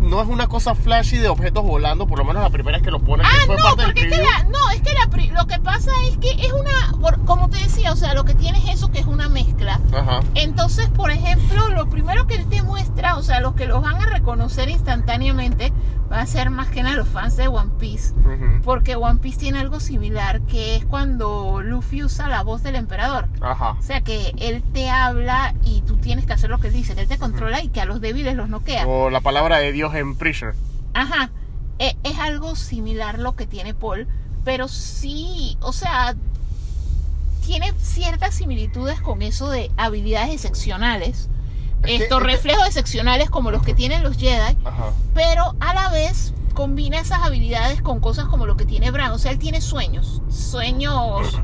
no es una cosa flashy de objetos volando, por lo menos la primera que lo ponen, Ah, fue no, parte del porque es que la, no, es que la lo que pasa es que es una, como te decía, o sea, lo que tiene es eso que es una mezcla. Ajá. Entonces, por ejemplo, lo primero que él te muestra, o sea, los que los van a reconocer instantáneamente, va a ser más que nada los fans de One Piece. Ujú. Porque One Piece tiene algo similar, que es cuando Luffy usa la voz del emperador. Ajá. O sea, que él te habla y tú tienes que hacer lo que él dice, que él te controla y que a los débiles los noquea. O la palabra de Dios en Preacher. Ajá, e- es algo similar lo que tiene Paul, pero sí, o sea, tiene ciertas similitudes con eso de habilidades excepcionales. Es que- Estos es que- reflejos excepcionales como los que tienen los Jedi, Ajá. pero a la vez combina esas habilidades con cosas como lo que tiene Bran. O sea, él tiene sueños, sueños,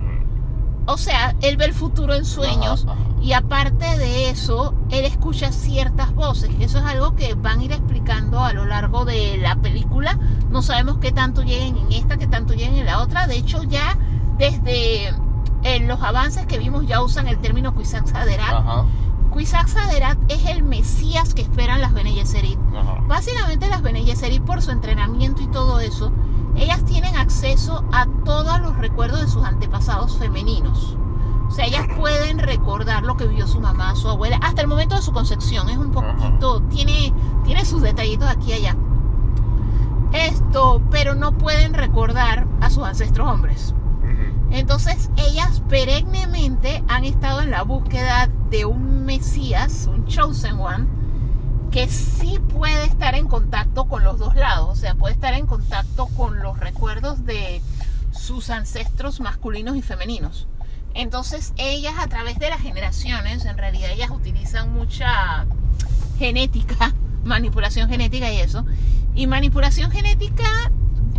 o sea, él ve el futuro en sueños Ajá, ajá. y aparte de eso, él escucha ciertas voces. Eso es algo que van a ir explicando a lo largo de la película. No sabemos qué tanto lleguen en esta, qué tanto lleguen en la otra. De hecho, ya desde en los avances que vimos ya usan el término Haderach. Ajá. Kwisatz Haderach es el mesías que esperan las Bene Gesserit. Básicamente las Bene Gesserit por su entrenamiento y todo eso, ellas tienen acceso a todos los recuerdos de sus antepasados femeninos. O sea, ellas pueden recordar lo que vivió su mamá, su abuela, hasta el momento de su concepción. Es un poquito, tiene, tiene sus detallitos aquí y allá. Esto, pero no pueden recordar a sus ancestros hombres. Entonces ellas perennemente han estado en la búsqueda de un Mesías, un Chosen One, que sí puede estar en contacto con los dos lados, o sea, puede estar en contacto con los recuerdos de sus ancestros masculinos y femeninos. Entonces ellas a través de las generaciones, en realidad ellas utilizan mucha genética, [LAUGHS] manipulación genética y eso. Y manipulación genética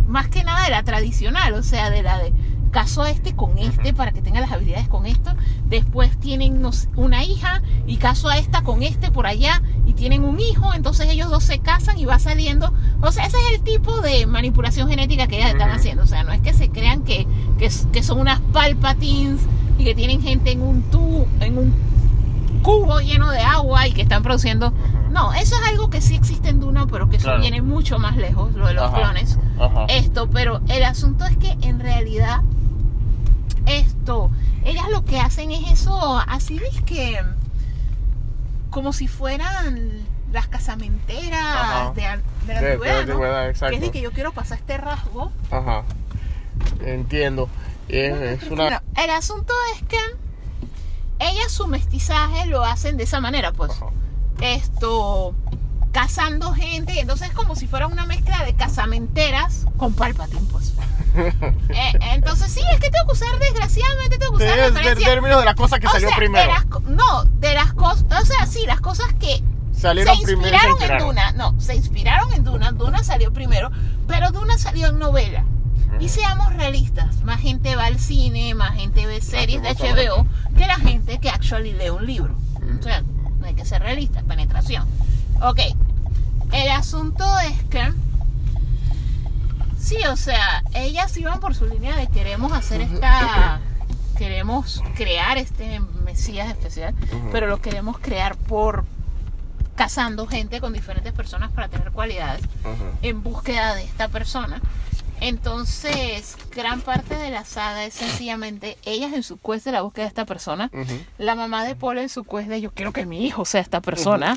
más que nada de la tradicional, o sea, de la de caso a este con este para que tenga las habilidades con esto. Después tienen una hija y caso a esta con este por allá y tienen un hijo, entonces ellos dos se casan y va saliendo. O sea, ese es el tipo de manipulación genética que ellas están haciendo. O sea, no es que se crean que, que, que son unas palpatines y que tienen gente en un tubo, en un cubo lleno de agua y que están produciendo. No, eso es algo que sí existe en Duna, pero que eso Claro. viene mucho más lejos, lo de los Ajá, clones. ajá. Esto, pero el asunto es que en realidad esto, ellas lo que hacen es eso, así es que como si fueran las casamenteras Ajá. de, la De- de la antigüedad, Que es de exacto. que yo quiero pasar este rasgo Ajá. Entiendo. Es, es una. El asunto es que ellas su mestizaje lo hacen de esa manera, pues. Ajá. Esto, cazando gente, y entonces es como si fuera una mezcla de casamenteras con Palpatine, pues. [LAUGHS] Eh, entonces sí, es que tengo que usar, desgraciadamente tengo que usar es de referencias- términos de las cosas que o salió sea, primero. De las, no, de las cosas, o sea, sí, las cosas que Salieron se inspiraron en. Duna. No, se inspiraron en Duna. Duna salió primero, pero Duna salió en novela. Y seamos realistas, más gente va al cine, más gente ve series de HBO que la gente que actually lee un libro. O sea, hay que ser realistas, penetración. Ok, el asunto es que sí, o sea, ellas iban por su línea de queremos hacer esta, queremos crear este Mesías especial, pero lo queremos crear por cazando gente con diferentes personas para tener cualidades en búsqueda de esta persona. Entonces, gran parte de la saga es sencillamente ellas en su quest de la búsqueda de esta persona, la mamá de Paul en su quest de yo quiero que mi hijo sea esta persona,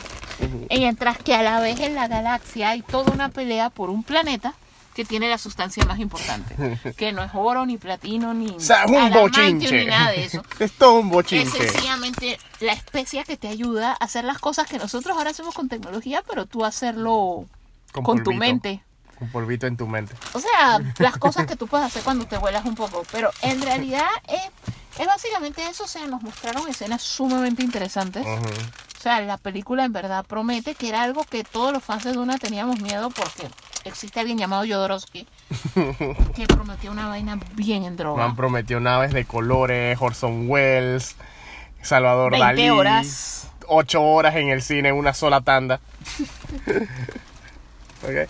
y mientras que a la vez en la galaxia hay toda una pelea por un planeta que tiene la sustancia más importante, [LAUGHS] que no es oro, ni platino, ni O sea, es un bochinche. ni nada de eso. [LAUGHS] Es todo un Es bochinche. sencillamente la especia que te ayuda a hacer las cosas que nosotros ahora hacemos con tecnología, pero tú hacerlo Con con, tu mente. Un polvito en tu mente. O sea, las cosas que tú puedes hacer cuando te vuelas un poco. Pero en realidad es, es básicamente eso. O sea, nos mostraron escenas sumamente interesantes. O sea, la película en verdad promete que era algo que todos los fans de Duna teníamos miedo porque existe alguien llamado Jodorowsky [LAUGHS] que prometió una vaina bien en droga. han prometido naves de colores, Orson Welles, Salvador 20 Dalí. horas. 8 horas en el cine, una sola tanda. [LAUGHS] ok,